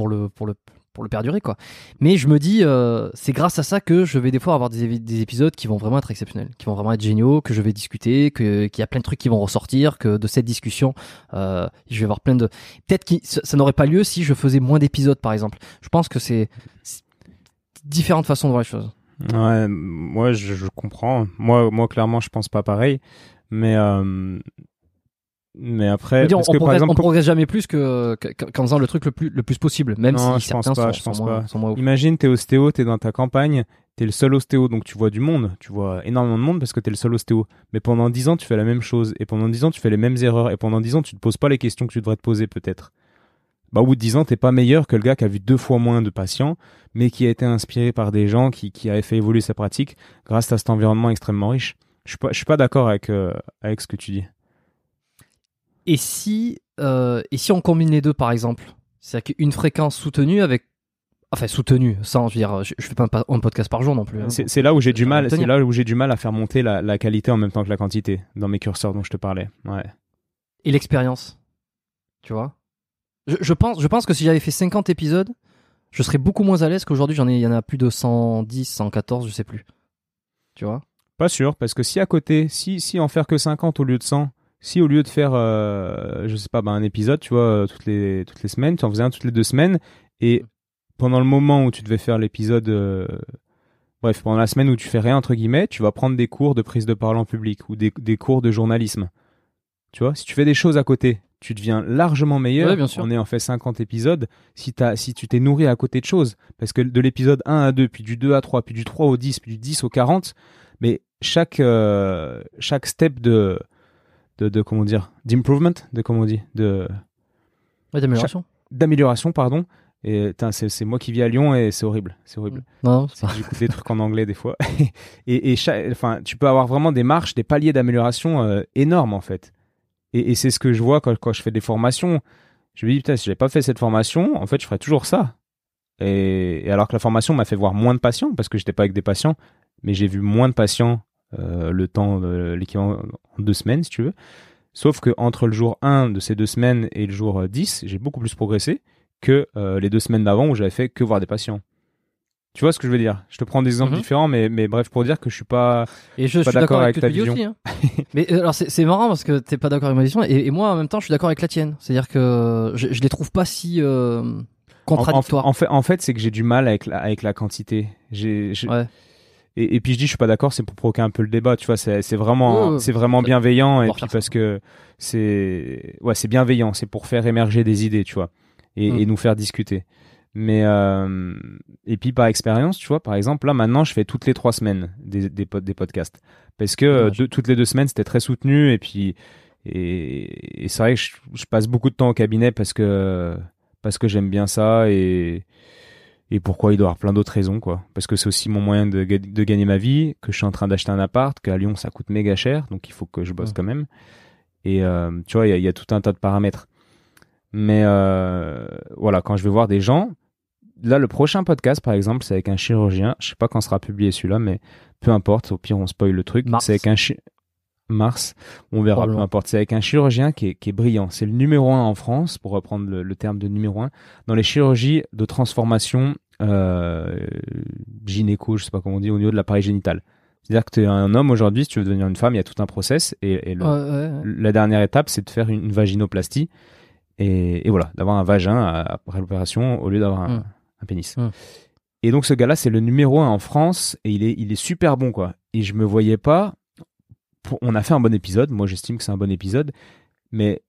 pour le perdurer quoi. Mais je me dis euh, c'est grâce à ça que je vais des fois avoir des, des, épisodes qui vont vraiment être exceptionnels, qui vont vraiment être géniaux, que je vais discuter, que qu'il y a plein de trucs qui vont ressortir, que de cette discussion euh, je vais avoir plein de peut-être que ça, n'aurait pas lieu si je faisais moins d'épisodes par exemple. Je pense que c'est différentes façons de voir les choses. Ouais, moi je, je, comprends. Moi moi clairement je pense pas pareil, mais euh, mais après, dire, on, que, progresse, exemple, on progresse jamais plus que qu'en faisant le truc le plus le plus possible, même non, si je pense certains pas, sont, je pense sont pas. moins. Imagine, t'es ostéo, t'es dans ta campagne, t'es le seul ostéo, donc tu vois du monde, tu vois énormément de monde parce que t'es le seul ostéo. Mais pendant 10 ans, tu fais la même chose, et pendant 10 ans, tu fais les mêmes erreurs, et pendant 10 ans, tu te poses pas les questions que tu devrais te poser peut-être. Bah, au bout de 10 ans, t'es pas meilleur que le gars qui a vu deux fois moins de patients, mais qui a été inspiré par des gens qui, qui avaient fait évoluer sa pratique grâce à cet environnement extrêmement riche. Je suis pas, je suis pas d'accord avec, euh, avec ce que tu dis. Et si, euh, et si on combine les deux, par exemple, c'est-à-dire qu'une fréquence soutenue avec, enfin soutenue, sans, je veux dire, je, je fais pas un, podcast par jour non plus. hein. C'est là où j'ai du mal, c'est là où j'ai du mal à faire monter la, la, qualité en même temps que la quantité dans mes curseurs dont je te parlais. Ouais. Et l'expérience, tu vois? Je, je, pense, je pense que si j'avais fait 50 épisodes, je serais beaucoup moins à l'aise qu'aujourd'hui. J'en ai, il y en a plus de 110, 114, je sais plus. Tu vois? Pas sûr, parce que si à côté, si si en faire que 50 au lieu de 100 si au lieu de faire, euh, je sais pas, bah, un épisode, tu vois, euh, toutes les toutes les semaines, tu en faisais un toutes les deux semaines, et pendant le moment où tu devais faire l'épisode, euh, bref, pendant la semaine où tu fais rien entre guillemets, tu vas prendre des cours de prise de parole en public ou des, des cours de journalisme. Tu vois, si tu fais des choses à côté, tu deviens largement meilleur ouais, bien sûr. en ayant fait 50 épisodes si, as, si tu t'es nourri à côté de choses. Parce que de l'épisode 1 à 2, puis du 2 à 3, puis du 3 au 10, puis du 10 au 40, mais chaque, euh, chaque step de, de, de comment dire d'improvement de comment on dit de ouais, d'amélioration. D'amélioration pardon. Et c'est moi qui vis à Lyon et c'est horrible c'est horrible. Non j'écoute des trucs en anglais des fois. Et, et chaque, enfin tu peux avoir vraiment des marches des paliers d'amélioration euh, énormes en fait. Et, et c'est ce que je vois quand, quand je fais des formations. Je me dis putain si j'avais pas fait cette formation en fait je ferais toujours ça. Et, et alors que la formation m'a fait voir moins de patients parce que j'étais pas avec des patients mais j'ai vu moins de patients le temps, de l'équivalent en deux semaines, si tu veux. Sauf que entre le jour 1 de ces deux semaines et le jour 10, j'ai beaucoup plus progressé que euh, les deux semaines d'avant où j'avais fait que voir des patients. Tu vois ce que je veux dire? Je te prends des exemples Mhm. différents, mais, mais bref, pour dire que je suis pas. Et je, suis d'accord avec, avec ta vision. Aussi, hein. Mais euh, alors c'est marrant parce que t'es pas d'accord avec ma vision et, et moi en même temps je suis d'accord avec la tienne. C'est-à-dire que je, je les trouve pas si euh, En, contradictoires. en- en fait, en fait c'est que j'ai du mal avec la, avec la quantité. J'ai- Ouais. Et, et puis je dis je suis pas d'accord, c'est pour provoquer un peu le débat. Tu vois, c'est, vraiment, c'est vraiment bienveillant et puis parce que c'est, ouais, c'est bienveillant. C'est pour faire émerger des idées, tu vois, et, Mm. et nous faire discuter. Mais euh, et puis par expérience, tu vois, par exemple, là maintenant, je fais toutes les trois semaines des des, pod- des podcasts parce que toutes les deux semaines c'était très soutenu et puis et, et c'est vrai que je, je passe beaucoup de temps au cabinet parce que parce que j'aime bien ça et et pourquoi il doit y avoir plein d'autres raisons quoi. Parce que c'est aussi mon moyen de, ga- de gagner ma vie que je suis en train d'acheter un appart qu'à Lyon ça coûte méga cher donc il faut que je bosse Ouais. quand même. Et euh, tu vois il y a, il y a tout un tas de paramètres. Mais euh, voilà quand je vais voir des gens là le prochain podcast par exemple c'est avec un chirurgien. Je sais pas quand sera publié celui-là mais peu importe au pire on spoil le truc. C'est avec un chi- mars. On verra, peu importe. C'est avec un chirurgien qui est, qui est brillant. C'est le numéro un en France, pour reprendre le, le terme de numéro un, dans les chirurgies de transformation euh, gynéco, je sais pas comment on dit, au niveau de l'appareil génital. C'est-à-dire que tu es un homme aujourd'hui, si tu veux devenir une femme, il y a tout un process. Et, et le- Ouais, ouais, ouais. la dernière étape, c'est de faire une, une vaginoplastie. Et, et voilà, d'avoir un vagin à- après l'opération au lieu d'avoir un, Mm. un pénis. Mm. Et donc ce gars-là, c'est le numéro un en France et il est, il est super bon quoi. Et je me voyais pas. Pour- On a fait un bon épisode. Moi, j'estime que c'est un bon épisode. Mais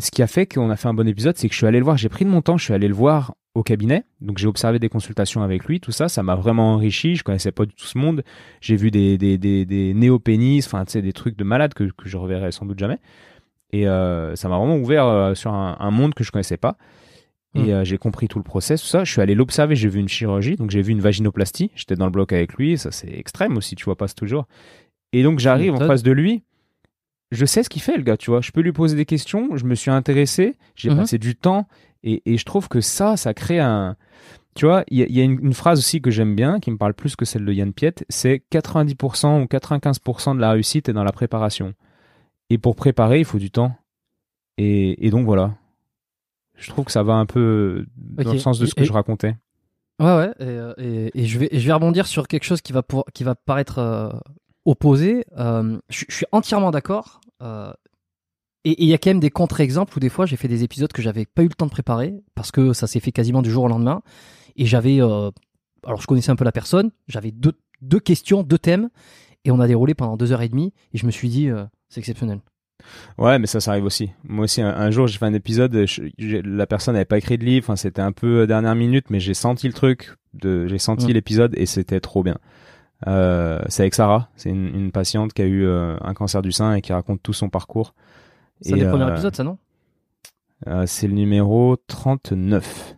ce qui a fait qu'on a fait un bon épisode, c'est que je suis allé le voir. J'ai pris de mon temps. Je suis allé le voir au cabinet. Donc j'ai observé des consultations avec lui, tout ça. Ça m'a vraiment enrichi. Je connaissais pas du tout ce monde. J'ai vu des, des, des, des néopénis, enfin tu sais, des trucs de malade que, que je reverrai sans doute jamais. Et euh, ça m'a vraiment ouvert euh, sur un, un monde que je connaissais pas. Et Mm. euh, j'ai compris tout le process, tout ça. Je suis allé l'observer, j'ai vu une chirurgie, donc j'ai vu une vaginoplastie. J'étais dans le bloc avec lui, ça c'est extrême aussi, tu vois, passe toujours. Et donc j'arrive en face de lui. Je sais ce qu'il fait, le gars, tu vois. Je peux lui poser des questions, je me suis intéressé, j'ai Mhm. passé du temps. Et, et je trouve que ça, ça crée un. Tu vois, il y, a- il y a une, une phrase aussi que j'aime bien, qui me parle plus que celle de Yann Piet, c'est 90% ou 95% de la réussite est dans la préparation. Et pour préparer, il faut du temps. Et, et donc voilà. Je trouve que ça va un peu dans le sens de ce que Et- je racontais. Ouais, ouais, et, euh, et- et je, vais, et je vais rebondir sur quelque chose qui va, pour, qui va paraître euh, opposé. Euh, je, je suis entièrement d'accord. euh, et il y a quand même des contre-exemples où des fois j'ai fait des épisodes que j'avais pas eu le temps de préparer parce que ça s'est fait quasiment du jour au lendemain. Et j'avais. euh, alors je connaissais un peu la personne, j'avais deux, deux questions, deux thèmes, et on a déroulé pendant deux heures et demie, et je me suis dit, c'est exceptionnel. Ouais, mais ça, ça arrive aussi. Moi aussi, un, un jour, j'ai fait un épisode, je- la personne n'avait pas écrit de livre, c'était un peu dernière minute, mais j'ai senti le truc, j'ai senti Mm. l'épisode et c'était trop bien. Euh, c'est avec Sarah, c'est une, une patiente qui a eu euh, un cancer du sein et qui raconte tout son parcours. C'est Et, des premiers euh, épisodes, ça, non? c'est le numéro 39.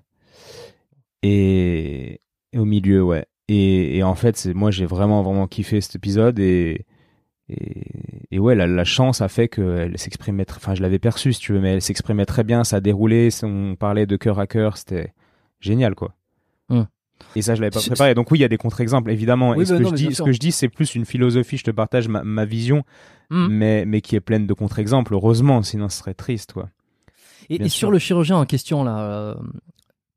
Et, et au milieu, ouais. Et, et en fait, moi j'ai vraiment vraiment kiffé cet épisode et et, et ouais, la, la chance a fait qu'elle s'exprimait. Enfin, je l'avais perçu si tu veux, mais elle s'exprimait très bien. Ça a déroulé. On parlait de cœur à cœur. C'était génial, quoi. Et ça, je l'avais pas préparé. Donc oui, il y a des contre-exemples, évidemment. Oui, et ce bah que non, je dis, bien ce sûr. que je dis, c'est plus une philosophie. Je te partage ma, ma vision, Hmm. mais mais qui est pleine de contre-exemples. Heureusement, sinon ce serait triste, quoi. Et, sur le chirurgien en question, là, euh,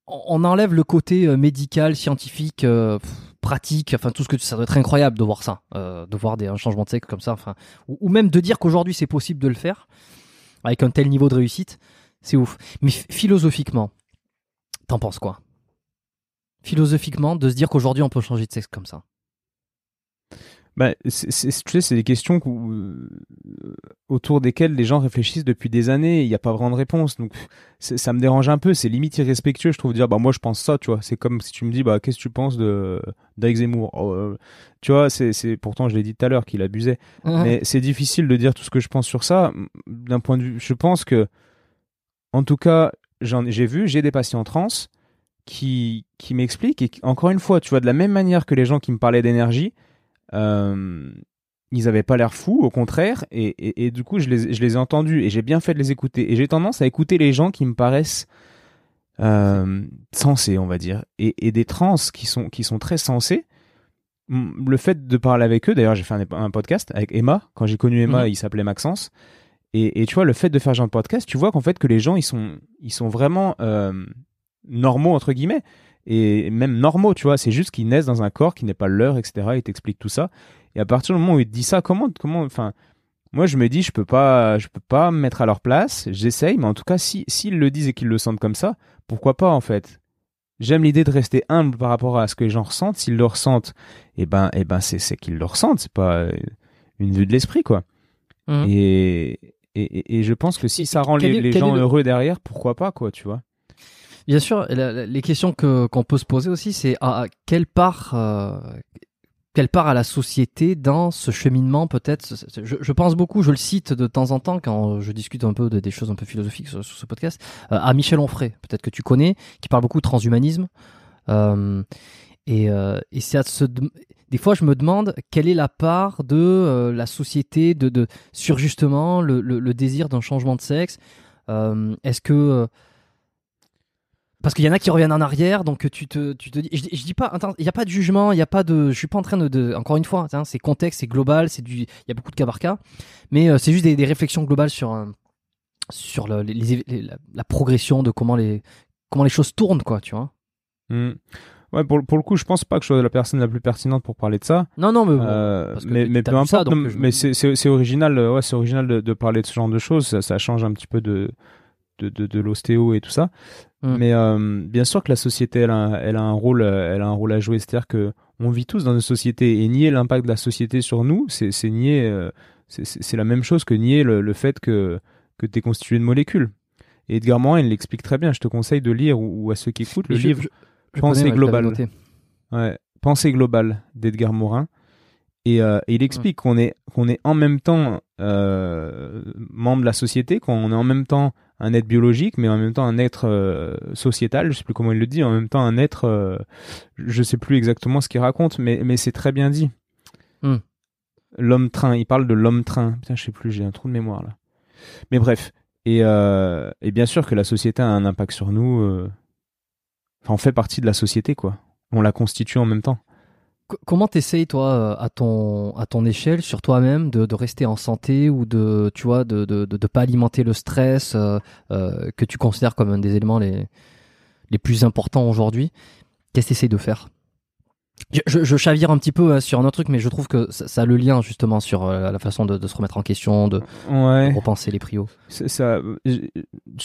on enlève le côté euh, médical, scientifique, euh, pratique, enfin tout ce que ça doit être incroyable de voir ça, euh, de voir des, un changement de sexe comme ça, enfin, ou, ou même de dire qu'aujourd'hui c'est possible de le faire avec un tel niveau de réussite, c'est ouf. Mais ph- philosophiquement, t'en penses quoi? Philosophiquement, de se dire qu'aujourd'hui on peut changer de sexe comme ça. Bah, c'est- tu sais, c'est des questions euh, autour desquelles les gens réfléchissent depuis des années. Il n'y a pas vraiment de réponse. Donc, ça me dérange un peu. C'est limite irrespectueux, je trouve, de dire, bah, moi, je pense ça, tu vois. C'est comme si tu me dis, bah, qu'est-ce que tu penses de d'Alex Zemmour? Oh, euh, Tu vois, c'est, c'est, pourtant, je l'ai dit tout à l'heure qu'il abusait. Mais c'est difficile de dire tout ce que je pense sur ça. D'un point de vue, je pense que, en tout cas, j'en, j'ai vu, j'ai des patients trans qui, qui m'expliquent, et encore une fois, tu vois, de la même manière que les gens qui me parlaient d'énergie, euh, ils avaient pas l'air fous, au contraire, et, et, et du coup, je les, je les ai entendus, et j'ai bien fait de les écouter. Et j'ai tendance à écouter les gens qui me paraissent euh, sensés, on va dire, et, et des trans qui sont, qui sont très sensés. Le fait de parler avec eux, d'ailleurs, j'ai fait un, un podcast avec Emma. Quand j'ai connu Emma, Mhm. il s'appelait Maxence. Et, et tu vois, le fait de faire ce genre de podcast, tu vois qu'en fait, que les gens, ils sont, ils sont vraiment euh, normaux, entre guillemets. Et même normaux, tu vois. C'est juste qu'ils naissent dans un corps qui n'est pas le leur, etc. Ils t'expliquent tout ça. Et à partir du moment où ils te disent ça, comment, comment, enfin, moi, je me dis, je peux pas, je peux pas me mettre à leur place. J'essaye, mais en tout cas, si, s'ils le disent et qu'ils le sentent comme ça, pourquoi pas, en fait? J'aime l'idée de rester humble par rapport à ce que les gens ressentent. S'ils le ressentent, eh ben, eh ben, c'est, c'est qu'ils le ressentent. C'est pas une vue de l'esprit, quoi. Mhm. Et, et, je pense que si ça rend les, gens le- heureux derrière, pourquoi pas, quoi, tu vois. Bien sûr, les questions que qu'on peut se poser aussi, c'est à, à quelle part euh, quelle part à la société dans ce cheminement peut-être. ce- ce- Je, pense beaucoup, je le cite de temps en temps quand je discute un peu de, des choses un peu philosophiques sur, ce podcast, euh, à Michel Onfray, peut-être que tu connais, qui parle beaucoup de transhumanisme. Euh, et euh, et c'est à dem- des fois je me demande quelle est la part de la société de, de sur justement le, le, désir d'un changement de sexe. Est-ce que parce qu'il y en a qui reviennent en arrière, donc tu te, tu te dis, je, je dis pas, il n'y a pas de jugement, il y a pas de, je suis pas en train de, de encore une fois, hein, c'est contexte, c'est global, c'est du, il y a beaucoup de cas par cas, mais euh, c'est juste des, des, réflexions globales sur, euh, sur le, les, les, la, la, progression de comment les, comment les choses tournent, quoi, tu vois. Mmh. Ouais, pour, pour le coup, je pense pas que je sois la personne la plus pertinente pour parler de ça. Non, non, mais, euh, mais, mais peu importe. Ça, non, mais c'est, c'est, original, ouais, c'est original de, de, parler de ce genre de choses. Ça, ça change un petit peu de, de, de, de l'ostéo et tout ça. Mm. Mais euh, bien sûr que la société, elle a, elle a, un rôle, elle a un rôle à jouer. C'est-à-dire que on vit tous dans une société et nier l'impact de la société sur nous, c'est, nier, euh, c'est, la même chose que nier le, le fait que que t'es constitué de molécules. Et Edgar Morin, il l'explique très bien. Je te conseille de lire ou, ou à ceux qui écoutent le je, livre. Je, je Pensée globale. Ouais, Pensée globale d'Edgar Morin. Et, euh, et il explique qu'on est qu'on est en même temps membre de la société, qu'on est en même temps un être biologique, mais en même temps un être euh, sociétal. Je sais plus comment il le dit. En même temps un être, euh, je sais plus exactement ce qu'il raconte, mais mais c'est très bien dit. Mm. L'homme train. Il parle de l'homme train. Putain, je sais plus. J'ai un trou de mémoire là. Mais bref. Et, euh, et bien sûr que la société a un impact sur nous. euh, Enfin, on fait partie de la société, quoi. On la constitue en même temps. Comment t'essayes toi euh, à ton échelle sur toi-même de, de, rester en santé ou de tu vois de, de pas alimenter le stress euh, euh, que tu considères comme un des éléments les les plus importants aujourd'hui? Qu'est-ce que t'essayes de faire? Je, je, je, chavire un petit peu hein, sur un autre truc, mais je trouve que ça, ça a le lien justement sur euh, la façon de, de, se remettre en question, de, ouais. de repenser les prios. Ça, je,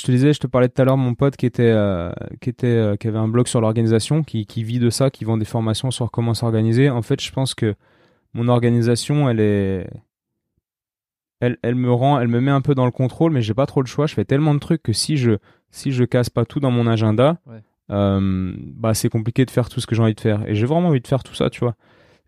te disais, je te parlais tout à l'heure mon pote qui était, euh, qui était, euh, qui avait un blog sur l'organisation, qui, qui vit de ça, qui vend des formations sur comment s'organiser. En fait, je pense que mon organisation, elle est, elle, elle me rend, elle me met un peu dans le contrôle, mais j'ai pas trop le choix. Je fais tellement de trucs que si je, si je casse pas tout dans mon agenda. Ouais euh, bah c'est compliqué de faire tout ce que j'ai envie de faire. Et j'ai vraiment envie de faire tout ça, tu vois.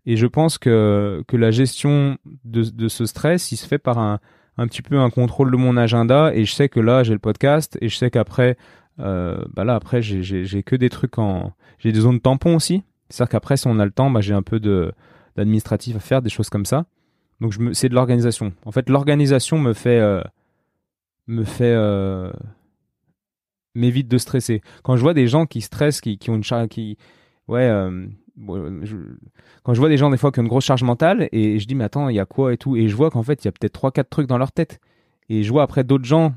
Et je pense que, que la gestion de, de ce stress, il se fait par un, un petit peu un contrôle de mon agenda. Et je sais que là, j'ai le podcast. Et je sais qu'après, euh, bah là, après, j'ai que des trucs en. J'ai des zones tampons aussi. C'est-à-dire qu'après, si on a le temps, bah, j'ai un peu d'administratif à faire, des choses comme ça. Donc, c'est de l'organisation. En fait, l'organisation me fait. Euh, me fait m'évite de stresser. Quand je vois des gens qui stressent, qui, qui ont une charge, qui, ouais, euh, je... quand je vois des gens des fois qui ont une grosse charge mentale et je dis mais attends, il y a quoi et tout, et je vois qu'en fait il y a peut-être trois quatre trucs dans leur tête. Et je vois après d'autres gens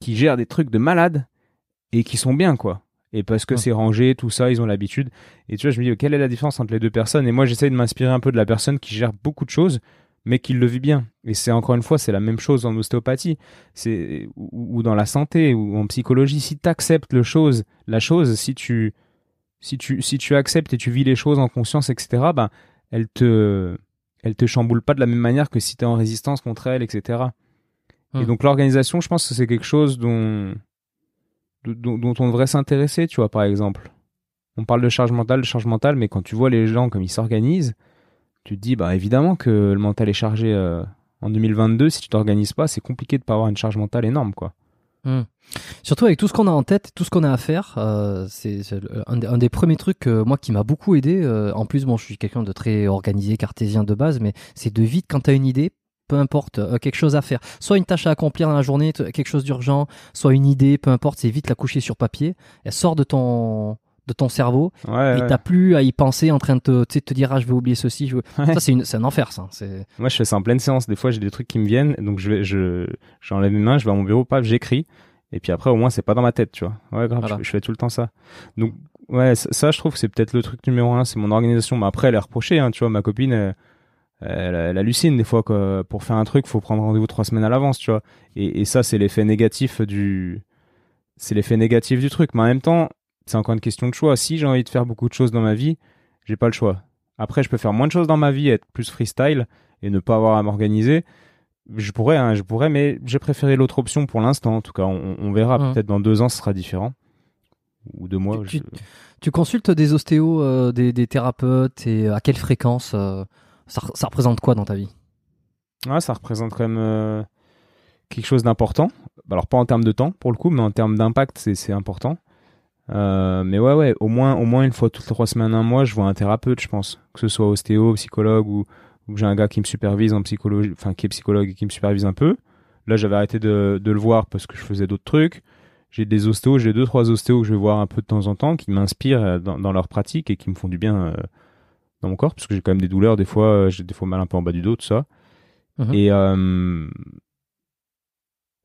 qui gèrent des trucs de malades et qui sont bien quoi. Et parce que ouais. c'est rangé, tout ça, ils ont l'habitude. Et tu vois, je me dis, quelle est la différence entre les deux personnes? Et moi, j'essaye de m'inspirer un peu de la personne qui gère beaucoup de choses, mais qui le vit bien. Et c'est encore une fois, c'est la même chose en ostéopathie, c'est ou, ou, dans la santé ou en psychologie. Si tu acceptes le chose, la chose, si tu si tu si tu acceptes et tu vis les choses en conscience, etc. Ben, elle te elle te chamboule pas de la même manière que si tu es en résistance contre elle, etc. Hum. Et donc l'organisation, je pense que c'est quelque chose dont dont, dont on devrait s'intéresser, tu vois, par exemple. On parle de charge mentale, de charge mentale, mais quand tu vois les gens comme ils s'organisent, tu te dis, bah évidemment que le mental est chargé euh, en 2022. Si tu t'organises pas, c'est compliqué de pas avoir une charge mentale énorme, quoi. Mmh. Surtout avec tout ce qu'on a en tête, tout ce qu'on a à faire, euh, c'est un, des premiers trucs euh, moi qui m'a beaucoup aidé. En plus, je suis quelqu'un de très organisé, cartésien de base, mais c'est de vite quand tu as une idée, peu importe, quelque chose à faire, soit une tâche à accomplir dans la journée, quelque chose d'urgent, soit une idée, peu importe, c'est vite la coucher sur papier. Elle sort de ton de ton cerveau ouais, et t'as plus à y penser en train de te, te dire ah je vais oublier ceci je veux... Ouais. ça c'est une c'est un enfer ça. C'est moi je fais ça en pleine séance. Des fois j'ai des trucs qui me viennent donc je vais je j'enlève mes mains je vais à mon bureau paf j'écris. Et puis après au moins c'est pas dans ma tête tu vois. Ouais grave voilà. je, je, fais tout le temps ça. Donc ouais ça, ça je trouve que c'est peut-être le truc numéro un c'est mon organisation. Mais après elle est reprochée hein, tu vois. Ma copine elle, elle, elle, hallucine des fois que pour faire un truc faut prendre rendez-vous trois semaines à l'avance tu vois. Et, et ça c'est l'effet négatif du c'est l'effet négatif du truc. Mais en même temps c'est encore une question de choix. Si j'ai envie de faire beaucoup de choses dans ma vie, j'ai pas le choix. Après, je peux faire moins de choses dans ma vie, être plus freestyle et ne pas avoir à m'organiser. Je pourrais, hein, je pourrais, mais j'ai préféré l'autre option pour l'instant. En tout cas, on, on verra. Peut-être dans deux ans, ce sera différent. Ou deux mois. Tu, je... tu, tu consultes des ostéos, euh, des, des, thérapeutes et à quelle fréquence euh, ça, ça, représente quoi dans ta vie? Ouais, ça représente quand même euh, quelque chose d'important. Alors pas en termes de temps pour le coup, mais en termes d'impact, c'est important. Euh, mais ouais, ouais, au moins, au moins une fois toutes les trois semaines, un mois, je vois un thérapeute, je pense. Que ce soit ostéo, psychologue ou, ou que j'ai un gars qui me supervise en psychologie, enfin, qui est psychologue et qui me supervise un peu. Là, j'avais arrêté de, de le voir parce que je faisais d'autres trucs. j'ai des ostéos, j'ai deux trois ostéos que je vais voir un peu de temps en temps qui m'inspirent euh, dans, dans leur pratique et qui me font du bien euh, dans mon corps parce que j'ai quand même des douleurs des fois, j'ai des fois mal un peu en bas du dos tout ça. Mhm. Et euh,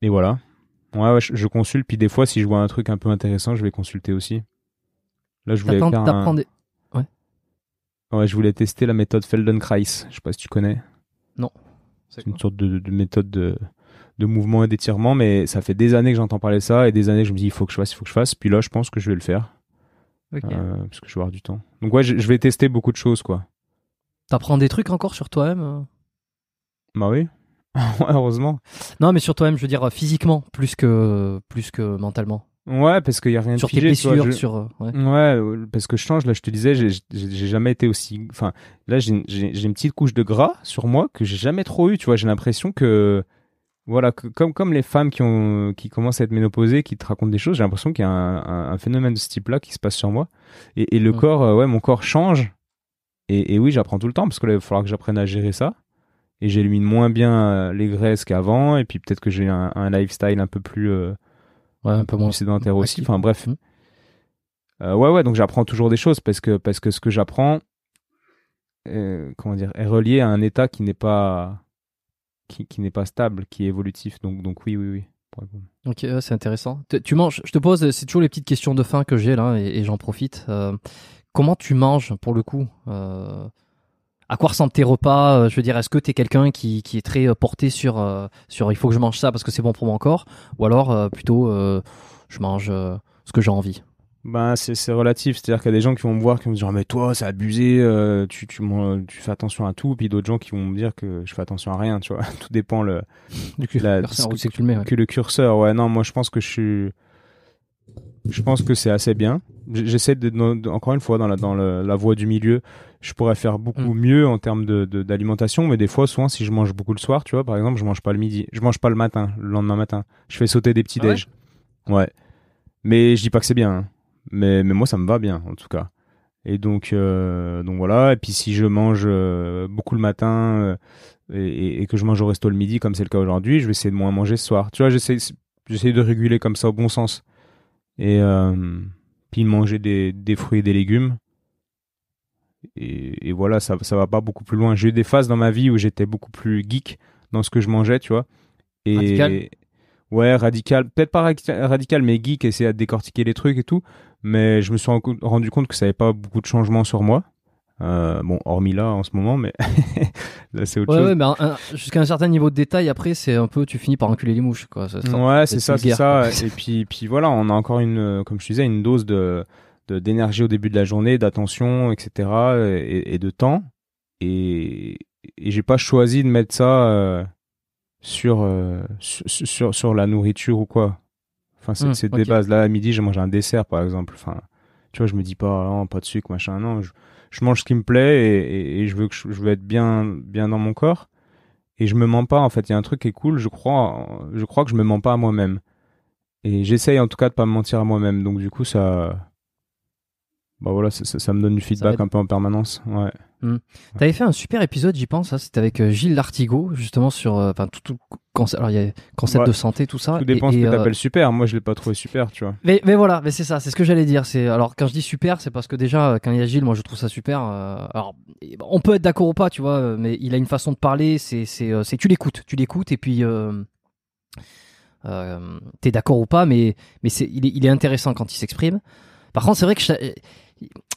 et voilà. Ouais, ouais, je, je consulte puis des fois si je vois un truc un peu intéressant, je vais consulter aussi. Là, je voulais faire un- t'apprends des- Ouais, je voulais tester la méthode Feldenkrais. Je sais pas si tu connais. C'est une sorte de, de méthode de, de mouvement et d'étirement, mais ça fait des années que j'entends parler de ça et des années que je me dis il faut que je fasse, il faut que je fasse. Puis là, je pense que je vais le faire Ok. euh, parce que je vais avoir du temps. Donc ouais, je, je vais tester beaucoup de choses quoi. T'apprends des trucs encore sur toi-même euh? Bah oui. Ouais, heureusement. Non, mais sur toi-même, je veux dire euh, physiquement, plus que plus que mentalement. Ouais, parce qu'il y a rien Sur de tes figé. tu vois, blessures, je- sur. euh, ouais. Ouais, euh, parce que je change. Là, je te disais, j'ai- jamais été aussi. Enfin, là, j'ai une petite couche de gras sur moi que j'ai jamais trop eu. Tu vois, j'ai l'impression que, voilà, que comme comme les femmes qui ont qui commencent à être ménopausées, qui te racontent des choses, j'ai l'impression qu'il y a un, un- un phénomène de ce type-là qui se passe sur moi. Et, et le Mm. corps, ouais, mon corps change. Et, et oui, j'apprends tout le temps parce que là, il va falloir que j'apprenne à gérer ça. Et j'élimine moins bien euh, les graisses qu'avant. Et puis peut-être que j'ai un, un lifestyle un peu plus euh, Ouais, un peu moins. sédentaire aussi. Enfin bref. Mm. Euh, ouais, ouais, donc j'apprends toujours des choses parce que, parce que ce que j'apprends, euh, comment dire, est relié à un état qui n'est pas, qui, qui n'est pas stable, qui est évolutif. Donc, donc oui, oui, oui. Ok, ouais, c'est intéressant. Tu- Tu manges, je te pose, c'est toujours les petites questions de fin que j'ai là et, et j'en profite. Euh, comment tu manges pour le coup À quoi ressemblent tes repas Euh, Je veux dire, est-ce que tu es quelqu'un qui, qui est très euh, porté sur, euh, sur il faut que je mange ça parce que c'est bon pour mon corps Ou alors euh, plutôt euh, je mange ce que j'ai envie? Ben, c'est, c'est relatif. C'est-à-dire qu'il y a des gens qui vont me voir, qui vont me dire, Ah, mais toi, c'est abusé, tu, tu, fais attention à tout. Puis d'autres gens qui vont me dire que je fais attention à rien, tu vois. tout dépend le, Du coup, La- personne, où c'est que tu le mets ouais. que le curseur. Ouais, non, moi je pense que je suis. Je pense que c'est assez bien. J'essaie de, encore une fois dans la dans le- la voie du milieu. Je pourrais faire beaucoup Mm. mieux en termes de d'alimentation, mais des fois, souvent, si je mange beaucoup le soir, tu vois, par exemple, je mange pas le midi, je mange pas le matin, le lendemain matin. Je fais sauter des petits Ah déj. ouais. Mais je dis pas que c'est bien. hein. Mais mais moi, ça me va bien en tout cas. Et donc euh, donc voilà. Et puis si je mange euh, beaucoup le matin. euh, et, et- et que je mange au resto le midi comme c'est le cas aujourd'hui, je vais essayer de moins manger ce soir. Tu vois, j'essaie j'essaie de réguler comme ça au bon sens. Et euh, puis manger des, des fruits et des légumes. Et, et voilà, ça, ça va pas beaucoup plus loin. J'ai eu des phases dans ma vie où j'étais beaucoup plus geek dans ce que je mangeais, tu vois. Et Radical Ouais, radical. Peut-être pas radi- radical, mais geek, essayer de décortiquer les trucs et tout. Mais je me suis rendu compte que ça n'avait pas beaucoup de changements sur moi. Euh, bon, hormis là en ce moment, mais là c'est autre Ouais, chose. ouais, mais jusqu'à un certain niveau de détail, après, c'est un peu, tu finis par enculer les mouches. Quoi. Ça- ça- Ouais, c'est ça, c'est ça. Et puis, puis voilà, on a encore une, euh, comme je disais, une dose de de- d'énergie au début de la journée, d'attention, etc. Et, et de temps. Et, et j'ai pas choisi de mettre ça euh, sur, euh, sur sur sur la nourriture ou quoi. Enfin, c'est Hmm, des bases. Là, à midi, j'ai mangé un dessert, par exemple. Enfin, tu vois, je me dis pas, non, pas de sucre, machin. Non, je, je mange ce qui me plaît et, je veux être bien bien dans mon corps. Et je me mens pas, en fait. Il y a un truc qui est cool, je crois, je crois que je me mens pas à moi-même. Et j'essaye en tout cas de pas me mentir à moi-même. Donc du coup, ça, bah voilà, ça, ça- ça me donne du feedback un peu en permanence. Ouais. T'avais fait un super épisode, j'y pense, hein, c'était avec euh, Gilles Lartigot, justement sur euh, tout, tout concept, alors il y a concept Ouais. de santé, tout ça. Tout dépend ce que euh, t'appelles super. Moi, je l'ai pas trouvé super, tu vois. mais, mais voilà, mais c'est ça, c'est ce que j'allais dire. C'est alors quand je dis super, c'est parce que déjà euh, quand il y a Gilles, moi je trouve ça super. euh, alors on peut être d'accord ou pas, tu vois, mais il a une façon de parler. C'est tu l'écoutes, tu l'écoutes et puis t'es d'accord ou pas, mais mais il est, il est intéressant quand il s'exprime. Par contre, c'est vrai que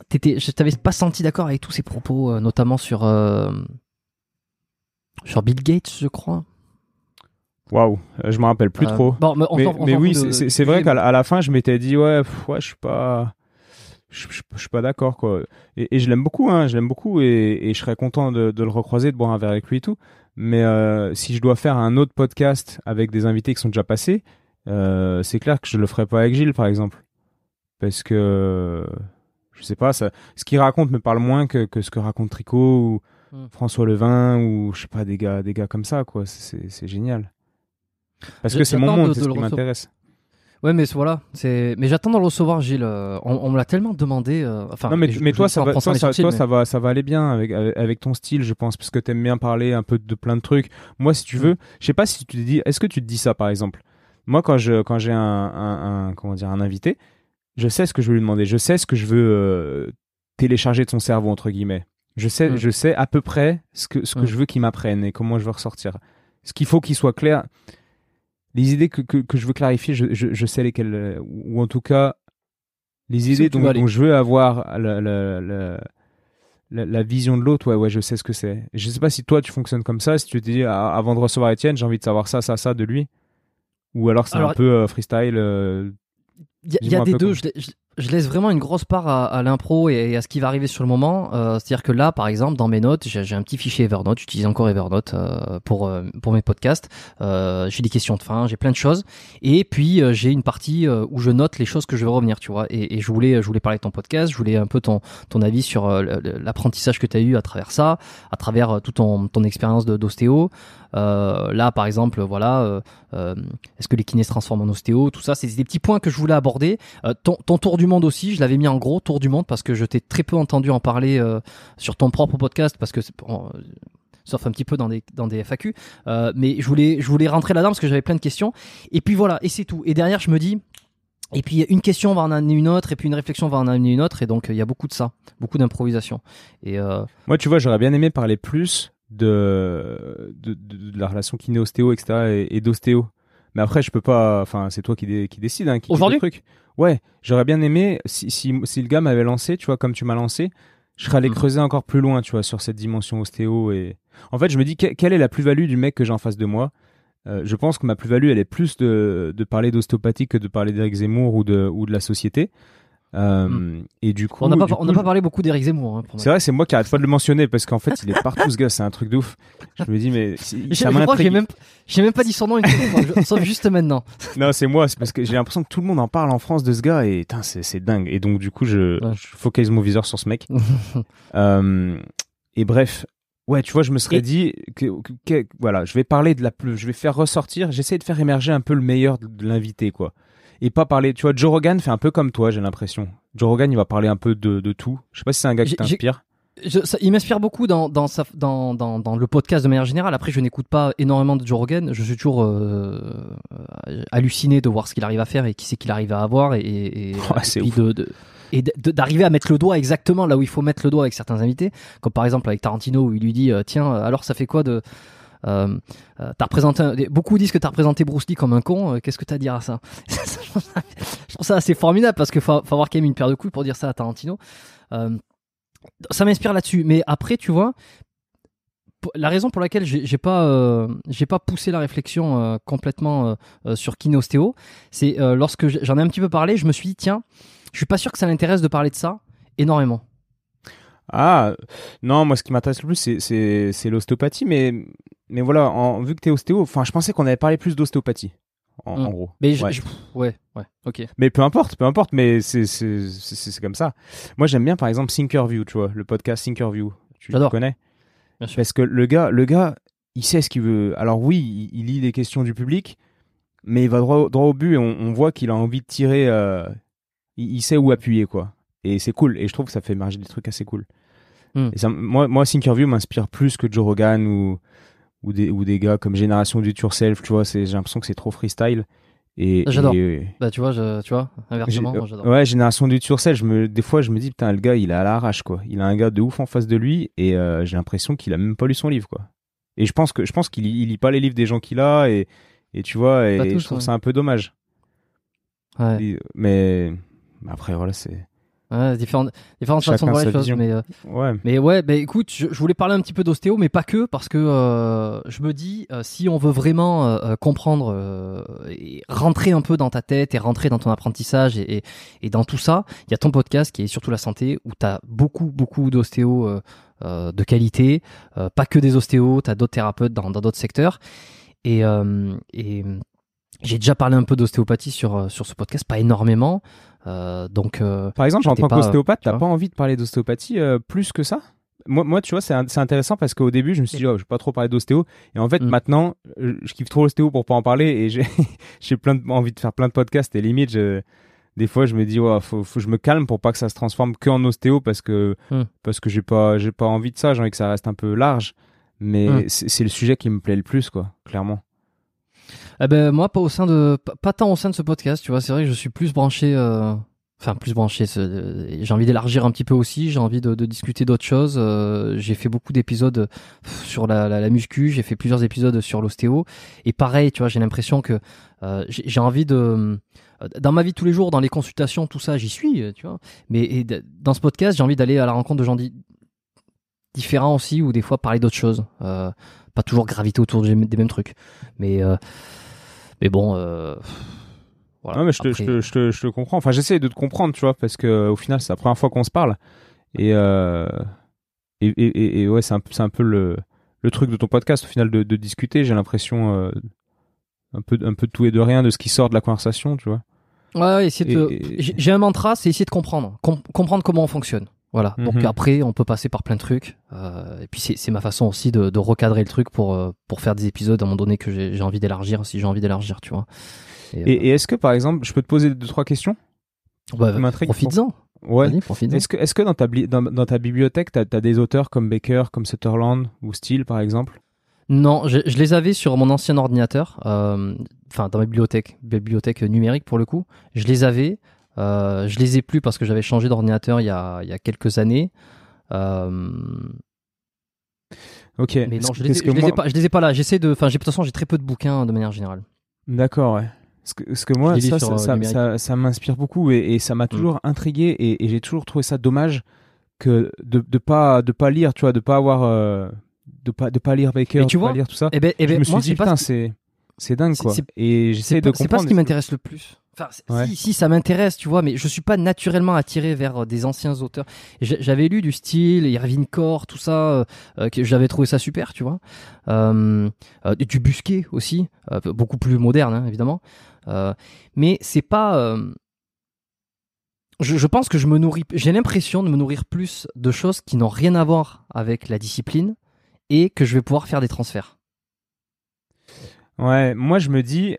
t'étais, je t'avais pas senti d'accord avec tous ses propos, euh, notamment sur euh, sur Bill Gates, je crois. Waouh, euh, je me rappelle plus trop. bon, mais on mais s'en- on mais s'en oui, c'est- vrai qu'à la, fin, je m'étais dit ouais, pff, ouais, je suis pas, je, je- je suis pas d'accord quoi. Et, et je l'aime beaucoup, hein, je l'aime beaucoup et, et je serais content de, de le recroiser, de boire un verre avec lui et tout. Mais euh, si je dois faire un autre podcast avec des invités qui sont déjà passés, euh, c'est clair que je le ferai pas avec Gilles, par exemple, parce que je sais pas, ça, ce qu'il raconte me parle moins que, que ce que raconte Tricot ou Hmm. François Levin ou je sais pas des gars, des gars comme ça quoi. C'est génial. Parce que c'est mon monde, c'est ce qui m'intéresse. Ouais, mais voilà, c'est. Mais j'attends de le recevoir, Gilles. euh, On, on me l'a tellement demandé. euh, Enfin, non mais, je- mais je toi ça va toi, ça, sorties, toi, mais- ça va ça va aller bien avec avec, ton style je pense parce que t'aimes bien parler un peu de plein de trucs moi si tu Mm. veux je sais pas si tu te dis est-ce que tu te dis ça par exemple? Moi, quand je quand j'ai un, un, un- comment dire un invité, je sais ce que je veux lui demander. Je sais ce que je veux euh, télécharger de son cerveau entre guillemets. Je sais Mm. je sais à peu près ce que ce que Mm. je veux qu'il m'apprenne et comment je veux ressortir. Ce qu'il faut qu'il soit clair. Les idées que, que, que je veux clarifier, je, je, je sais lesquelles euh, ou en tout cas les idées dont, je veux avoir la, la, la, vision de l'autre. Ouais ouais, je sais ce que c'est. Je sais pas si toi tu fonctionnes comme ça. Si tu te dis ah, avant de recevoir Étienne, j'ai envie de savoir ça ça ça de lui. Ou alors c'est un peu euh, freestyle. euh, Il y a- des deux. Je, la- je- je laisse vraiment une grosse part à, à l'impro et, à ce qui va arriver sur le moment. Euh, C'est-à-dire que là, par exemple, dans mes notes, j'ai un petit fichier Evernote. J'utilise encore Evernote euh, pour euh, pour mes podcasts. Euh, j'ai des questions de fin, j'ai plein de choses. Et puis euh, j'ai une partie euh, où je note les choses que je veux revenir, tu vois. Et, et je voulais je voulais parler de ton podcast. Je voulais un peu ton ton avis sur l'apprentissage que tu as eu à travers ça, à travers toute ton ton expérience de- d'ostéo. Euh, là, par exemple, voilà. euh, euh, Est-ce que les kinés se transforment en ostéo Tout ça, c'est des petits points que je voulais aborder. Ton, tour du monde aussi, je l'avais mis en gros tour du monde parce que je t'ai très peu entendu en parler sur ton propre podcast parce que sauf un petit peu dans des dans des FAQ. Mais je voulais je voulais rentrer là-dedans parce que j'avais plein de questions. Et puis voilà, et c'est tout. Et derrière, je me dis. Et puis une question va en amener une autre, et puis une réflexion va en amener une autre, et donc il y a beaucoup de ça, beaucoup d'improvisation. Et Moi, tu vois, j'aurais bien aimé parler plus de, de, de, de la relation kiné-ostéo, etc. et, et d'ostéo. Mais après, je peux pas. Enfin, c'est toi qui, dé- qui décide. Hein, qui- Aujourd'hui fait le truc. Ouais, j'aurais bien aimé si, si, si le gars m'avait lancé, tu vois, comme tu m'as lancé, je serais allé Mhm. creuser encore plus loin, tu vois, sur cette dimension ostéo. Et en fait, je me dis que- quelle est la plus-value du mec que j'ai en face de moi? Euh, je pense que ma plus-value, elle est plus de, de parler d'ostéopathie que de parler d'Éric Zemmour ou de, ou de la société. Euh, Et du coup, on n'a pas du on coup, n'a pas parlé beaucoup d'Éric Zemmour. Hein, c'est vrai, c'est moi qui arrête pas de le mentionner parce qu'en fait, il est partout ce gars, c'est un truc de ouf. Je me dis, mais si- Je, ça je crois que j'ai même, j'ai même pas dit son nom une fois, sauf juste maintenant. Non, c'est moi, c'est parce que j'ai l'impression que tout le monde en parle en France de ce gars et c'est c'est dingue. Et donc, du coup, je, Ouais. je focalise mon viseur sur ce mec. Euh, et bref, ouais, tu vois, je me serais Et- dit que, que- que- voilà, je vais parler de la plus, je vais faire ressortir, j'essaie de faire émerger un peu le meilleur de, de l'invité, quoi. Et pas parler, tu vois, Joe Rogan fait un peu comme toi, j'ai l'impression. Joe Rogan, il va parler un peu de, de tout. Je sais pas si c'est un gars qui t'inspire. Je- ça- il m'inspire beaucoup dans, dans, sa, dans, dans, le podcast de manière générale. Après, je n'écoute pas énormément de Joe Rogan. Je suis toujours euh, halluciné de voir ce qu'il arrive à faire et qui c'est qu'il arrive à avoir et, et, et, puis de, de- d'arriver à mettre le doigt exactement là où il faut mettre le doigt avec certains invités, comme par exemple avec Tarantino où il lui dit euh, tiens alors ça fait quoi de euh, euh, t'as représenté beaucoup disent que t'as représenté Bruce Lee comme un con euh, qu'est-ce que t'as à dire à ça? Je trouve ça assez formidable parce qu'il faut, faut avoir quand même une paire de couilles pour dire ça à Tarantino ça m'inspire là-dessus. Mais après, tu vois, la raison pour laquelle j'ai pas, pas poussé la réflexion complètement euh, sur kinéostéo, c'est lorsque j'en ai un petit peu parlé, je me suis dit, tiens, je suis pas sûr que ça l'intéresse de parler de ça énormément. Ah, non, moi, ce qui m'intéresse le plus, c'est, l'ostéopathie, mais, mais voilà, en, vu que t'es ostéo, enfin, je pensais qu'on avait parlé plus d'ostéopathie, en, Mm. en gros. Mais je- Ouais. je- ouais, ouais, ok. Mais peu importe, peu importe, mais c'est, comme ça. Moi, j'aime bien, par exemple, Thinkerview, tu vois, le podcast Thinkerview. Tu, tu connais? Bien sûr. Parce que le gars, le gars, il sait ce qu'il veut. Alors oui, il, il lit les questions du public, mais il va droit, au- droit au but et on, on voit qu'il a envie de tirer, euh, il, il sait où appuyer, quoi. Et c'est cool. Et je trouve que ça fait émerger des trucs assez cool. Et ça, moi, moi, Thinkerview m'inspire plus que Joe Rogan ou, ou, des, ou des gars comme Génération du Yourself, tu vois. J'ai l'impression que c'est trop freestyle. Et, J'adore. et- Bah, tu vois, je, tu vois, inversement, j'adore. ouais, Génération du Yourself, je me, des fois, je me dis, putain, le gars, il est à l'arrache, quoi. Il a un gars de ouf en face de lui et euh, j'ai l'impression qu'il a même pas lu son livre, quoi. Et je pense que je pense qu'il lit, il lit pas les livres des gens qu'il a et, et tu vois, et tous, je trouve ouais. ça un peu dommage. Ouais. Et- Mais mais après, voilà, c'est. Ouais, différentes, différentes façons de voir les choses. Mais, euh, Ouais. Mais ouais, bah écoute, je, je voulais parler un petit peu d'ostéo, mais pas que, parce que euh, je me dis, euh, si on veut vraiment euh, euh, comprendre euh, et rentrer un peu dans ta tête et rentrer dans ton apprentissage et, et, et dans tout ça, il y a ton podcast qui est surtout la santé, où tu as beaucoup, beaucoup euh, euh, de qualité, euh, pas que des ostéos, tu as d'autres thérapeutes dans dans d'autres secteurs. Et, euh, et j'ai déjà parlé un peu d'ostéopathie sur, euh, sur ce podcast, pas énormément. Euh, donc, euh, Par exemple, en tant qu'ostéopathe, t'as pas envie de parler d'ostéopathie euh, plus que ça? Moi, moi, tu vois, c'est intéressant parce qu'au début, je me suis dit, oh, je vais pas trop parler d'ostéo. Et en fait, Mm. maintenant, je kiffe trop l'ostéo pour pas en parler et j'ai j'ai plein de, envie de faire plein de podcasts. Et limite, je- des fois, je me dis, ouais, faut, faut que je me calme pour pas que ça se transforme que en ostéo parce que, Mm. parce que j'ai pas, j'ai pas envie de ça. J'ai envie que ça reste un peu large. Mais Mm. c'est c'est le sujet qui me plaît le plus, quoi, clairement. Eh ben moi pas au sein de pas, tant au sein de ce podcast, tu vois, c'est vrai que je suis plus branché euh, enfin plus branché euh, j'ai envie d'élargir un petit peu aussi, j'ai envie de, de discuter d'autres choses, euh, j'ai fait beaucoup d'épisodes sur la, la, muscu, j'ai fait plusieurs épisodes sur l'ostéo et pareil, tu vois, j'ai l'impression que euh, j'ai envie de euh, dans ma vie tous les jours, dans les consultations, tout ça, j'y suis, tu vois. Mais dans ce podcast, j'ai envie d'aller à la rencontre de gens di- différents aussi, ou des fois parler d'autres choses. Pas toujours graviter autour des, mêmes trucs. Mais, mais bon. Euh, voilà. Non, mais je te, je, te, je, te, je te comprends. Enfin, j'essaie de te comprendre, tu vois, parce que au final, c'est la première fois qu'on se parle. Et, euh, et, et, et- et ouais, c'est un, un peu le, le truc de ton podcast, au final, de, de discuter. J'ai l'impression euh, un, peu, un peu de tout et de rien de ce qui sort de la conversation, tu vois. Ouais, ouais, essayer de- Et- et- J'ai j'ai un mantra, c'est essayer de comprendre, Com- comprendre comment on fonctionne. Voilà. Donc Mhm. après, on peut passer par plein de trucs. Euh, et puis c'est ma façon aussi de, de recadrer le truc pour euh, pour faire des épisodes à un moment donné que j'ai envie d'élargir, si j'ai envie d'élargir, tu vois. Et, Et, et est-ce que, par exemple, je peux te poser deux, trois questions? Euh, bah, profites-en. Ouais. Est-ce que, dans, ta, dans, dans ta bibliothèque, tu as, des auteurs comme Baker, comme Sutherland ou Steele, par exemple? Non, je, je les avais sur mon ancien ordinateur, euh, enfin dans ma bibliothèque, bibliothèque numérique pour le coup. Je les avais, euh, je les ai plus parce que j'avais changé d'ordinateur il y a, il y a quelques années. Euh, Ok. mais non, je les, ai, les ai pas, je les ai pas là. J'essaie de, enfin, j'ai de toute façon j'ai très peu de bouquins de manière générale. D'accord, ouais. Parce que, parce que moi, ça, ça, euh, ça, ça- ça m'inspire beaucoup et, et ça m'a toujours intrigué et, et j'ai toujours trouvé ça dommage que de de pas de pas lire, tu vois, de pas avoir euh, de pas de pas lire Baker, tu de vois, pas lire tout ça. Eh ben, eh ben, je me suis moi, dit c'est putain, c'est c'est dingue quoi. Et j'essaie de pas, c'est pas comprendre. ce qui m'intéresse le plus. Enfin, c'est- Ouais. si, si, ça m'intéresse, tu vois, mais je suis pas naturellement attiré vers euh, des anciens auteurs. J'avais lu du style, Irvine Corr, tout ça, euh, euh, que j'avais trouvé ça super, tu vois. Euh, euh, du Busquet aussi, beaucoup plus moderne, hein, évidemment. Mais c'est pas. je, je pense que je me nourris. J'ai l'impression de me nourrir plus de choses qui n'ont rien à voir avec la discipline et que je vais pouvoir faire des transferts. Ouais, moi je me dis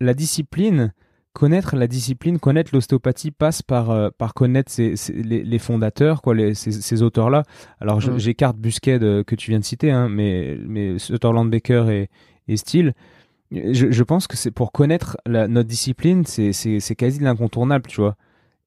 la discipline, connaître la discipline, connaître l'ostéopathie passe par euh, par connaître les, les fondateurs, quoi, les, ces, ces auteurs-là. Alors je- Mm. j'écarte Busquet de- que tu viens de citer, hein, mais mais Sutherland Baker et, et Steele. Je, je pense que c'est pour connaître la, notre discipline, c'est quasi l'incontournable, tu vois.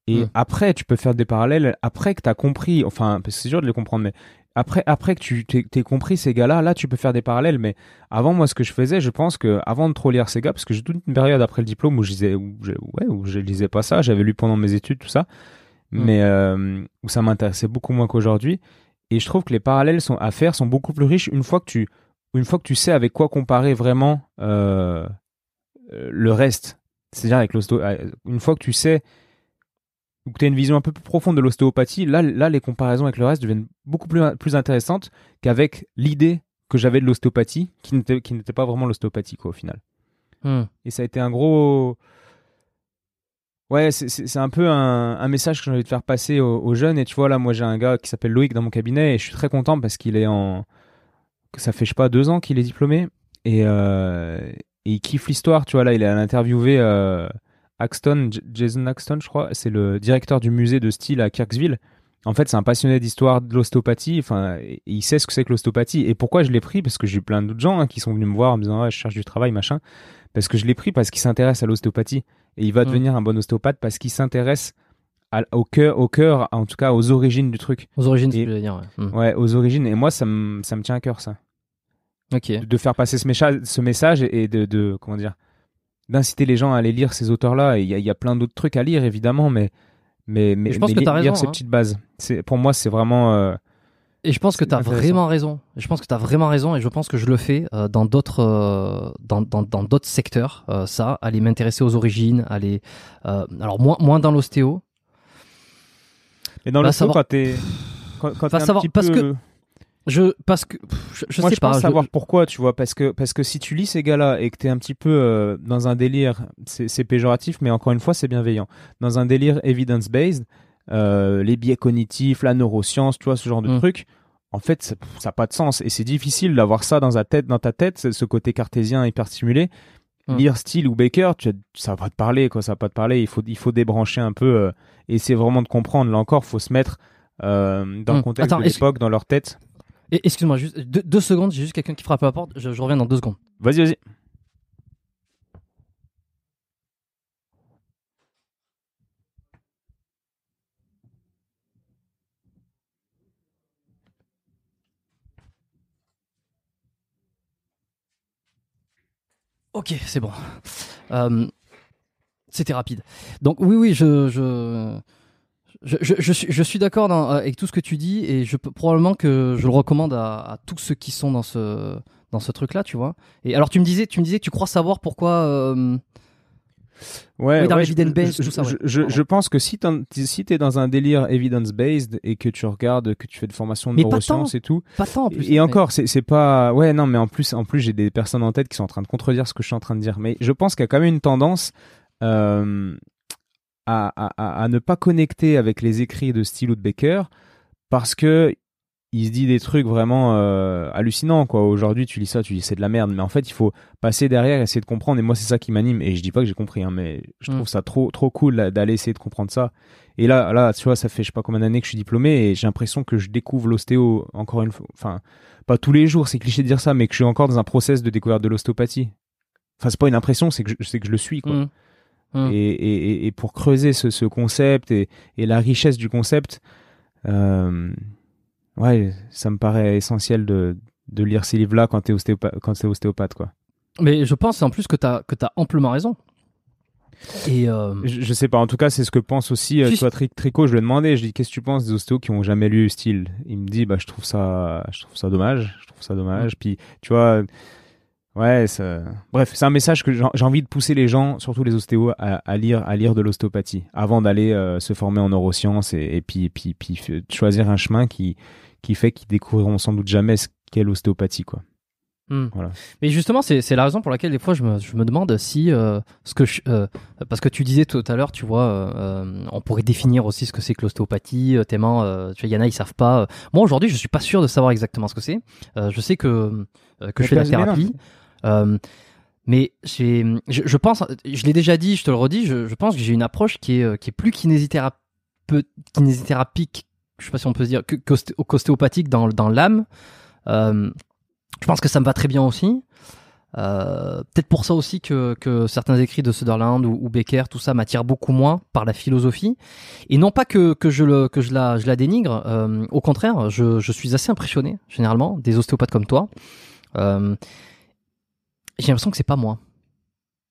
Et Mm. après, tu peux faire des parallèles. Après que tu as compris, enfin, c'est dur de les comprendre, mais après, après que tu t'es compris ces gars-là, là, tu peux faire des parallèles. Mais avant, moi, ce que je faisais, je pense que avant de trop lire ces gars, parce que j'ai toute une période après le diplôme où je lisais, où je, ouais, où je lisais pas ça, j'avais lu pendant mes études, tout ça, Mm. mais euh, où ça m'intéressait beaucoup moins qu'aujourd'hui. Et je trouve que les parallèles sont, à faire sont beaucoup plus riches une fois que tu, une fois que tu sais avec quoi comparer vraiment euh, euh, le reste. C'est-à-dire avec une fois que tu sais que tu as une vision un peu plus profonde de l'ostéopathie, là, là, les comparaisons avec le reste deviennent beaucoup plus, plus intéressantes qu'avec l'idée que j'avais de l'ostéopathie, qui n'était, pas vraiment l'ostéopathie, quoi, au final. Hmm. Et ça a été un gros. Ouais, c'est, un peu un, un message que j'ai envie de faire passer aux, aux jeunes. Et tu vois, là, moi, j'ai un gars qui s'appelle Loïc dans mon cabinet et je suis très content parce qu'il est en. que ça fait, je sais pas, deux ans qu'il est diplômé. Et, euh, et il kiffe l'histoire, tu vois. Là, il a interviewé euh, Axton, Jason Axton, je crois. C'est le directeur du musée de style à Kirksville. En fait, c'est un passionné d'histoire de l'ostéopathie. Enfin, il sait ce que c'est que l'ostéopathie. Et pourquoi je l'ai pris? Parce que j'ai eu plein d'autres gens hein, qui sont venus me voir en me disant je cherche du travail, machin. Parce que je l'ai pris parce qu'il s'intéresse à l'ostéopathie. Et il va Mm. devenir un bon ostéopathe parce qu'il s'intéresse au cœur, au cœur, en tout cas aux origines du truc. Aux origines, Et- ce que je veux dire. ouais. Hmm. Ouais, aux origines. Et moi, ça me ça me tient à cœur, ça. Ok. De, de faire passer ce message, ce message et de, de comment dire, d'inciter les gens à aller lire ces auteurs-là. Et il y a, il y a plein d'autres trucs à lire, évidemment, mais mais mais, je pense mais que li- lire raison, ces hein. petites bases. Pour moi, c'est vraiment. euh, Et je pense que tu as vraiment raison. Je pense que tu as vraiment raison et je pense que je le fais euh, dans d'autres euh, dans dans dans d'autres secteurs euh, ça, aller m'intéresser aux origines, aller alors moins moins dans l'ostéo. Mais dans Va le savoir- quand t'es quand, t'es un savoir- petit parce peu- que Je parce que je, je Moi, sais je pas. pense je- savoir pourquoi, tu vois, parce que parce que si tu lis ces gars-là et que t'es un petit peu euh, dans un délire, c'est c'est péjoratif, mais encore une fois, c'est bienveillant. Dans un délire evidence-based, euh, les biais cognitifs, la neuroscience, tu vois, ce genre de Mm. trucs. En fait, ça n'a pas de sens et c'est difficile d'avoir ça dans ta tête, dans ta tête, ce côté cartésien hyper stimulé. Mm. Lire Steele ou Baker, tu, ça va pas te parler, quoi, ça va pas te parler. Il faut, il faut débrancher un peu euh, et essayer vraiment de comprendre. Là encore, faut se mettre euh, dans le Mm. contexte Attends, de l'époque, dans leur tête. Et excuse-moi, juste deux, secondes, j'ai juste quelqu'un qui frappe à la porte, je, reviens dans deux secondes. Vas-y, vas-y. Ok, c'est bon. Euh, c'était rapide. Donc oui, oui, je, je, je, je suis, je suis d'accord dans- avec tout ce que tu dis et je probablement que je le recommande à, à tous ceux qui sont dans ce dans ce truc-là, tu vois. Et alors tu me disais, tu me disais que tu crois savoir pourquoi. euh, Ouais, Oui, dans ouais, je, tout ça, ouais. je, pense que si, t'en- si t'es dans un délire evidence-based et que tu regardes, que tu fais de formation de Mais neurosciences et tout, pas tant en plus. et mais- encore, c'est c'est pas. Ouais, non, mais en plus, en plus, j'ai des personnes en tête qui sont en train de contredire ce que je suis en train de dire. Mais je pense qu'il y a quand même une tendance euh, à, à, à- à ne pas connecter avec les écrits de Steele ou de Baker parce que il se dit des trucs vraiment euh, hallucinants quoi. Aujourd'hui, tu lis ça, tu dis c'est de la merde, mais en fait, il faut passer derrière, essayer de comprendre. Et moi, c'est ça qui m'anime. Et je dis pas que j'ai compris, hein, mais je trouve Mm. ça trop trop cool d'aller essayer de comprendre ça. Et là, là, tu vois, ça fait je sais pas combien d'années que je suis diplômé et j'ai l'impression que je découvre l'ostéo encore une fois. Enfin, pas tous les jours, c'est cliché de dire ça, mais que je suis encore dans un process de découverte de l'ostéopathie. Enfin, c'est pas une impression, c'est que je, c'est que je le suis quoi. Mm. Mm. Et, et, et- pour creuser ce, ce concept et, et la richesse du concept, euh, ouais, ça me paraît essentiel de, de lire ces livres-là quand t'es ostéopa- quand t'es ostéopathe, quoi. Mais je pense en plus que tu as, que as amplement raison. Et euh, Je, je sais pas, en tout cas, c'est ce que pense aussi, euh, toi, Tri- Tricot, je lui ai demandé, je lui ai dit, qu'est-ce que tu penses des ostéos qui ont jamais lu Style? Il me dit, bah, je trouve ça, je trouve ça dommage, je trouve ça dommage. Puis, tu vois, ouais, ça... bref, c'est un message que j'ai envie de pousser les gens, surtout les ostéos, à, à lire, à lire de l'ostéopathie avant d'aller euh, se former en neurosciences et, et puis, et puis, puis, f- choisir un chemin qui, qui fait qu'ils découvriront sans doute jamais ce qu'est l'ostéopathie, quoi. Hmm. Voilà. Mais justement, c'est la raison pour laquelle des fois je me, je me demande si euh, ce que je, euh, parce que tu disais tout à l'heure, tu vois, euh, on pourrait définir aussi ce que c'est que l'ostéopathie. Euh, tellement, euh, tu vois, il y en a ils savent pas. Moi aujourd'hui, je suis pas sûr de savoir exactement ce que c'est. Euh, je sais que euh, que je fais de la thérapie. Euh, mais je, je pense, je l'ai déjà dit, je te le redis, je, je pense que j'ai une approche qui est, euh, qui est plus kinésithérapique, je sais pas si on peut dire, que, qu'osté- qu'ostéopathique dans, dans l'âme. Euh, je pense que ça me va très bien aussi. Peut-être pour ça aussi que, que certains écrits de Sutherland ou, ou Becker, tout ça m'attire beaucoup moins par la philosophie. Et non pas que, que, je, le, que je, la, je la dénigre, au contraire, je, je suis assez impressionné, généralement, des ostéopathes comme toi. J'ai l'impression que c'est pas moi.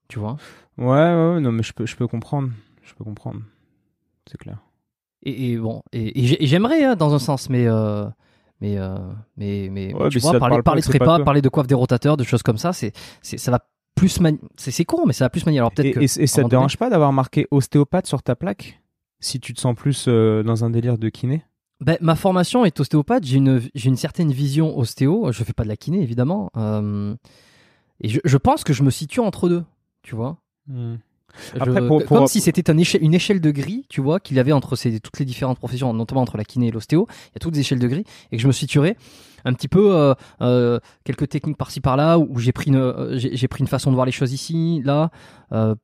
Tu vois? Ouais, ouais, ouais, non, mais je peux, je peux comprendre. Je peux comprendre. C'est clair. et, et bon, et, et j'ai- et j'aimerais hein, dans un sens, mais euh, mais euh, mais mais Ouais, tu mais vois, parler, parler de c'est pas prépa, toi. parler de coiffe des rotateurs, de choses comme ça, c'est ça va plus mani- c'est c'est con, mais ça va plus manier. Alors peut-être Et, ça te dérange pas d'avoir marqué ostéopathe sur ta plaque? Si tu te sens plus euh, dans un délire de kiné? Ben, ma formation est ostéopathe. J'ai une, j'ai une certaine vision ostéo. Je fais pas de la kiné, évidemment. Euh, et je, je pense que je me situe entre deux. Tu vois Après, Je- pour- Comme pour- si c'était un éche- une échelle de gris, tu vois, qu'il y avait entre ces, toutes les différentes professions, notamment entre la kiné et l'ostéo. Il y a toutes des échelles de gris. Et que je me situerais un petit peu euh, euh, quelques techniques par-ci par-là, où j'ai pris, une, euh, j'ai, pris une façon de voir les choses ici, là,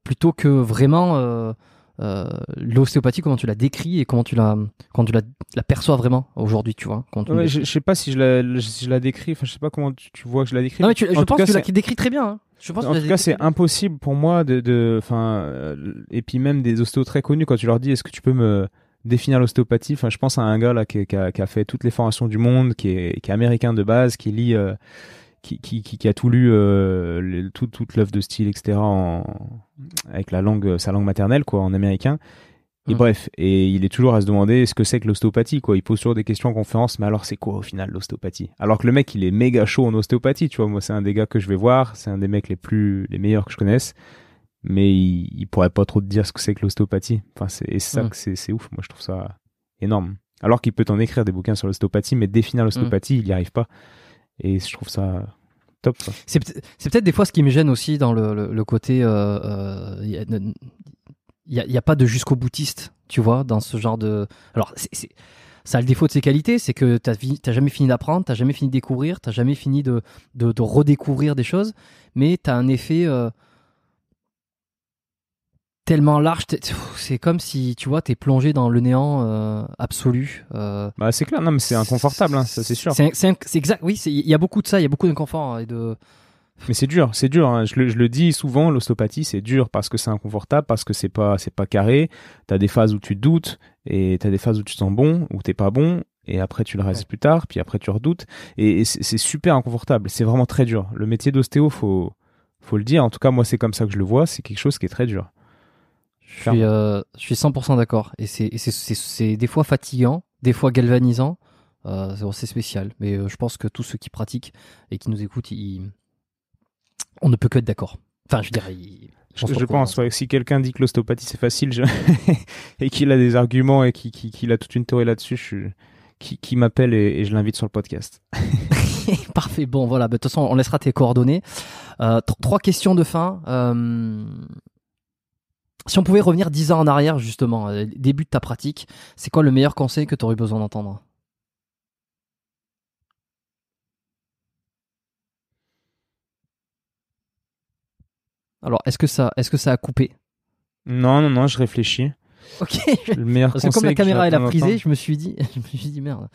plutôt que vraiment. Euh, l'ostéopathie, comment tu la décris et comment tu la, comment tu la, la perçois vraiment aujourd'hui, tu vois. tu Ouais, je, je sais pas si je la, si je la décris, enfin je sais pas comment tu, tu vois que je la décris. Non, mais tu, je pense cas, que tu la décris très bien. hein. Je pense En tout cas, c'est impossible pour moi de, de, enfin, euh, et puis même des ostéos très connus quand tu leur dis, est-ce que tu peux me définir l'ostéopathie Enfin, je pense à un gars là qui, qui a, qui a fait toutes les formations du monde, qui est, qui est américain de base, qui lit, euh, qui, qui, qui, qui a tout lu, euh, le- tout, toute l'œuvre de style, etc. En, avec la langue, sa langue maternelle, quoi, en américain. Et bref, et il est toujours à se demander ce que c'est que l'ostéopathie, quoi. Il pose toujours des questions en conférence, mais alors c'est quoi au final l'ostéopathie? Alors que le mec, il est méga chaud en ostéopathie, tu vois. Moi, c'est un des gars que je vais voir, c'est un des mecs les plus, les meilleurs que je connaisse, mais il, il pourrait pas trop te dire ce que c'est que l'ostéopathie. Enfin, c'est et c'est ça que c'est, ouf. Moi, je trouve ça énorme. Alors qu'il peut t'en écrire des bouquins sur l'ostéopathie, mais définir l'ostéopathie, il y arrive pas. Et je trouve ça top. C'est peut- c'est peut-être des fois ce qui me gêne aussi dans le, le- côté. euh, euh, Il n'y a, il y a pas de jusqu'au boutiste, tu vois, dans ce genre de. Alors, ça a le défaut de ses qualités, c'est que tu n'as jamais fini d'apprendre, tu jamais fini de découvrir, tu jamais fini de, de, de redécouvrir des choses, mais tu as un effet. euh, tellement large, c'est comme si tu vois, t'es plongé dans le néant euh, absolu. euh, Bah, c'est clair, non, mais c'est inconfortable, hein, ça c'est sûr. C'est exact, oui, il y a beaucoup de ça, il y a beaucoup d'inconfort et de. Mais c'est dur, c'est dur. hein. Je, le, je le dis souvent, l'ostéopathie, c'est dur parce que c'est inconfortable, parce que c'est pas, c'est pas carré. T'as des phases où tu doutes et t'as des phases où tu te sens bon, où t'es pas bon, et après tu le restes Ouais. plus tard, puis après tu redoutes. Et, et c'est c'est super inconfortable. C'est vraiment très dur. Le métier d'ostéo, faut, Faut le dire. En tout cas, moi, c'est comme ça que je le vois. C'est quelque chose qui est très dur. Je suis, euh, je suis 100% d'accord. Et c'est, des fois fatigant, des fois galvanisant. Euh, c'est spécial. Mais euh, je pense que tous ceux qui pratiquent et qui nous écoutent, on ne peut que être d'accord. Enfin, je dirais. Je, pense, si quelqu'un dit que l'ostéopathie c'est facile et qu'il a des arguments et qu'il a toute une théorie là-dessus, je... qui, qui m'appelle et, je l'invite sur le podcast. Parfait. Bon, voilà. Bah, de toute façon, on laissera tes coordonnées. Euh, trois questions de fin. Euh, si on pouvait revenir dix ans en arrière, justement, euh, début de ta pratique, c'est quoi le meilleur conseil que tu aurais besoin d'entendre? Alors, est-ce que ça, est-ce que ça a coupé? Non, non, non, je réfléchis. Ok. Le meilleur Parce que comme la caméra elle a prisé, je me suis dit, je me suis dit merde.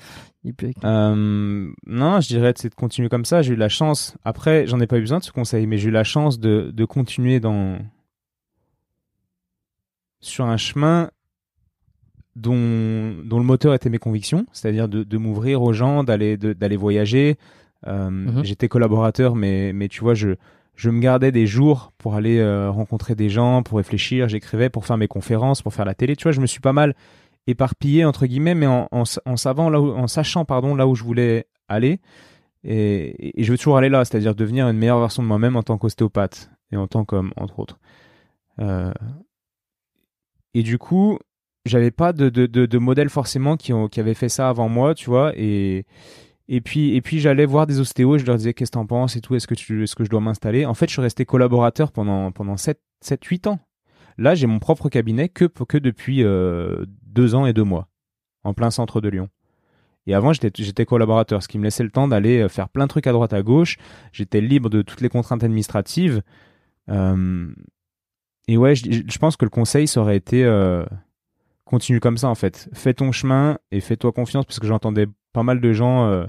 Euh, non, je dirais c'est de continuer comme ça. J'ai eu la chance. Après, j'en ai pas eu besoin de ce conseil, mais j'ai eu la chance de, de continuer dans sur un chemin dont, dont le moteur était mes convictions, c'est-à-dire de, de m'ouvrir aux gens, d'aller d'aller voyager. Euh, mhm. J'étais collaborateur, mais mais tu vois, je je me gardais des jours pour aller euh, rencontrer des gens, pour réfléchir. J'écrivais pour faire mes conférences, pour faire la télé. Tu vois, je me suis pas mal éparpillé entre guillemets, mais en, en, en savant là où, en sachant pardon là où je voulais aller. Et, et je veux toujours aller là, c'est-à-dire devenir une meilleure version de moi-même en tant qu'ostéopathe et en tant qu'homme, entre autres. Euh, et du coup, j'avais pas de, de, de, de modèle forcément qui, qui avait fait ça avant moi, tu vois. Et, et puis, et puis j'allais voir des ostéos je leur disais qu'est-ce que t'en penses et tout, est-ce que, est-ce que je dois m'installer? En fait, je suis resté collaborateur pendant, pendant 7, 7 8 ans. Là, j'ai mon propre cabinet que, que depuis euh, deux ans et deux mois, en plein centre de Lyon. Et avant, j'étais, j'étais collaborateur, ce qui me laissait le temps d'aller euh, faire plein de trucs à droite à gauche. J'étais libre de toutes les contraintes administratives. Euh, et ouais, je, je, pense que le conseil, ça aurait été euh, continue comme ça en fait. Fais ton chemin et fais-toi confiance parce que j'entendais pas mal de gens euh,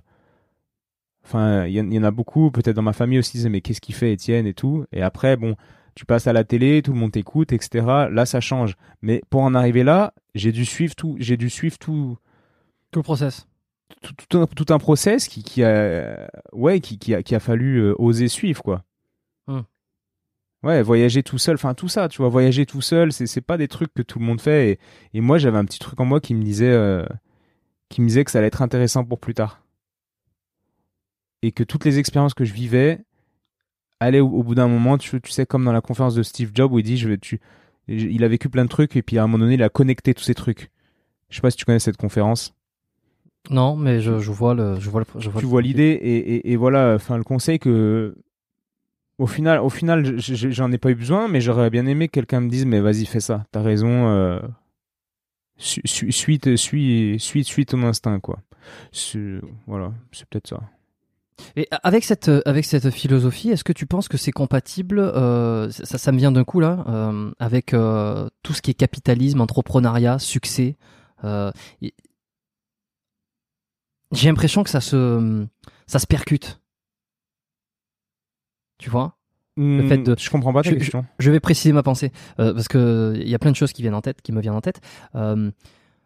Enfin, il y, en a beaucoup, peut-être dans ma famille aussi, disaient mais qu'est-ce qu'il fait Étienne et tout. Et après, bon, tu passes à la télé, tout le monde t'écoute, etc. Là, ça change. Mais pour en arriver là, j'ai dû suivre tout, j'ai dû suivre tout, tout le process. Tout, tout, un, process qui, qui a, ouais, qui, qui, a, qui a fallu euh, oser suivre, quoi. Ouais, voyager tout seul, enfin tout ça, tu vois, voyager tout seul, c'est, c'est pas des trucs que tout le monde fait. Et, et moi, j'avais un petit truc en moi qui me disait, euh, qui me disait que ça allait être intéressant pour plus tard et que toutes les expériences que je vivais allaient au, bout d'un moment, tu, sais, comme dans la conférence de Steve Jobs où il dit, je tu, il a vécu plein de trucs et puis à un moment donné, il a connecté tous ces trucs. Je sais pas si tu connais cette conférence. Non, mais je, je vois le, je vois le, je vois tu vois l'idée et, et, et, voilà, enfin le conseil que, au final, au final, j'en ai pas eu besoin, mais j'aurais bien aimé que quelqu'un me dise, mais vas-y, fais ça, t'as raison, euh, suis, suis, suis, suis, ton instinct, quoi. Voilà, c'est peut-être ça. Et avec cette avec cette philosophie, est-ce que tu penses que c'est compatible euh, ça, ça me vient d'un coup là euh, avec euh, tout ce qui est capitalisme, entrepreneuriat, succès. Euh, j'ai l'impression que ça se ça se percute. Tu vois le fait hmm, de je comprends pas ta question. Je, vais préciser ma pensée euh, parce que il y a plein de choses qui viennent en tête, qui me viennent en tête. Euh,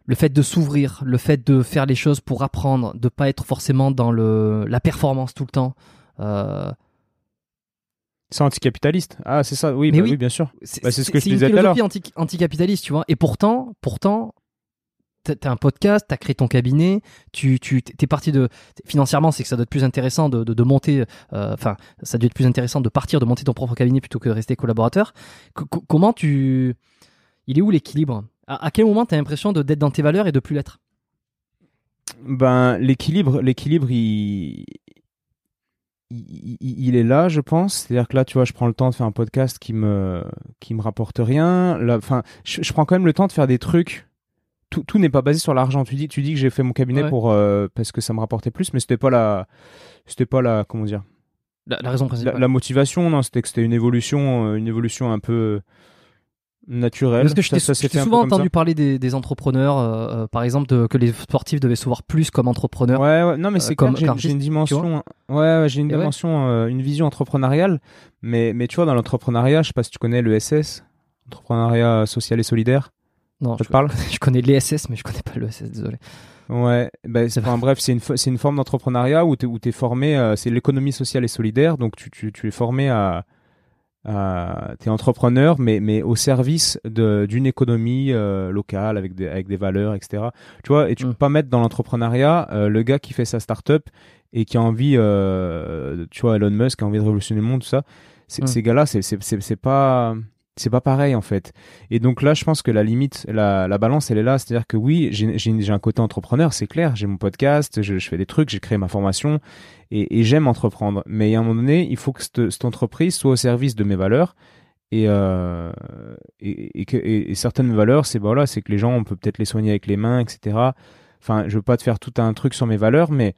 le fait de s'ouvrir, le fait de faire les choses pour apprendre, de pas être forcément dans le la performance tout le temps. Euh... C'est anticapitaliste. Ah, c'est ça. Oui, bah oui. bien sûr. C'est bah, ce que je disais tout à l'heure. Anti, anticapitaliste, tu vois. Et pourtant, pourtant, t'as un podcast, t'as créé ton cabinet, tu tu t'es parti de financièrement, c'est que ça doit être plus intéressant de de, monter. Euh, enfin, ça doit être plus intéressant de partir, de monter ton propre cabinet plutôt que de rester collaborateur. comment tu il est où l'équilibre? À, quel moment tu as l'impression d'être dans tes valeurs et de plus l'être? Ben l'équilibre, l'équilibre, il, il, est là, je pense. C'est-à-dire que là, tu vois, je prends le temps de faire un podcast qui me qui me rapporte rien. Enfin, je, prends quand même le temps de faire des trucs. Tout, tout n'est pas basé sur l'argent. Tu dis, tu dis que j'ai fait mon cabinet pour euh, parce que ça me rapportait plus, mais c'était pas la, c'était pas la, comment dire, la, raison principale. La, motivation, non, c'était que c'était une évolution, euh, une évolution un peu naturel. Parce que je t'ai souvent entendu parler des, des entrepreneurs, euh, euh, par exemple, de, que les sportifs devaient se voir plus comme entrepreneurs. Ouais, ouais non, mais c'est euh, comme j'ai une dimension, ouais, ouais j'ai une dimension, euh, une vision entrepreneuriale. Mais, mais tu vois, dans l'entrepreneuriat, je sais pas si tu connais le SS, entrepreneuriat social et solidaire. Non, je, te parle. Je connais l'ESS, mais je connais pas l'ESS, désolé. Ouais, enfin, bref, c'est une, c'est une forme d'entrepreneuriat où tu es, es formé, c'est l'économie sociale et solidaire, donc tu, tu, tu es formé à, euh, t'es entrepreneur, mais mais au service d'une économie euh, locale avec des avec des valeurs, etc. Tu vois, et tu Mm. peux pas mettre dans l'entrepreneuriat euh, le gars qui fait sa start-up et qui a envie, euh, tu vois, Elon Musk qui a envie de révolutionner le monde, tout ça. Mm. Ces gars-là, c'est c'est c'est c'est pas c'est pas pareil en fait. Et donc là, je pense que la limite, la, la balance, elle est là. C'est-à-dire que oui, j'ai un côté entrepreneur, c'est clair. J'ai mon podcast, je, fais des trucs, j'ai créé ma formation et, j'aime entreprendre. Mais à un moment donné, il faut que cette, entreprise soit au service de mes valeurs. Et, euh, certaines valeurs, c'est bah voilà, c'est que les gens, on peut peut-être les soigner avec les mains, etc. Enfin, je veux pas te faire tout un truc sur mes valeurs, mais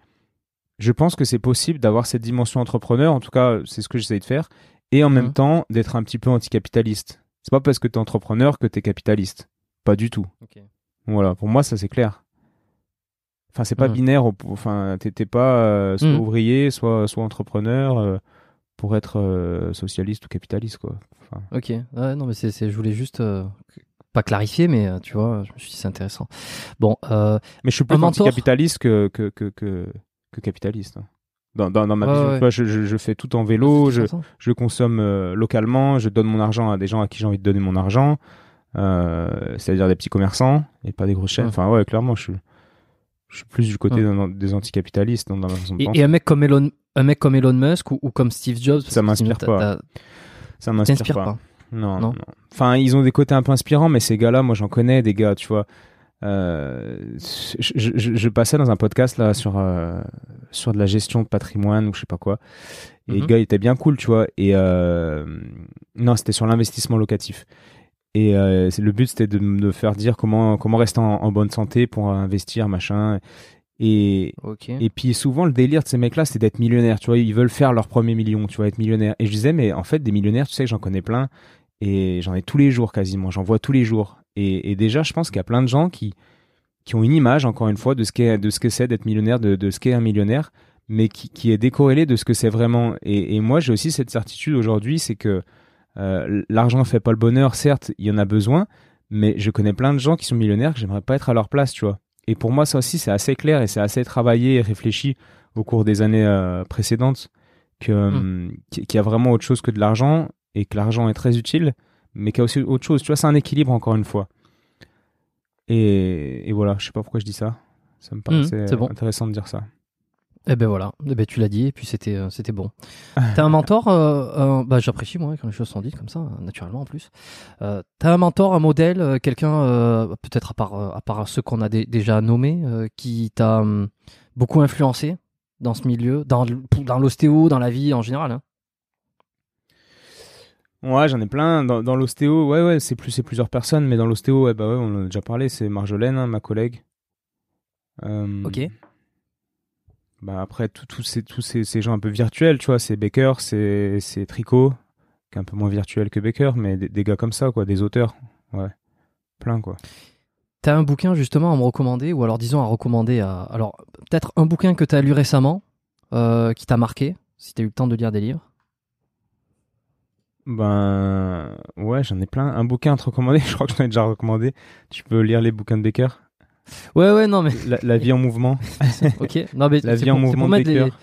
je pense que c'est possible d'avoir cette dimension entrepreneur. En tout cas, c'est ce que j'essaye de faire. Et en même Mhm. temps, d'être un petit peu anticapitaliste. C'est pas parce que tu es entrepreneur que tu es capitaliste. Pas du tout. Voilà, pour moi, ça c'est clair. Enfin, c'est pas Mhm. binaire. Enfin, t'es t'es pas euh, soit Mhm. ouvrier, soit, soit entrepreneur euh, pour être euh, socialiste ou capitaliste, quoi. Enfin, Ok. Ouais, non, mais c'est, je voulais juste pas clarifier, mais tu vois, je me suis dit c'est intéressant. Bon, mais je suis plus anticapitaliste que, que, que, que, que capitaliste. hein. Dans, dans, dans ma vision, ouais. je, je, je fais tout en vélo, je, je consomme euh, localement, je donne mon argent à des gens à qui j'ai envie de donner mon argent, euh, c'est-à-dire des petits commerçants et pas des grosses chaînes. Ouais. Enfin, ouais, clairement, je suis, je suis plus du côté des anticapitalistes dans, ma façon de Et, penser. et un mec comme Elon, un mec comme Elon Musk ou, ou comme Steve Jobs, Ça m'inspire pas. Ça m'inspire pas. pas. Non, Non non. Enfin, ils ont des côtés un peu inspirants, mais ces gars-là, moi, j'en connais des gars, tu vois. Euh, je, je- je- je passais dans un podcast là sur euh, sur de la gestion de patrimoine ou je sais pas quoi. Et Mhm. le gars il était bien cool, tu vois. Et euh, non, c'était sur l'investissement locatif. Et le but c'était de me faire dire comment comment rester en, en bonne santé pour investir machin. Et et puis souvent le délire de ces mecs-là, c'est d'être millionnaire. Tu vois, ils veulent faire leur premier million, tu vois, être millionnaire. Et je disais, mais en fait, des millionnaires, tu sais que j'en connais plein et j'en ai tous les jours quasiment. J'en vois tous les jours. Et, et déjà, je pense qu'il y a plein de gens qui qui ont une image, encore une fois, de ce qu'est de ce que c'est d'être millionnaire, de, de ce qu'est un millionnaire, mais qui, qui est décorrélé de ce que c'est vraiment. Et, et moi, j'ai aussi cette certitude aujourd'hui, c'est que euh, l'argent fait pas le bonheur. Certes, il y en a besoin, mais je connais plein de gens qui sont millionnaires que j'aimerais pas être à leur place, tu vois. Et pour moi, ça aussi, c'est assez clair et c'est assez travaillé et réfléchi au cours des années euh, précédentes que hum, qu'il qu'il y a vraiment autre chose que de l'argent et que l'argent est très utile, mais qu'il y a aussi autre chose. Tu vois, c'est un équilibre encore une fois. Et, et voilà, je sais pas pourquoi je dis ça. Ça me paraissait c'est bon. intéressant de dire ça. Eh ben voilà, eh ben tu l'as dit et puis c'était euh, c'était bon. T'as un mentor, euh, euh, bah j'apprécie moi quand les choses sont dites comme ça, euh, naturellement en plus. T'as un mentor, un modèle, quelqu'un peut-être à part à part ceux qu'on a dé- déjà nommés, qui t'a hum, beaucoup influencé dans ce milieu, dans dans l'ostéo, dans la vie en général. hein? Ouais, j'en ai plein. Dans, dans l'ostéo, ouais, ouais, c'est plus, c'est plusieurs personnes, mais dans l'ostéo, ouais, bah ouais, on en a déjà parlé. C'est Marjolaine, hein, ma collègue. Euh, Ok. Bah après, tous ces, ces, ces gens un peu virtuels, tu vois, c'est Baker, c'est, c'est Tricot, qui est un peu moins virtuel que Baker, mais des, des gars comme ça, quoi, des auteurs, ouais, plein, quoi. T'as un bouquin justement à me recommander, ou alors disons à recommander à. Alors peut-être un bouquin que t'as lu récemment, euh, qui t'a marqué, si t'as eu le temps de lire des livres? Ben, ouais, j'en ai plein. Un bouquin à te recommander, je crois que je t'en ai déjà recommandé. Tu peux lire les bouquins de Baker? Ouais ouais non mais La, la vie en mouvement. ok non mais La vie en pour, mouvement pour de mettre les, Baker.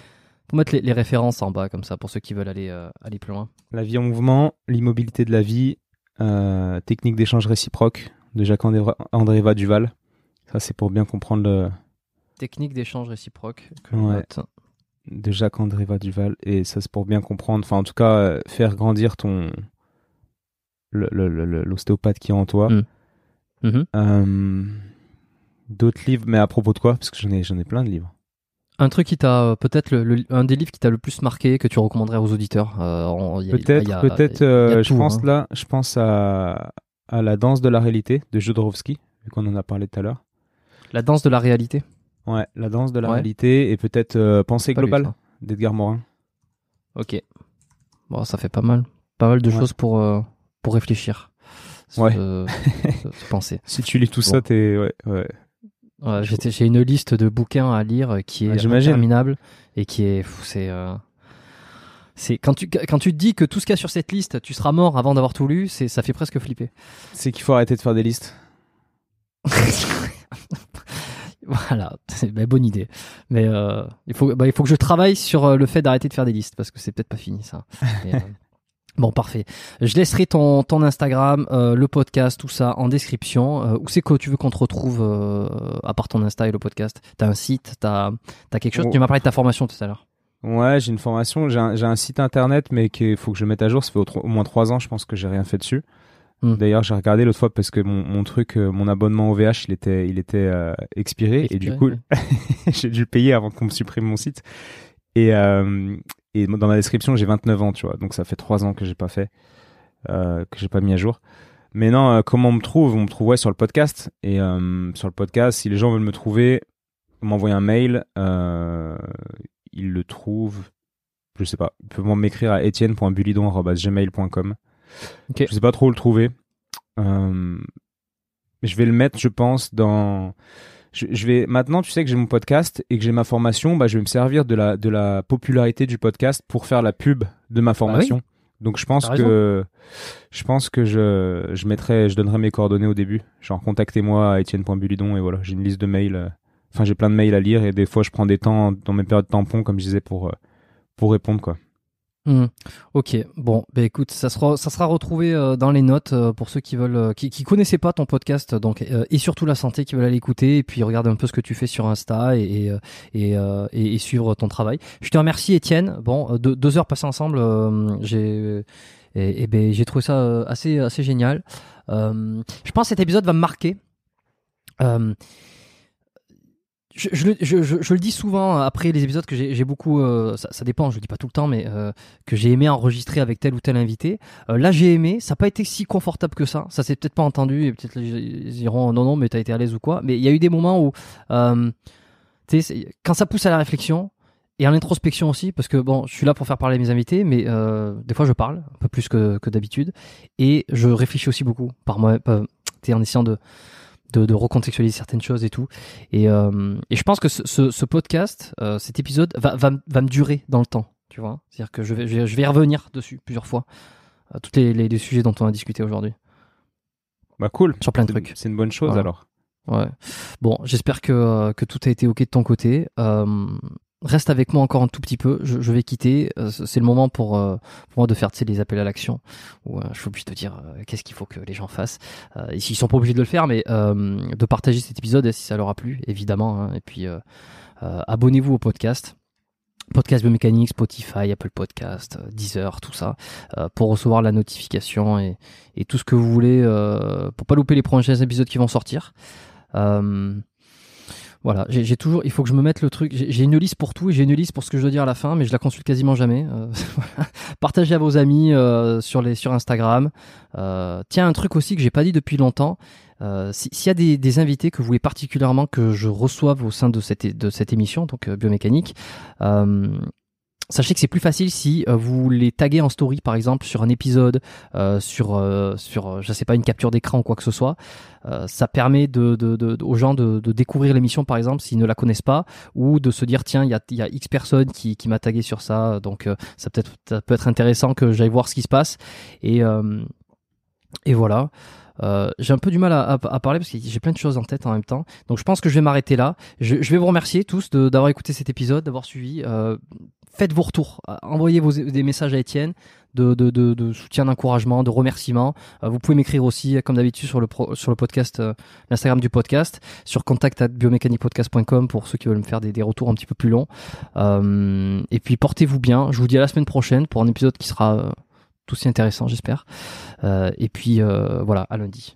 pour mettre les, les références en bas comme ça pour ceux qui veulent aller euh, aller plus loin. La vie en mouvement, l'immobilité de la vie, euh, technique d'échange réciproque de Jacques-André Duval. Ça, c'est pour bien comprendre le, Technique d'échange réciproque que Ouais. note. De Jacques-André Duval. Et ça, c'est pour bien comprendre, enfin, en tout cas, euh, faire grandir ton. l'ostéopathe qui est en toi. Mm. Mhm. Euh, D'autres livres, mais à propos de quoi? Parce que j'en ai, j'en ai plein de livres. Un truc qui t'a euh, peut-être le, le- un des livres qui t'a le plus marqué que tu recommanderais aux auditeurs. Euh, Peut-être, peut-être, euh, je pense hein. là, je pense à, à la danse de la réalité de Jodorowsky, vu qu'on en a parlé tout à l'heure. La danse de la réalité. Ouais, la danse de la Ouais. réalité et peut-être euh, Pensée Pas globale d'Edgar Morin. Ok. Bon, ça fait pas mal, pas mal de Ouais. choses pour euh, pour réfléchir. Ouais. se- se penser. Si tu lis tout Bon. ça, t'es ouais, ouais. J'ai une liste de bouquins à lire qui Ah, est interminable et qui est c'est euh, c'est quand tu quand tu te dis que tout ce qu'il y a sur cette liste, tu seras mort avant d'avoir tout lu, c'est ça fait presque flipper. C'est qu'il faut arrêter de faire des listes. voilà, c'est bah, bonne idée. Mais euh, il faut bah, il faut que je travaille sur euh, le fait d'arrêter de faire des listes parce que c'est peut-être pas fini ça. Mais, euh, Bon, parfait. Je laisserai ton, ton Instagram, euh, le podcast, tout ça en description. Où c'est que tu veux qu'on te retrouve à part ton Insta et le podcast? T'as un site? T'as as quelque chose? Oh. Tu m'as parlé de ta formation tout à l'heure. Ouais, j'ai une formation, j'ai un, un site internet, mais qu'il faut que je mette à jour. Ça fait au, au moins trois ans, je pense que j'ai rien fait dessus. Hmm. D'ailleurs, j'ai regardé l'autre fois parce que mon, mon truc, euh, mon abonnement au VH, il était, il était euh, expiré, et du coup, ouais. j'ai dû le payer avant qu'on me supprime mon site. Et, euh, et dans ma description, j'ai 29 ans, tu vois. Donc ça fait trois ans que j'ai pas fait, que j'ai pas mis à jour. Mais non, comment on me trouve? On me trouve ouais, sur le podcast. Et sur le podcast, si les gens veulent me trouver, m'envoyer un mail, ils le trouvent. Je sais pas. Ils peuvent m'écrire à etienne.bulidon.gmail.com. Ok. Je sais pas trop où le trouver. Euh, je vais le mettre, je pense, dans. Je, je vais maintenant, tu sais que j'ai mon podcast et que j'ai ma formation, bah, je vais me servir de la de la popularité du podcast pour faire la pub de ma formation. Donc je pense que je pense que je je mettrai, je donnerai mes coordonnées au début. Genre contactez-moi à etienne.bulidon et voilà, j'ai une liste de mails. euh, Enfin, j'ai plein de mails à lire et des fois je prends des temps dans mes périodes tampons, comme je disais, pour euh, pour répondre quoi. Hmm. Ok, bon, bah écoute, ça sera, ça sera retrouvé euh, dans les notes euh, pour ceux qui veulent, euh, qui, connaissaient pas ton podcast, donc et surtout la santé, qui veulent aller écouter et puis regarder un peu ce que tu fais sur Insta et et, et, suivre ton travail. Je te remercie, Étienne. Bon, deux, heures passées ensemble, j'ai et, ben j'ai trouvé ça assez assez génial. Je pense que cet épisode va me marquer. Euh, je, le- dis souvent après les épisodes que j'ai beaucoup, euh, ça, dépend, je le dis pas tout le temps, mais euh, que j'ai aimé enregistrer avec tel ou tel invité. Euh, là, j'ai aimé, ça n'a pas été si confortable que ça. Ça s'est peut-être pas entendu et peut-être ils diront non, non, mais t'as été à l'aise ou quoi. Mais il y a eu des moments où, euh, tu sais, quand ça pousse à la réflexion et à l'introspection aussi, parce que bon, je suis là pour faire parler mes invités, mais euh, des fois je parle un peu plus que, que d'habitude et je réfléchis aussi beaucoup par moi, euh, en essayant de de, de recontextualiser certaines choses et tout. Et, euh, et je pense que ce, ce, ce podcast, euh, cet épisode, va, va, va me durer dans le temps. Tu vois C'est-à-dire que je vais, je, vais, je vais y revenir dessus plusieurs fois. Euh, tous les, les, les sujets dont on a discuté aujourd'hui. Bah cool. Sur plein de trucs. C'est une bonne chose Voilà. alors. Ouais. Bon, j'espère que, que tout a été OK de ton côté. Reste avec moi encore un tout petit peu. Je, je vais quitter. Euh, c'est le moment pour, euh, pour moi de faire tu sais, les appels à l'action. Où euh, je suis obligé de dire euh, qu'est-ce qu'il faut que les gens fassent. Et s'ils sont pas obligés de le faire, mais de partager cet épisode si ça leur a plu, évidemment. hein. Et puis, abonnez-vous au podcast. Podcast Biomécanique, Spotify, Apple Podcast, Deezer, tout ça, euh, pour recevoir la notification et, et tout ce que vous voulez euh, pour pas louper les prochains épisodes qui vont sortir. Euh, voilà, j'ai toujours, il faut que je me mette le truc. J'ai une liste pour tout et j'ai une liste pour ce que je dois dire à la fin, mais je la consulte quasiment jamais. Euh. Partagez à vos amis euh, sur les sur Instagram. Euh, tiens, un truc aussi que j'ai pas dit depuis longtemps. Euh, si- S'il y a des, des invités que vous voulez particulièrement que je reçoive au sein de cette de cette émission, donc euh, biomécanique, Sachez que c'est plus facile si euh, vous les taguez en story, par exemple, sur un épisode, euh, sur, euh, sur, euh, je sais pas, une capture d'écran ou quoi que ce soit. Euh, ça permet de, de, de- aux gens de, découvrir l'émission, par exemple, s'ils ne la connaissent pas, ou de se dire, tiens, il y a, y a X personnes qui, qui m'a tagué sur ça, donc euh, ça, peut être, ça peut être intéressant que j'aille voir ce qui se passe. Et, et voilà. Euh, j'ai un peu du mal à, à- parler parce que j'ai plein de choses en tête en même temps. Donc je pense que je vais m'arrêter là. Je, je vais vous remercier tous d'avoir écouté cet épisode, d'avoir suivi. Euh, faites vos retours. Euh, Envoyez vos, des messages à Étienne de, de, de, de soutien, d'encouragement, de remerciements. Euh, vous pouvez m'écrire aussi, comme d'habitude, sur le, pro- sur le podcast, euh, l'Instagram du podcast, sur contact biomécaniquepodcast.com pour ceux qui veulent me faire des, des retours un petit peu plus longs. Euh, et puis portez-vous bien. Je vous dis à la semaine prochaine pour un épisode qui sera tout aussi intéressant, j'espère. Et puis voilà, à lundi.